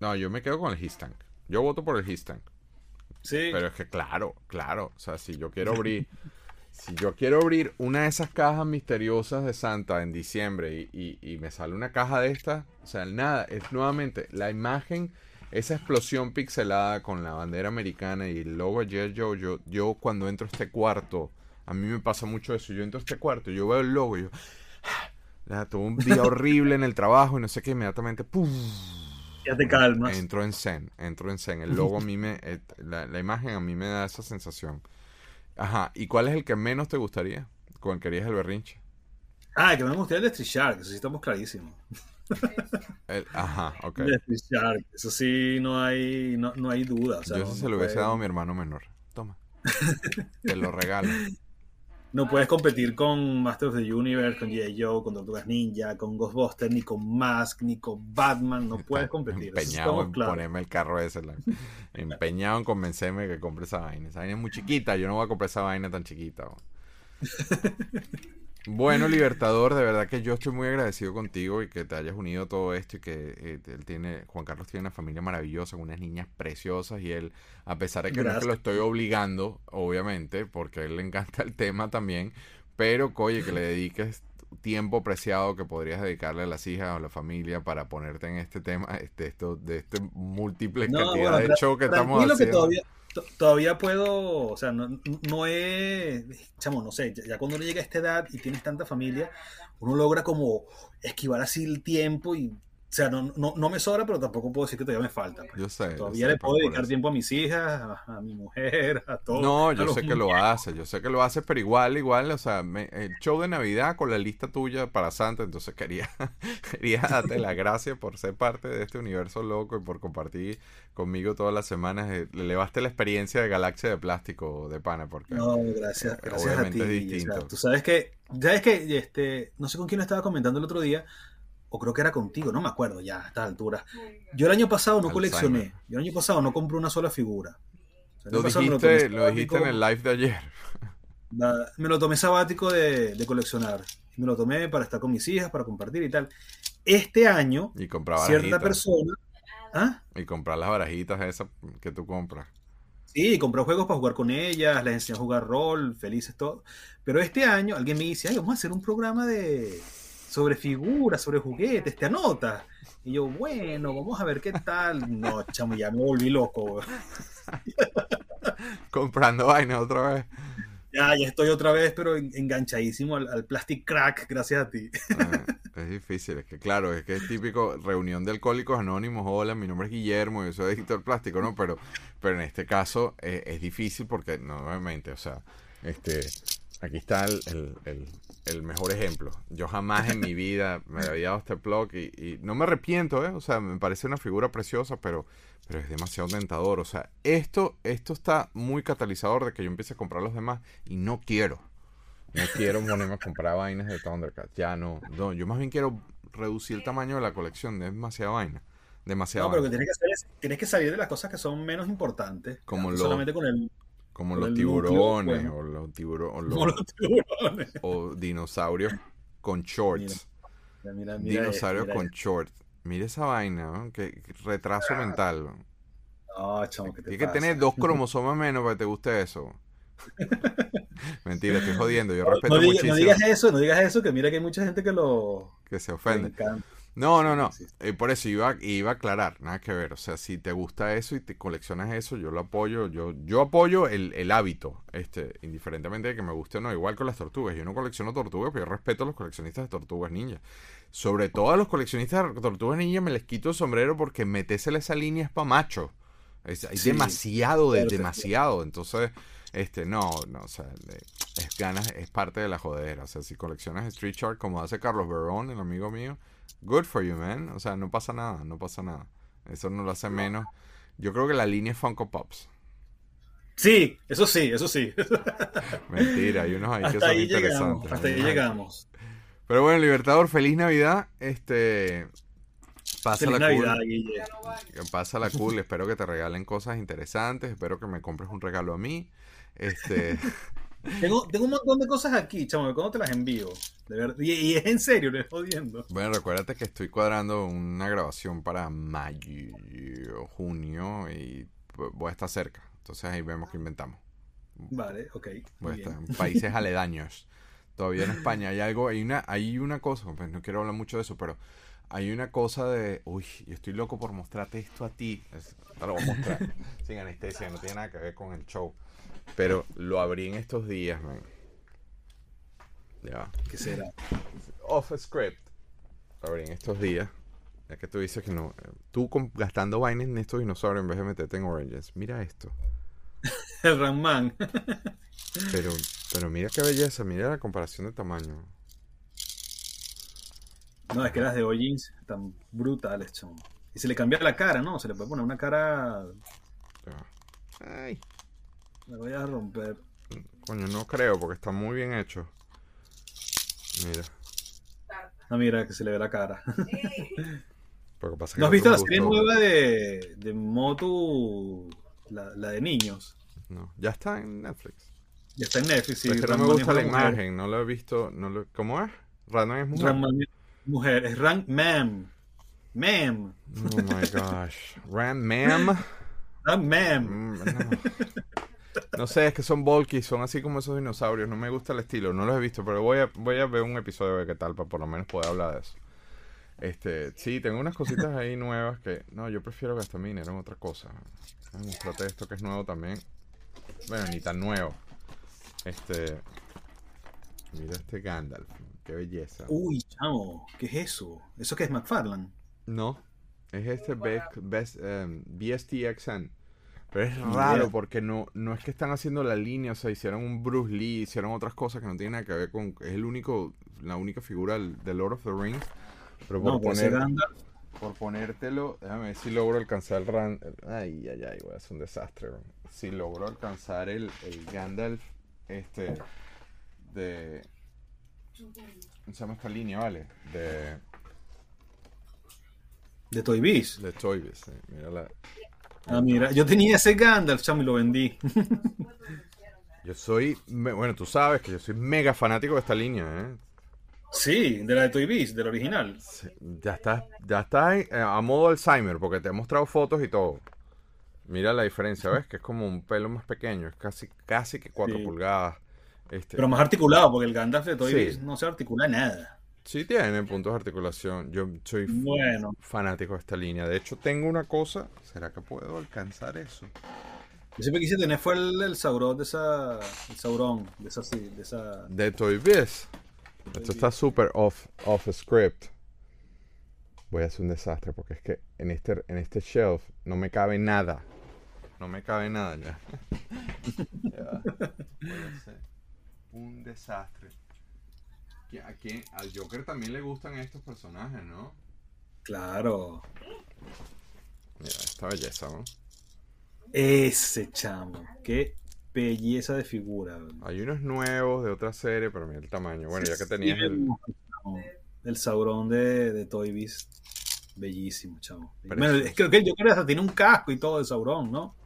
No, yo me quedo con el His Yo voto por el His Sí. Pero es que claro, claro. O sea, si yo quiero (laughs) abrir. si yo quiero abrir una de esas cajas misteriosas de Santa en diciembre y, me sale una caja de esta, o sea, nada, es nuevamente la imagen, esa explosión pixelada con la bandera americana y el logo de yo, yo, yo cuando entro a este cuarto, a mí me pasa mucho eso, yo entro a este cuarto, yo veo el logo y yo, tuve un día (laughs) horrible en el trabajo y no sé qué, inmediatamente, ¡pum! Ya te calmas. Entro en zen, entro en zen. El logo a mí me, eh, la, imagen a mí me da esa sensación. Ajá, ¿y cuál es el que menos te gustaría? ¿Con el que harías el berrinche? Ah, el que menos me gustaría el de Street Shark, eso sí estamos clarísimos. ajá, ok. El Street Shark, eso sí no hay, no, no hay duda. Yo eso se lo hubiese dado a mi hermano menor. Toma. te lo regalo. (laughs) No puedes competir con Master of the Universe, con G.I. Joe, con Tortugas Ninja, con Ghostbusters, ni con Mask, ni con Batman. No puedes competir. Empeñado en ponerme el carro ese. empeñado en convencerme que compre esa vaina. Esa vaina es muy chiquita. Yo no voy a comprar esa vaina tan chiquita. Bueno, Libertador, de verdad que yo estoy muy agradecido contigo y que te hayas unido a todo esto y que eh, él tiene, Juan Carlos tiene una familia maravillosa, unas niñas preciosas y él, a pesar de que no lo estoy obligando, obviamente, porque a él le encanta el tema también, pero oye, que le dediques tiempo preciado que podrías dedicarle a las hijas o a la familia para ponerte en este tema, este, esto, de este múltiple cantidad de show que estamos haciendo. todavía puedo, o sea, no, no es, chamo, no sé, ya, cuando uno llega a esta edad y tienes tanta familia, uno logra como esquivar así el tiempo y o sea, no, no, no, me sobra, pero tampoco puedo decir que todavía me falta. Pues. Yo sé. Todavía le puedo dedicar tiempo a mis hijas, a, mi mujer, a todo. No, yo sé que lo hace, yo sé que lo hace, pero igual, igual, o sea, el show de Navidad con la lista tuya para Santa, entonces quería, (laughs) quería darte las gracias por ser parte de este universo loco y por compartir conmigo todas las semanas. Eh, le elevaste la experiencia de Galaxia de Plástico de Pana, porque. No, gracias, gracias a ti. Es distinto. tú sabes que, sabes que, este, no sé con quién estaba comentando el otro día o creo que era contigo, no me acuerdo ya a estas alturas. Yo el año pasado no coleccioné, yo el año pasado no compré una sola figura. lo, dijiste, lo, dijiste, en el live de ayer. me lo tomé sabático de, coleccionar. Me lo tomé para estar con mis hijas, para compartir y tal. Este año, y cierta persona... ¿ah? Y comprar las barajitas esas que tú compras. Sí, compré juegos para jugar con ellas, les enseñé a jugar rol, felices todo. Pero este año alguien me dice, Ay, vamos a hacer un programa de, sobre figuras, sobre juguetes, te anota. Y yo, bueno, vamos a ver qué tal. No, chamo, ya me volví loco. (laughs) Comprando vaina otra vez. Ya, ya estoy otra vez, pero enganchadísimo al, plastic crack, gracias a ti. Ah, es difícil, es que claro, es que es típico reunión de alcohólicos anónimos. Hola, mi nombre es Guillermo, yo soy editor plástico, ¿no? Pero, pero en este caso eh, es difícil porque, nuevamente, o sea, este, aquí está el, el mejor ejemplo. Yo jamás en mi (laughs) vida me había dado este blog y, no me arrepiento, ¿eh? O sea, me parece una figura preciosa, pero, pero es demasiado tentador. O sea, esto, esto está muy catalizador de que yo empiece a comprar los demás y no quiero. No quiero ponerme a comprar vainas de Thundercats. Ya no, no. Yo más bien quiero reducir el tamaño de la colección, es demasiada vaina. Demasiada no, pero lo que tienes que hacer es, tienes que salir de las cosas que son menos importantes. Como solamente con el como los tiburones, o los, tiburones, o dinosaurios con shorts. dinosaurios con shorts. Mira esa vaina, que retraso mental. No, chamo, ¿qué te Tienes que tener dos (laughs) cromosomas menos para que te guste eso. (laughs) Mentira, estoy jodiendo. Yo respeto no, muchísimo. No digas eso, no digas eso, que mira que hay mucha gente que lo. Que se ofende. No, no, no. Eh, por eso iba, iba a aclarar, nada que ver. O sea, si te gusta eso y te coleccionas eso, yo lo apoyo. Yo, yo apoyo el, el hábito, este, indiferentemente de que me guste o no. Igual con las tortugas. Yo no colecciono tortugas, pero yo respeto a los coleccionistas de tortugas ninja. Sobre todo a los coleccionistas de tortugas ninja me les quito el sombrero porque metésele esa línea es pa' macho. Es, hay demasiado, de, demasiado. Entonces, este, no, no, o sea, es ganas, es parte de la jodera. O sea, si coleccionas Street Shark como hace Carlos Verón, el amigo mío, good for you, man. O sea, no pasa nada, no pasa nada. Eso no lo hace menos. Yo creo que la línea es Funko Pops. Sí, eso sí, eso sí. (laughs) Mentira, hay unos ahí que son interesantes. hasta ahí llegamos. Pero bueno, Libertador, feliz Navidad. Este. Pasa la Navidad, cool. Guille. Pasa la cool. Espero que te regalen cosas interesantes. Espero que me compres un regalo a mí. Este. (laughs) Tengo, tengo, un montón de cosas aquí, chamo, ¿cuándo te las envío? De verdad. Y, es en serio, no estoy jodiendo. Bueno, recuérdate que estoy cuadrando una grabación para mayo, junio y voy a estar cerca. Entonces ahí vemos qué inventamos. Vale, ok. Voy a estar en países (laughs) aledaños. Todavía en España hay algo, hay una, hay una cosa, pues no quiero hablar mucho de eso, pero hay una cosa de, uy, yo estoy loco por mostrarte esto a ti. te lo voy a mostrar (laughs) sin anestesia, no tiene nada que ver con el show. Pero lo abrí en estos días, man. Ya. ¿Qué será? Off script. Lo abrí en estos días. Ya que tú dices que no. Tú gastando vainas en estos dinosaurios en vez de meterte en Oranges. Mira esto. (laughs) El Ramman. (laughs) pero, pero mira qué belleza. Mira la comparación de tamaño. No, es que las de Origins están brutales, chamo. Y se le cambia la cara, ¿no? Se le puede poner una cara. Ay. Me voy a romper. Coño, no creo, porque está muy bien hecho. Mira. Ah, mira, que se le ve la cara. (laughs) pasa ¿No has visto la serie nueva de, de Motu, la, la, de niños? No, ya está en Netflix. Ya está en Netflix, sí. Es que no me gusta la imagen, no lo he visto. No lo, ¿Cómo es? Random es mujer. Random es mujer, es Ran Mam. Mam. Oh my gosh. Ram Mam. Ram Mam. Mm, no. No sé, es que son bulky, son así como esos dinosaurios. No me gusta el estilo, no los he visto, pero voy a, voy a ver un episodio de qué tal para por lo menos poder hablar de eso. Este, sí, tengo unas cositas ahí nuevas que. No, yo prefiero gastar mi dinero en otra cosa. A mostrarte esto que es nuevo también. Bueno, ni tan nuevo. Este. Mira este Gandalf. Qué belleza. Uy, chamo, ¿qué es eso? ¿Eso qué es McFarland? No, es este Best, Best um, BSTXN. Pero es raro porque no, no es que están haciendo la línea, o sea, hicieron un Bruce Lee, hicieron otras cosas que no tienen nada que ver con... Es el único, la única figura de Lord of the Rings. Pero por, poner, por ponértelo, déjame ver si logro alcanzar el... Ran, ay, ay, ay, a hacer un desastre. Si logro alcanzar el, el Gandalf, este, de... ¿Cómo se llama esta línea, vale? De... De Toy Biz. De Toy Biz, sí. Mira la, Ah, mira, yo tenía ese Gandalf, chamo, y lo vendí. yo soy, bueno, tú sabes que yo soy mega fanático de esta línea, ¿eh? Sí, de la de Toy Biz, del original. ya está, ya está eh, a modo Alzheimer, porque te he mostrado fotos y todo. Mira la diferencia, ¿ves? Que es como un pelo más pequeño, es casi, casi que 4 pulgadas. Este... Pero más articulado, porque el Gandalf de Toy Biz no se articula nada. Sí tiene puntos de articulación. Yo soy fanático de esta línea. De hecho, tengo una cosa. ¿Será que puedo alcanzar eso? Yo siempre quise tener fue el, Sauron de esa. El Sauron de esa. De, esa... de Toy Biz. Esto está súper off, off script. Voy a hacer un desastre porque es que en este, en este shelf no me cabe nada. No me cabe nada ya. (laughs) ya. Voy a hacer un desastre. ¿A quién? Al Joker también le gustan estos personajes, ¿no? Claro. Mira, esta belleza, ¿no? Ese chamo. Qué belleza de figura. Hay unos nuevos de otra serie, pero mira el tamaño. Bueno, ya que tenías el. el Sauron de, de Toy Biz. Bellísimo, chavo. creo que yo creo que hasta tiene un casco y todo de Sauron, ¿no?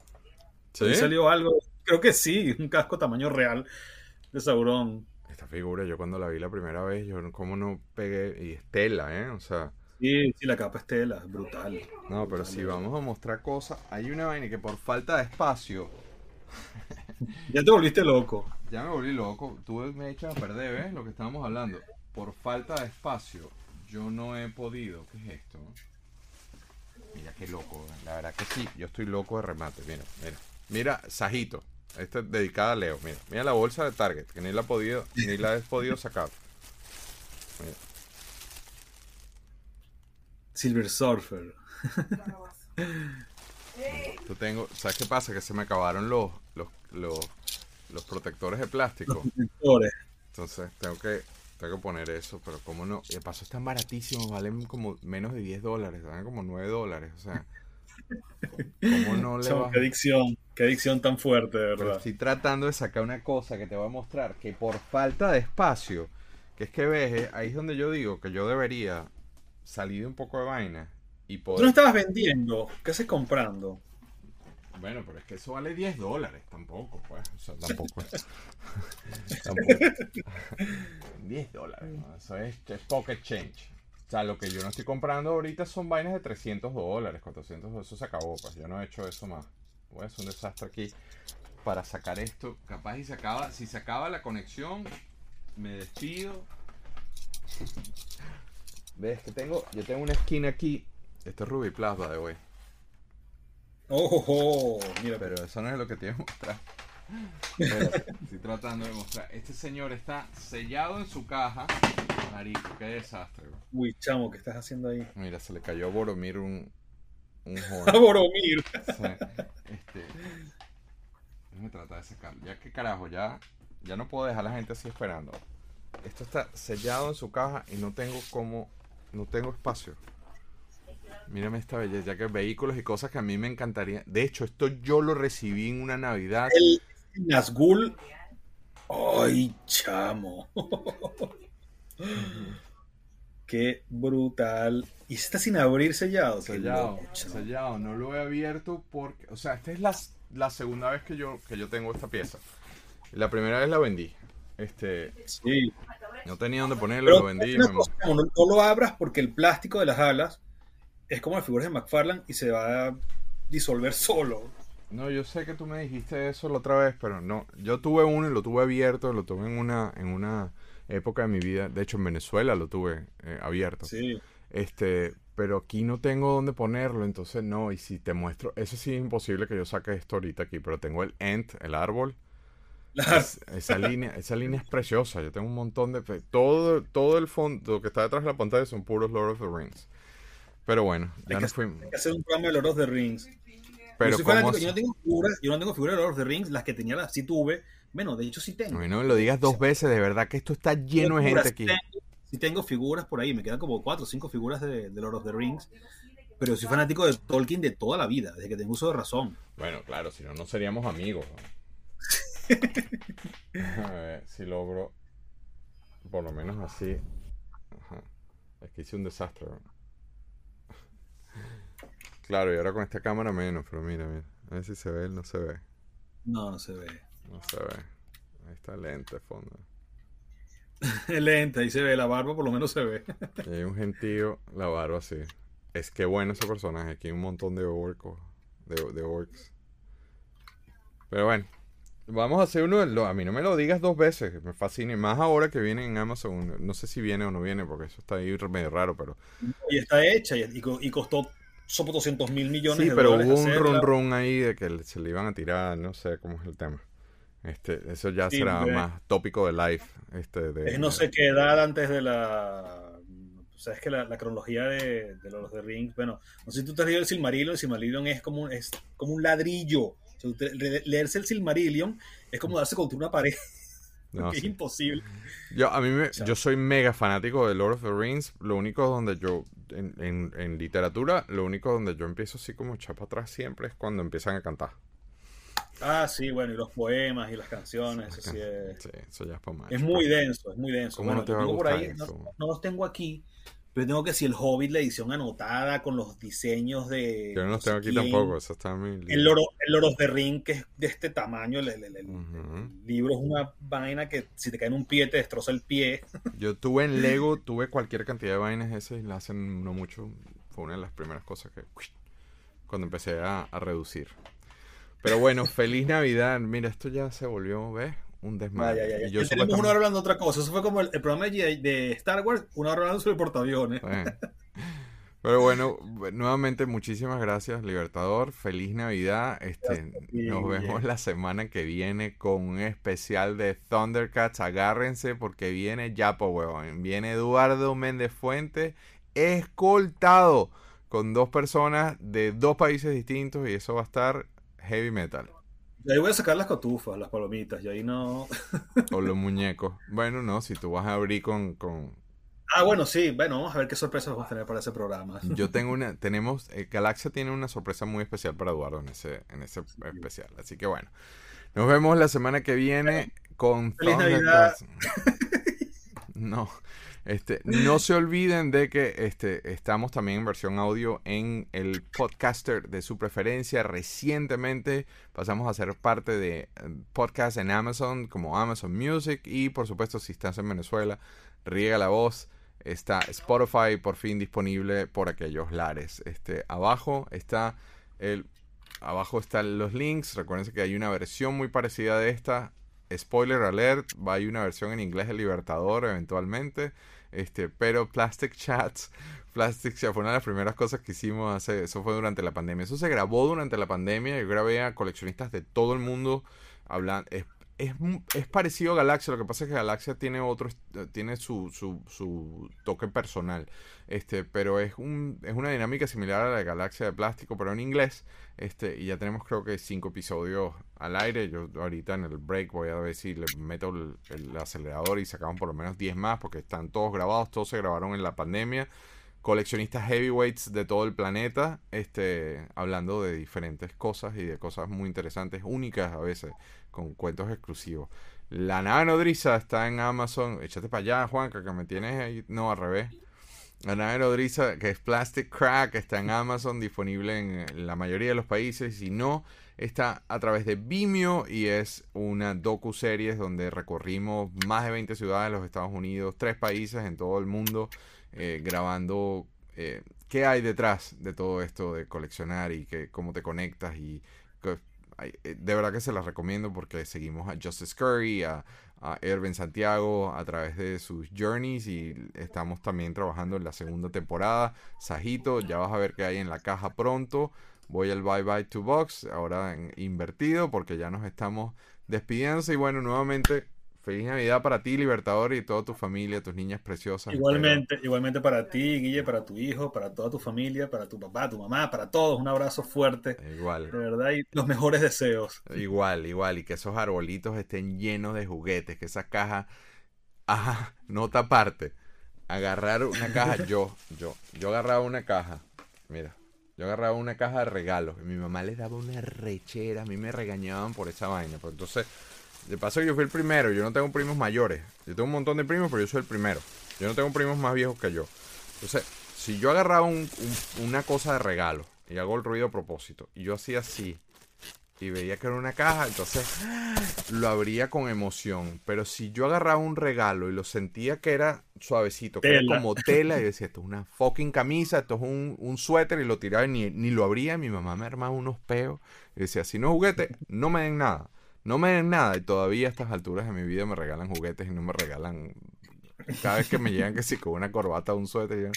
¿Sí? salió algo, creo que sí, un casco tamaño real de Sauron. Esta figura, yo cuando la vi la primera vez, yo como no pegué, y Estela, ¿eh? O sea... Sí, sí, la capa Estela, brutal. No, pero si vamos a mostrar cosas, hay una vaina que por falta de espacio... ya te volviste loco. Ya me volví loco, tú me echas a perder, ¿ves? Lo que estábamos hablando. Por falta de espacio, yo no he podido. ¿Qué es esto? Mira qué loco, la verdad que sí, yo estoy loco de remate, mira, mira. Mira, Sajito. Esta es dedicada a Leo. Mira, mira la bolsa de Target, que ni la, podido, ni la he podido sacar. Silver Surfer. (laughs) Tú tengo, ¿sabes qué pasa? Que se me acabaron los, los, los, los protectores de plástico. Entonces tengo que, tengo que poner eso, pero como no. Y de paso están baratísimos, valen como menos de 10 dólares, valen como 9 dólares. O sea, ¿cómo no le? Qué adicción. Qué adicción tan fuerte, de verdad. estoy tratando de sacar una cosa que te voy a mostrar, que por falta de espacio, que es que ves, eh, ahí es donde yo digo que yo debería salir de un poco de vaina y poder... Tú no estabas vendiendo, ¿qué haces comprando? Bueno, pero es que eso vale 10 dólares, tampoco, pues. O sea, tampoco. (laughs) tampoco. 10 dólares, eso es, es pocket change. Sea, lo que yo no estoy comprando ahorita son vainas de 300 dólares, 400 eso se acabó, pues yo no he hecho eso más. Voy a hacer un desastre aquí para sacar esto. Capaz y se acaba, si se acaba la conexión, me despido. ¿Ves que tengo? Yo tengo una esquina aquí. Este es Ruby Plaza de hoy. Oh, mira. Pero eso no es lo que te voy a mostrar. estoy tratando de mostrar. Este señor está sellado en su caja. Marico, qué desastre. Uy, chamo, ¿qué estás haciendo ahí? Mira, se le cayó a Boromir un, un (laughs) A Boromir. Este, me trata de sacar. Ya que carajo, ya, ya no puedo dejar a la gente así esperando. Esto está sellado en su caja y no tengo como. No tengo espacio. Mírame esta belleza, ya que vehículos y cosas que a mí me encantaría. De hecho, esto yo lo recibí en una Navidad. El Nazgul. Ay, chamo. (laughs) (gasps) Qué brutal. Y está sin abrir sellado. Sellado, sellado. No lo he abierto porque, o sea, esta es la, la, segunda vez que yo, que yo tengo esta pieza. La primera vez la vendí. Este, sí. No tenía dónde ponerlo, lo vendí. no, lo abras porque el plástico de las alas es como las figuras de McFarlane y se va a disolver solo. No, yo sé que tú me dijiste eso la otra vez, pero no. Yo tuve uno y lo tuve abierto, lo tuve en una, en una época de mi vida. De hecho, en Venezuela lo tuve eh, abierto. Sí. Este, pero aquí no tengo dónde ponerlo, entonces no. Y si te muestro, eso sí es imposible que yo saque esto ahorita aquí, pero tengo el ent, el árbol. (laughs) esa línea, esa línea es preciosa. Yo tengo un montón de todo, todo el fondo que está detrás de la pantalla son puros Lord of the Rings. Pero bueno, ya nos fuimos. Hay que hacer un programa de Lord of the Rings. Pero yo, yo no tengo figuras, yo no tengo figuras de Lord of the Rings, las que tenía las sí tuve, bueno, de hecho sí tengo. No, me lo digas dos veces, de verdad que esto está lleno de gente aquí. sí tengo figuras por ahí, me quedan como cuatro o cinco figuras de, Lord of the Rings. Pero soy fanático de Tolkien de toda la vida, desde que tengo uso de razón. Bueno, claro, si no, no seríamos amigos. A (laughs) ver si logro, por lo menos así. Es que hice un desastre. Claro, y ahora con esta cámara menos, pero mira, mira. A ver si se ve, no se ve. No, no se ve. No se ve. Ahí está lente fondo. (laughs) lente, ahí se ve la barba, por lo menos se ve. hay un gentío, la barba sí. Es que bueno ese personaje. Aquí hay un montón de orcos. De, orcs. Pero bueno. Vamos a hacer uno de A mí no me lo digas dos veces. Me fascina. Y más ahora que viene en Amazon. No sé si viene o no viene, porque eso está ahí medio raro, pero. Y está hecha y, y costó son 200 mil millones sí, pero hubo un run run ahí de que se le iban a tirar, no sé cómo es el tema. Este, eso ya será más tópico de live. Este, de, es no sé qué edad antes de la. O sea, es que la, cronología de, los de Rings, bueno, no sé si tú te has leído el Silmarillion, el Silmarillion es como, es como un ladrillo. leerse el Silmarillion es como darse contra una pared. (laughs) es imposible. Yo, a mí me, yo soy mega fanático de Lord of the Rings. Lo único donde yo, en, en, literatura, lo único donde yo empiezo así como chapa atrás siempre es cuando empiezan a cantar. Ah, sí, bueno, y los poemas y las canciones, eso sí es. Sí, eso ya es para más. Es muy denso, es muy denso. ¿Cómo no te va a gustar no, los tengo aquí, Pero tengo que si el Hobbit, la edición anotada con los diseños de. Yo no los tengo aquí tampoco, eso está muy El loro, el de Ring, que es de este tamaño, el, libro es una vaina que si te cae en un pie te destroza el pie. (laughs) Yo tuve en Lego, tuve cualquier cantidad de vainas esas y la hacen no mucho. Fue una de las primeras cosas que. Cuando empecé a, a reducir. Pero bueno, feliz Navidad. Mira, esto ya se volvió, ¿ves? un desmadre. Y yo tenemos una hora hablando de otra cosa. Eso fue como el, programa de, Star Wars, una hora hablando sobre portaaviones. Pero bueno, nuevamente muchísimas gracias, Libertador. Feliz Navidad. Este, nos vemos la semana que viene con un especial de Thundercats. Agárrense porque viene Yapo, huevón. Viene Eduardo Méndez Fuente, escoltado con dos personas de dos países distintos y eso va a estar heavy metal. Y ahí voy a sacar las cotufas, las palomitas, y ahí no. o los (laughs) muñecos. Bueno, no, si tú vas a abrir con, Ah, bueno, sí. Bueno, vamos a ver qué sorpresas vamos a tener para ese programa. (laughs) Yo tengo una, tenemos, eh, Galaxia tiene una sorpresa muy especial para Eduardo en ese, en ese especial. Así que bueno, nos vemos la semana que viene con Feliz Navidad. No. Este, no se olviden de que este, estamos también en versión audio en el podcaster de su preferencia. Recientemente pasamos a ser parte de eh, podcast en Amazon como Amazon Music y por supuesto si estás en Venezuela, riega la voz. Está Spotify por fin disponible por aquellos lares. Este, abajo está el abajo están los links. Recuerden que hay una versión muy parecida de esta spoiler alert, va a ir una versión en inglés de Libertador eventualmente. Este, pero Plastic Chats, (laughs) Plastic Chat fue una de las primeras cosas que hicimos hace, eso fue durante la pandemia. Eso se grabó durante la pandemia. Yo grabé a coleccionistas de todo el mundo hablando. Es, es, parecido a Galaxia, lo que pasa es que Galaxia tiene otro, tiene su, su, su toque personal. Este, pero es un, es una dinámica similar a la de Galaxia de plástico, pero en inglés. Este, y ya tenemos creo que cinco episodios al aire. Yo ahorita en el break voy a ver si le meto el, acelerador y sacamos por lo menos 10 más porque están todos grabados, todos se grabaron en la pandemia. Coleccionistas heavyweights de todo el planeta, este, hablando de diferentes cosas y de cosas muy interesantes, únicas a veces, con cuentos exclusivos. La nave nodriza está en Amazon. Échate para allá, Juanca, que me tienes ahí. No, al revés. La nave nodriza, que es Plastic Crack, está en Amazon, disponible en la mayoría de los países. Si no, está a través de Vimeo y es una docu-series donde recorrimos más de 20 ciudades de los Estados Unidos, tres países en todo el mundo, eh, grabando eh, qué hay detrás de todo esto de coleccionar y que, cómo te conectas. y eh, De verdad que se las recomiendo porque seguimos a Justice Curry, a, a Erwin Santiago a través de sus journeys y estamos también trabajando en la segunda temporada. Sajito, ya vas a ver que hay en la caja pronto. Voy al Bye Bye to Box, ahora invertido porque ya nos estamos despidiendo y bueno, nuevamente Feliz Navidad para ti, Libertador, y toda tu familia, tus niñas preciosas. Igualmente, igualmente para ti, Guille, para tu hijo, para toda tu familia, para tu papá, tu mamá, para todos. Un abrazo fuerte. Igual. De verdad, y los mejores deseos. Igual, igual. Y que esos arbolitos estén llenos de juguetes, que esa caja. Ajá, nota aparte. Agarrar una caja, yo, yo, yo agarraba una caja. Mira, yo agarraba una caja de regalos. Y mi mamá les daba una rechera. A mí me regañaban por esa vaina. Pues entonces de paso yo fui el primero, yo no tengo primos mayores. Yo tengo un montón de primos, pero yo soy el primero. Yo no tengo primos más viejos que yo. Entonces, si yo agarraba una cosa de regalo y hago el ruido a propósito, y yo hacía así, y veía que era una caja, entonces (gasps) lo abría con emoción. Pero si yo agarraba un regalo y lo sentía que era suavecito, que era como tela, y decía, esto es una fucking camisa, esto es un, suéter, y lo tiraba y ni, ni lo abría, mi mamá me armaba unos peos, y decía, si no juguete, no me den nada. No me den nada y todavía a estas alturas de mi vida me regalan juguetes y no me regalan. Cada vez que me llegan que sí con una corbata o un suéter, yo,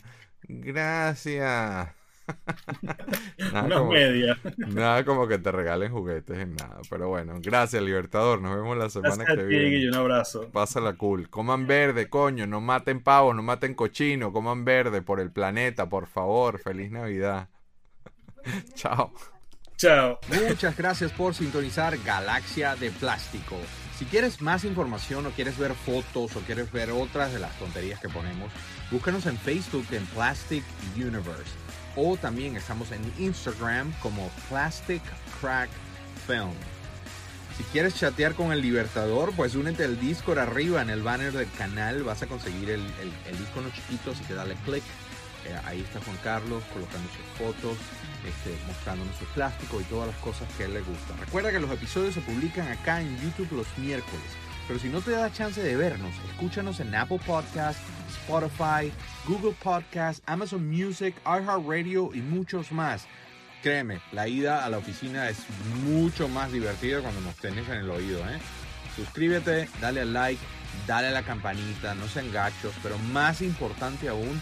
gracias. (laughs) nada como, media. Nada como que te regalen juguetes en nada. Pero bueno, gracias, Libertador. Nos vemos la semana que viene. Y un abrazo. Pásala cool. Coman verde, coño. No maten pavos, no maten cochino. Coman verde por el planeta, por favor. Feliz Navidad. (laughs) Chao. Chao. Muchas gracias por sintonizar Galaxia de Plástico. Si quieres más información o quieres ver fotos o quieres ver otras de las tonterías que ponemos, búscanos en Facebook en Plastic Universe. O también estamos en Instagram como Plastic Crack Film. Si quieres chatear con el Libertador, pues únete al Discord arriba en el banner del canal. Vas a conseguir el, el, el icono chiquito, así que dale click Eh, ahí está Juan Carlos colocando sus fotos, este, mostrándonos su plástico y todas las cosas que a él le gustan. Recuerda que los episodios se publican acá en YouTube los miércoles. Pero si no te da chance de vernos, escúchanos en Apple Podcasts, Spotify, Google Podcasts, Amazon Music, iHeartRadio y muchos más. Créeme, la ida a la oficina es mucho más divertida cuando nos tenés en el oído. ¿eh? Suscríbete, dale al like, dale a la campanita, no sean gachos, pero más importante aún,